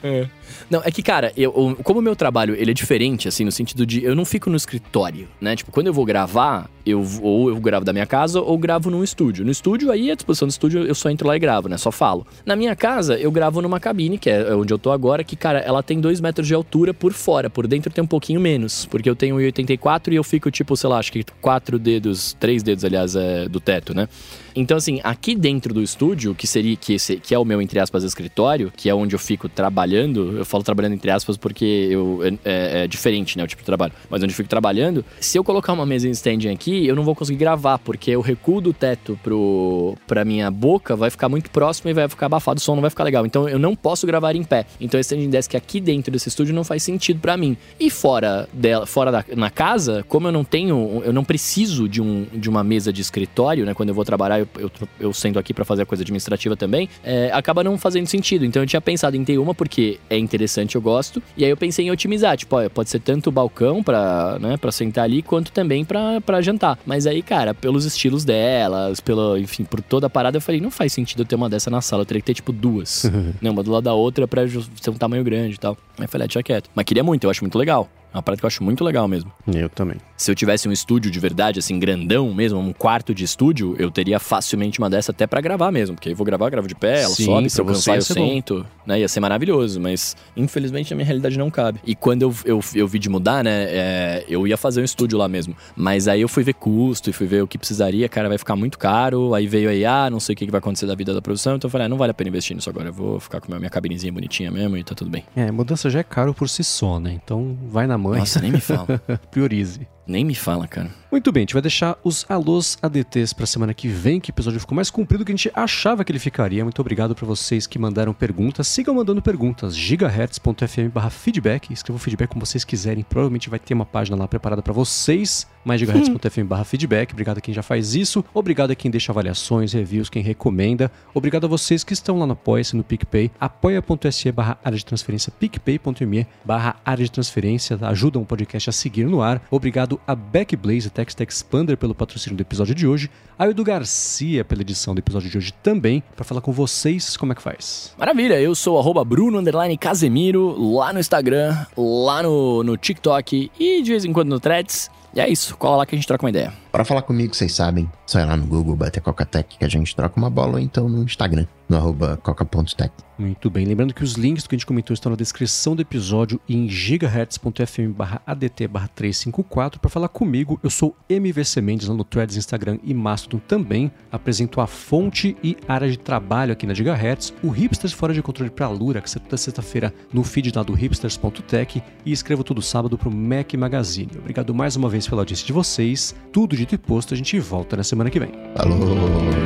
é. Não, é que, cara, eu, como o meu trabalho ele é diferente, assim, no sentido de eu não fico no escritório, né? Tipo, quando eu vou gravar, eu ou eu gravo da minha casa ou gravo num estúdio. No estúdio, aí, à disposição do estúdio, eu só entro lá e gravo, né? Só falo. Na minha casa, eu gravo numa cabine, que é onde eu tô agora, que, cara, ela tem dois metros de altura por fora. Por dentro tem um pouquinho menos, porque eu tenho 1,84 e eu fico, tipo, sei lá, acho que quatro dedos, três dedos, aliás, é, do teto, né? Então, assim, aqui dentro do estúdio, que seria que, que é o meu, entre aspas, escritório, que é onde eu fico trabalhando, eu falo trabalhando entre aspas porque eu, é, é, é diferente, né, o tipo de trabalho, mas onde eu fico trabalhando, se eu colocar uma mesa em standing aqui, eu não vou conseguir gravar, porque o recuo do teto pro, pra minha boca vai ficar muito próximo e vai ficar abafado, o som não vai ficar legal. Então eu não posso gravar em pé. Então esse standing desk aqui dentro desse estúdio não faz sentido para mim. E fora dela, fora da, na casa, como eu não tenho, eu não preciso de, um, de uma mesa de escritório, né, quando eu vou trabalhar, eu, eu, eu sendo aqui para fazer a coisa administrativa também, é, acaba não fazendo sentido. Então eu tinha pensado em ter uma porque é interessante, eu gosto. E aí eu pensei em otimizar, tipo, ó, pode ser tanto o balcão pra, né, pra sentar ali, quanto também pra, pra jantar. Mas aí, cara, pelos estilos delas, pelo, enfim, por toda a parada, eu falei, não faz sentido eu ter uma dessa na sala, eu teria que ter, tipo, duas. né, uma do lado da outra pra ser um tamanho grande e tal. Aí eu falei, ah, tinha quieto. Mas queria muito, eu acho muito legal. É uma parada que eu acho muito legal mesmo. Eu também. Se eu tivesse um estúdio de verdade, assim, grandão mesmo, um quarto de estúdio, eu teria facilmente uma dessa até pra gravar mesmo. Porque eu vou gravar, eu gravo de pé, ela Sim, sobe, se eu cansar, eu bom. sento, né? Ia ser maravilhoso, mas infelizmente a minha realidade não cabe. E quando eu, eu, eu vi de mudar, né, é, eu ia fazer um estúdio lá mesmo. Mas aí eu fui ver custo e fui ver o que precisaria, cara, vai ficar muito caro. Aí veio aí, ah, não sei o que que vai acontecer da vida da produção. Então eu falei, ah, não vale a pena investir nisso agora. Eu vou ficar com a minha cabinezinha bonitinha mesmo e tá tudo bem. É, mudança já é caro por si só, né? Então vai na mãe, Nossa, nem me fala. priorize. Nem me fala, cara. Muito bem, a gente vai deixar os alôs ADTs pra semana que vem, que o episódio ficou mais comprido do que a gente achava que ele ficaria. Muito obrigado pra vocês que mandaram perguntas. Sigam mandando perguntas. gigahertz.fm feedback. Escrevam feedback como vocês quiserem. Provavelmente vai ter uma página lá preparada pra vocês. Mais gigahertz.fm feedback. Obrigado a quem já faz isso. Obrigado a quem deixa avaliações, reviews, quem recomenda. Obrigado a vocês que estão lá no Apoia-se, no PicPay. apoia.se barra área de transferência, picpay.me barra área de transferência. Ajudam o podcast a seguir no ar. Obrigado a Backblaze Text Expander pelo patrocínio do episódio de hoje. A Edu Garcia pela edição do episódio de hoje também. Pra falar com vocês, como é que faz? Maravilha, eu sou arroba Bruno Casemiro, lá no Instagram, lá no, no TikTok e de vez em quando no Threads. E é isso, cola lá que a gente troca uma ideia. Para falar comigo, vocês sabem, só ir lá no Google, bater Cocatec, que a gente troca uma bola, ou então no Instagram, no arroba coca.tech. Muito bem, lembrando que os links do que a gente comentou estão na descrição do episódio e em gigahertz.fm ADT barra 354 para falar comigo. Eu sou MVC Mendes lá no Threads, Instagram e Mastodon também. Apresento a fonte e área de trabalho aqui na Gigahertz, o Hipsters Fora de Controle para Lura, que toda sexta-feira no feed lá do hipsters.tech e escrevo todo sábado pro Mac Magazine. Obrigado mais uma vez pela audiência de vocês. Tudo dito e posto, a gente volta na semana que vem. Falou,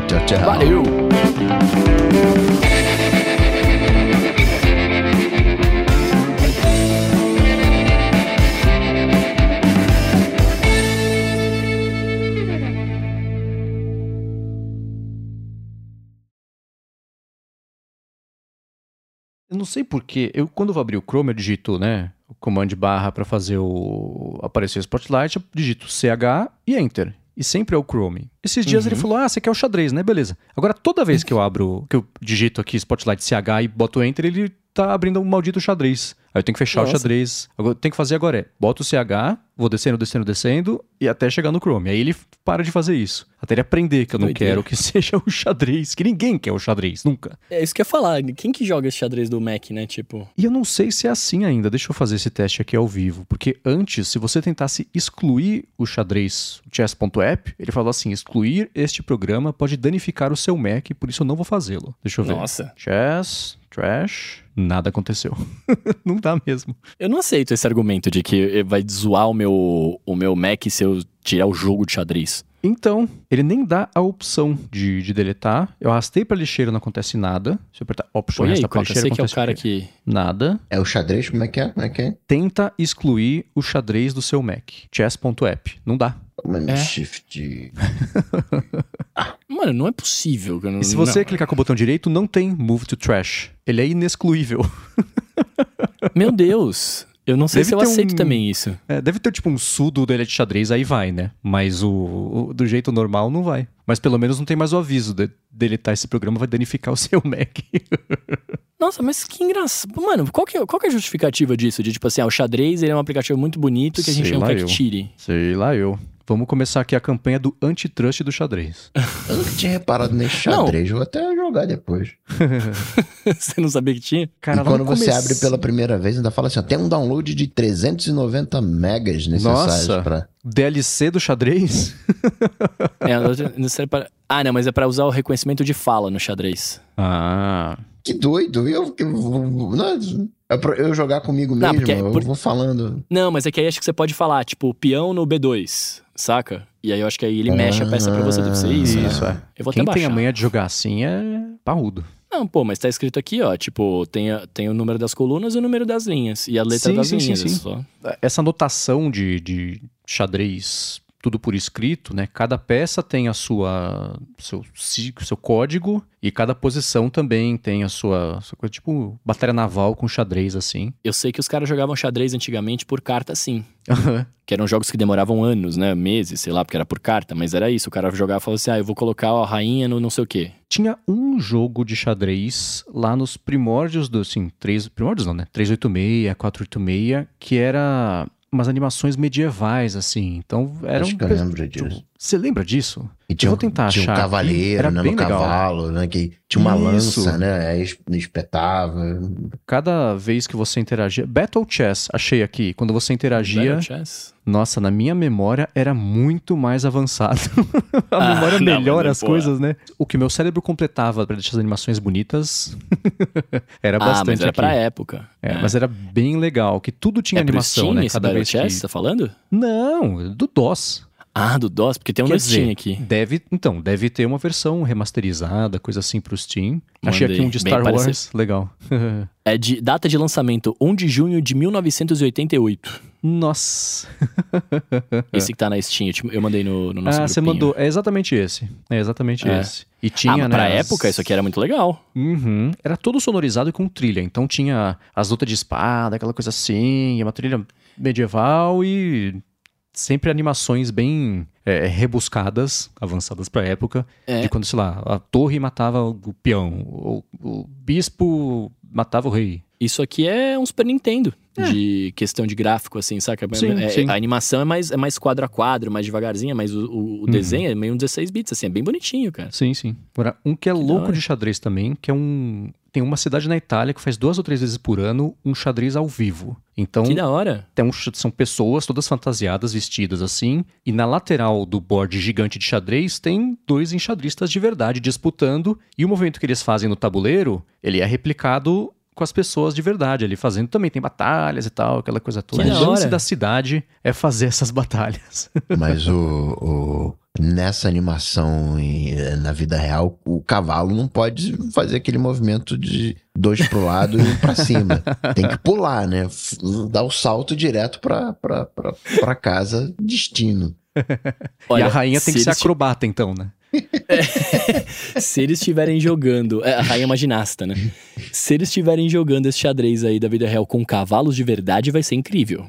tchau, tchau. Valeu! Não sei porquê. Eu, quando eu vou abrir o Chrome, eu digito, né? O command barra para fazer o aparecer o Spotlight, eu digito CH e Enter. E sempre é o Chrome. Esses dias ele falou: Ah, você quer o xadrez, né? Beleza. Agora, toda vez que eu abro, que eu digito aqui Spotlight CH e boto Enter, ele tá abrindo um maldito xadrez. Aí eu tenho que fechar Nossa. o xadrez. Agora, eu tenho que fazer agora é: boto o CH, vou descendo, descendo, descendo, e até chegar no Chrome. Aí ele para de fazer isso. Até ele aprender que eu não Doideira. quero que seja o xadrez, que ninguém quer o xadrez, nunca. É isso que eu ia falar, quem que joga esse xadrez do Mac, né? Tipo, E eu não sei se é assim ainda. Deixa eu fazer esse teste aqui ao vivo. Porque antes, se você tentasse excluir o xadrez o chess.app, ele falou assim: excluir este programa pode danificar o seu Mac, por isso eu não vou fazê-lo. Deixa eu ver. nossa. Chess, trash, nada aconteceu. não dá mesmo. Eu não aceito esse argumento de que vai zoar o meu, o meu Mac se eu tirar o jogo de xadrez. Então, ele nem dá a opção de, de deletar. Eu arrastei pra lixeira, não acontece nada. Se eu apertar Option, Põe aí, arrastar pra lixeira, que é o acontece cara que... Nada. É o xadrez? Como é que é? Como é que é? Tenta excluir o xadrez do seu Mac. Chess.app. Não dá. Mano, É. shift. Mano, não é possível. que eu não- E se você não. clicar com o botão direito, não tem Move to Trash. Ele é inexcluível. Meu Deus. Eu não sei Deve se eu aceito um- também isso. É, deve ter tipo um sudo dele de xadrez, aí vai, né? Mas o, o- do jeito normal não vai. Mas pelo menos não tem mais o aviso de deletar esse programa vai danificar o seu Mac. Nossa, mas que engraçado. Mano, qual que, é, qual que é a justificativa disso? De tipo assim, ah, o xadrez ele é um aplicativo muito bonito que a gente não quer eu. que tire. Sei lá eu. Vamos começar aqui a campanha do antitrust do xadrez. Eu nunca tinha reparado nesse xadrez, vou até jogar depois. você não sabia que tinha? Cara, e quando você abre pela primeira vez, ainda fala assim: ó, tem um download de 390 megas necessários Nossa. pra. DLC do xadrez? É, não serve pra- Ah, não, mas é pra usar o reconhecimento de fala no xadrez. Ah. Que doido. Eu, eu, não, é pra eu jogar comigo Não, mesmo, porque- eu por- vou falando. Não, mas é que aí acho que você pode falar, tipo, peão no B2, saca? E aí eu acho que aí ele mexe a peça pra você, deve ser isso, né? Isso, é. Eu vou Quem até tem a manha de jogar assim é parrudo. Não, pô, mas tá escrito aqui, ó, tipo, tem, a- tem o número das colunas e o número das linhas. E a letra Sim, das sim, sim, linhas. sim. Só. essa notação de, de xadrez tudo por escrito, né? Cada peça tem a sua seu seu código e cada posição também tem a sua, sua coisa tipo batalha naval com xadrez assim. Eu sei que os caras jogavam xadrez antigamente por carta sim. Que eram jogos que demoravam anos, né? Meses, sei lá, porque era por carta, mas era isso. O cara jogava e falava assim: ah, eu vou colocar a rainha no não sei o quê. Tinha um jogo de xadrez lá nos primórdios do, assim, três, primórdios não, né? 386, 486, que era umas animações medievais, assim. Então eram. Acho que eu lembro disso. Você lembra disso? E tinha, eu vou tentar tinha achar. um aqui. cavaleiro, né, no legal. cavalo, né? Que tinha uma Isso. lança, né? Aí es- espetava. Cada vez que você interagia. Battle Chess, achei aqui. Quando você interagia. Battle Chess? Nossa, na minha memória era muito mais avançado. a Ah, memória não, melhora mas, as coisas, né? O que meu cérebro completava pra deixar as animações bonitas era Ah, bastante mas era aqui. pra época. É, Mas era bem legal, que tudo tinha é animação, Steam né? esse Cada Battle vez Chess, que... tá falando? Não, do DOS. Ah, do DOS, porque tem um Quer no Steam aqui. Deve, então, deve ter uma versão remasterizada, coisa assim pro Steam. Achei aqui Mandei, um de Star Wars, parecido. legal. É de data de lançamento 1 de junho de 1988. Nossa. Esse que tá na Steam, eu, te- eu mandei no, no nosso ah, você grupinho. mandou. É exatamente esse. É exatamente É. esse. E tinha, ah, né? pra as- época isso aqui era muito legal. Uhum. Era todo sonorizado e com trilha. Então tinha as lutas de espada, aquela coisa assim, e uma trilha medieval e sempre animações bem é, rebuscadas, avançadas pra época, É. de quando, sei lá, a torre matava o peão, o, o bispo matava o rei. Isso aqui é um Super Nintendo de questão de gráfico, assim, saca? Sim, É- sim. A animação é mais, é mais quadro a quadro, mais devagarzinha, mas o, o- o desenho é meio um 16 bits, assim, é bem bonitinho, cara. Sim, sim. Agora, um que é da louco de xadrez também, que é um. Tem uma cidade na Itália que faz duas ou três vezes por ano um xadrez ao vivo. Então, Que da hora. tem um são pessoas todas fantasiadas, vestidas assim, e na lateral do board gigante de xadrez tem dois enxadristas de verdade disputando, e o movimento que eles fazem no tabuleiro, ele é replicado com as pessoas de verdade ali fazendo também tem batalhas e tal aquela coisa toda Que o da lance hora. da cidade é fazer essas batalhas Mas o, o- nessa animação e, eh, na vida real, o cavalo não pode fazer aquele movimento de dois pro lado e um pra cima. Tem que pular, né? Dar o salto direto pra, pra, pra, pra casa, destino. e a rainha tem se que ser acrobata então né Se eles estiverem jogando. É, a rainha é uma ginasta, né? Se eles estiverem jogando esse xadrez aí da vida real com cavalos de verdade, vai ser incrível.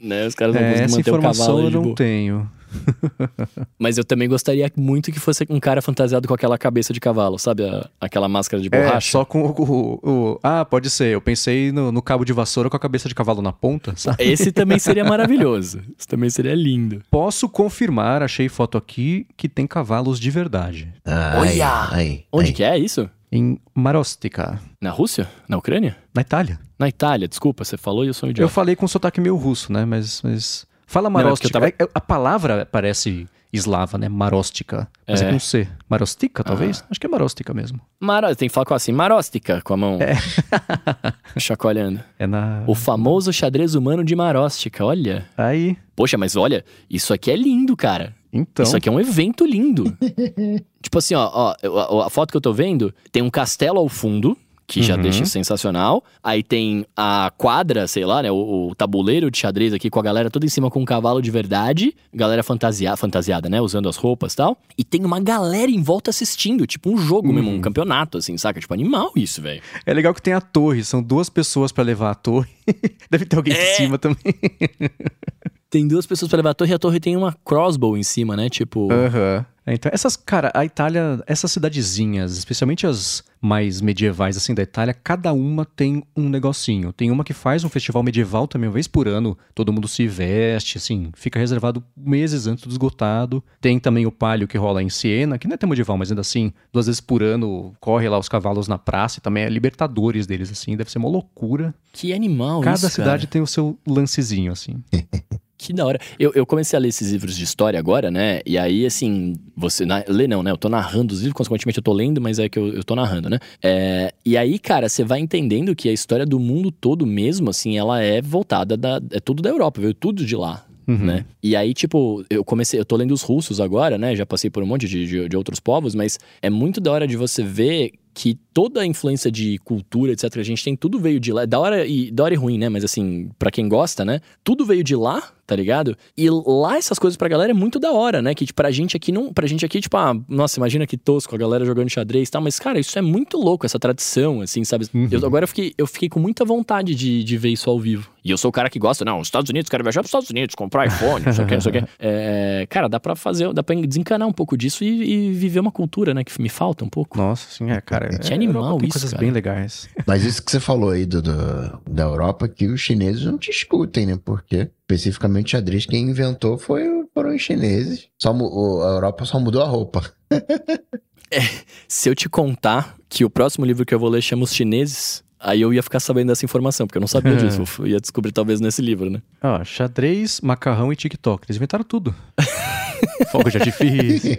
né? Os caras vão é, conseguir essa manter o informação cavalo eu não tenho Mas eu também gostaria muito que fosse um cara fantasiado com aquela cabeça de cavalo, sabe? A- aquela máscara de É, borracha. só com o, o- o- Ah, pode ser. Eu pensei no, no cabo de vassoura com a cabeça de cavalo na ponta, sabe? Esse também seria maravilhoso. Esse também seria lindo. Posso confirmar, achei foto aqui, que tem cavalos de verdade. Ah, Olha! Aí, Onde aí. que é isso? Em Marostica, Na Rússia? Na Ucrânia? na Itália. Na Itália, desculpa, você falou e eu sou um Eu idiota. falei com sotaque meio russo, né? Mas. mas... Fala é Marostica. eu tava- É- A palavra parece eslava, né? Marostica. Mas é, É. com C. Marostica, talvez? Acho que é Marostica mesmo. Maro... Tem que falar com assim, maróstica, com a mão chacoalhando. É na. O famoso xadrez humano de maróstica, olha. Aí. Poxa, mas olha, isso aqui é lindo, cara. Então. Isso aqui é um evento lindo. tipo assim, ó, ó, a, a foto que eu tô vendo tem um castelo ao fundo, que já Uhum. deixa sensacional. Aí tem a quadra, sei lá, né? O, o tabuleiro de xadrez aqui com a galera toda em cima com um cavalo de verdade. Galera fantasia, fantasiada, né? Usando as roupas e tal. E tem uma galera em volta assistindo, tipo um jogo mesmo, Uhum. um campeonato, assim, saca? Tipo, animal isso, velho. É legal que tem a torre. São duas pessoas pra levar a torre. Deve ter alguém É. em cima também. Tem duas pessoas pra levar a torre e a torre tem uma crossbow em cima, né? Tipo. Aham. É, Então, essas, cara, a Itália, essas cidadezinhas, especialmente as mais medievais, assim, da Itália, cada uma tem um negocinho. Tem uma que faz um festival medieval também, uma vez por ano, todo mundo se veste, assim, fica reservado meses antes do esgotado. Tem também o palio que rola em Siena, que não é tão medieval, mas ainda assim, duas vezes por ano, corre lá os cavalos na praça, e também é libertadores deles, assim, deve ser uma loucura. Que animal Cada isso, cidade cara. tem o seu lancezinho, assim. Que da hora. Eu, eu comecei a ler esses livros de história agora, né? E aí, assim, você. Na, lê não, né? Eu tô narrando os livros, consequentemente eu tô lendo, mas é que eu, eu tô narrando, né? É, e aí, cara, você vai entendendo que a história do mundo todo mesmo, assim, ela é voltada da. É tudo da Europa, veio tudo de lá. Uhum. Né? E aí, tipo, eu comecei, eu tô lendo os russos agora, né? Já passei por um monte de, de, de outros povos, mas é muito da hora de você ver que toda a influência de cultura, etc., a gente tem, tudo veio de lá. Da hora e, da hora e ruim, né? Mas assim, pra quem gosta, né? Tudo veio de lá, tá ligado? E lá essas coisas pra galera é muito da hora, né? Que tipo, pra gente aqui não. Pra gente aqui, tipo, ah, nossa, imagina que tosco, a galera jogando xadrez e tal. Mas, cara, isso é muito louco, essa tradição, assim, sabe? Uhum. Eu, agora eu fiquei, eu fiquei com muita vontade de, de ver isso ao vivo. E eu sou o cara que gosta, não, os Estados Unidos, quero viajar pros Estados Unidos, comprar iPhone, não sei o que, não sei o que. É, cara, dá pra fazer, dá pra desencanar um pouco disso e, e viver uma cultura, né? Que me falta um pouco. Nossa, sim, é, cara. Que é, animal isso, coisas cara. bem legais. Mas isso que você falou aí do, do- da Europa, que os chineses não te escutem, né? Porque especificamente xadrez, quem inventou foi, foram os chineses. Só, a Europa só mudou a roupa. É, se eu te contar que o próximo livro que eu vou ler chama Os Chineses, aí eu ia ficar sabendo dessa informação, porque eu não sabia disso. Eu ia descobrir talvez nesse livro, né? Ó, xadrez, macarrão e TikTok. Eles inventaram tudo. Fogo de artifício.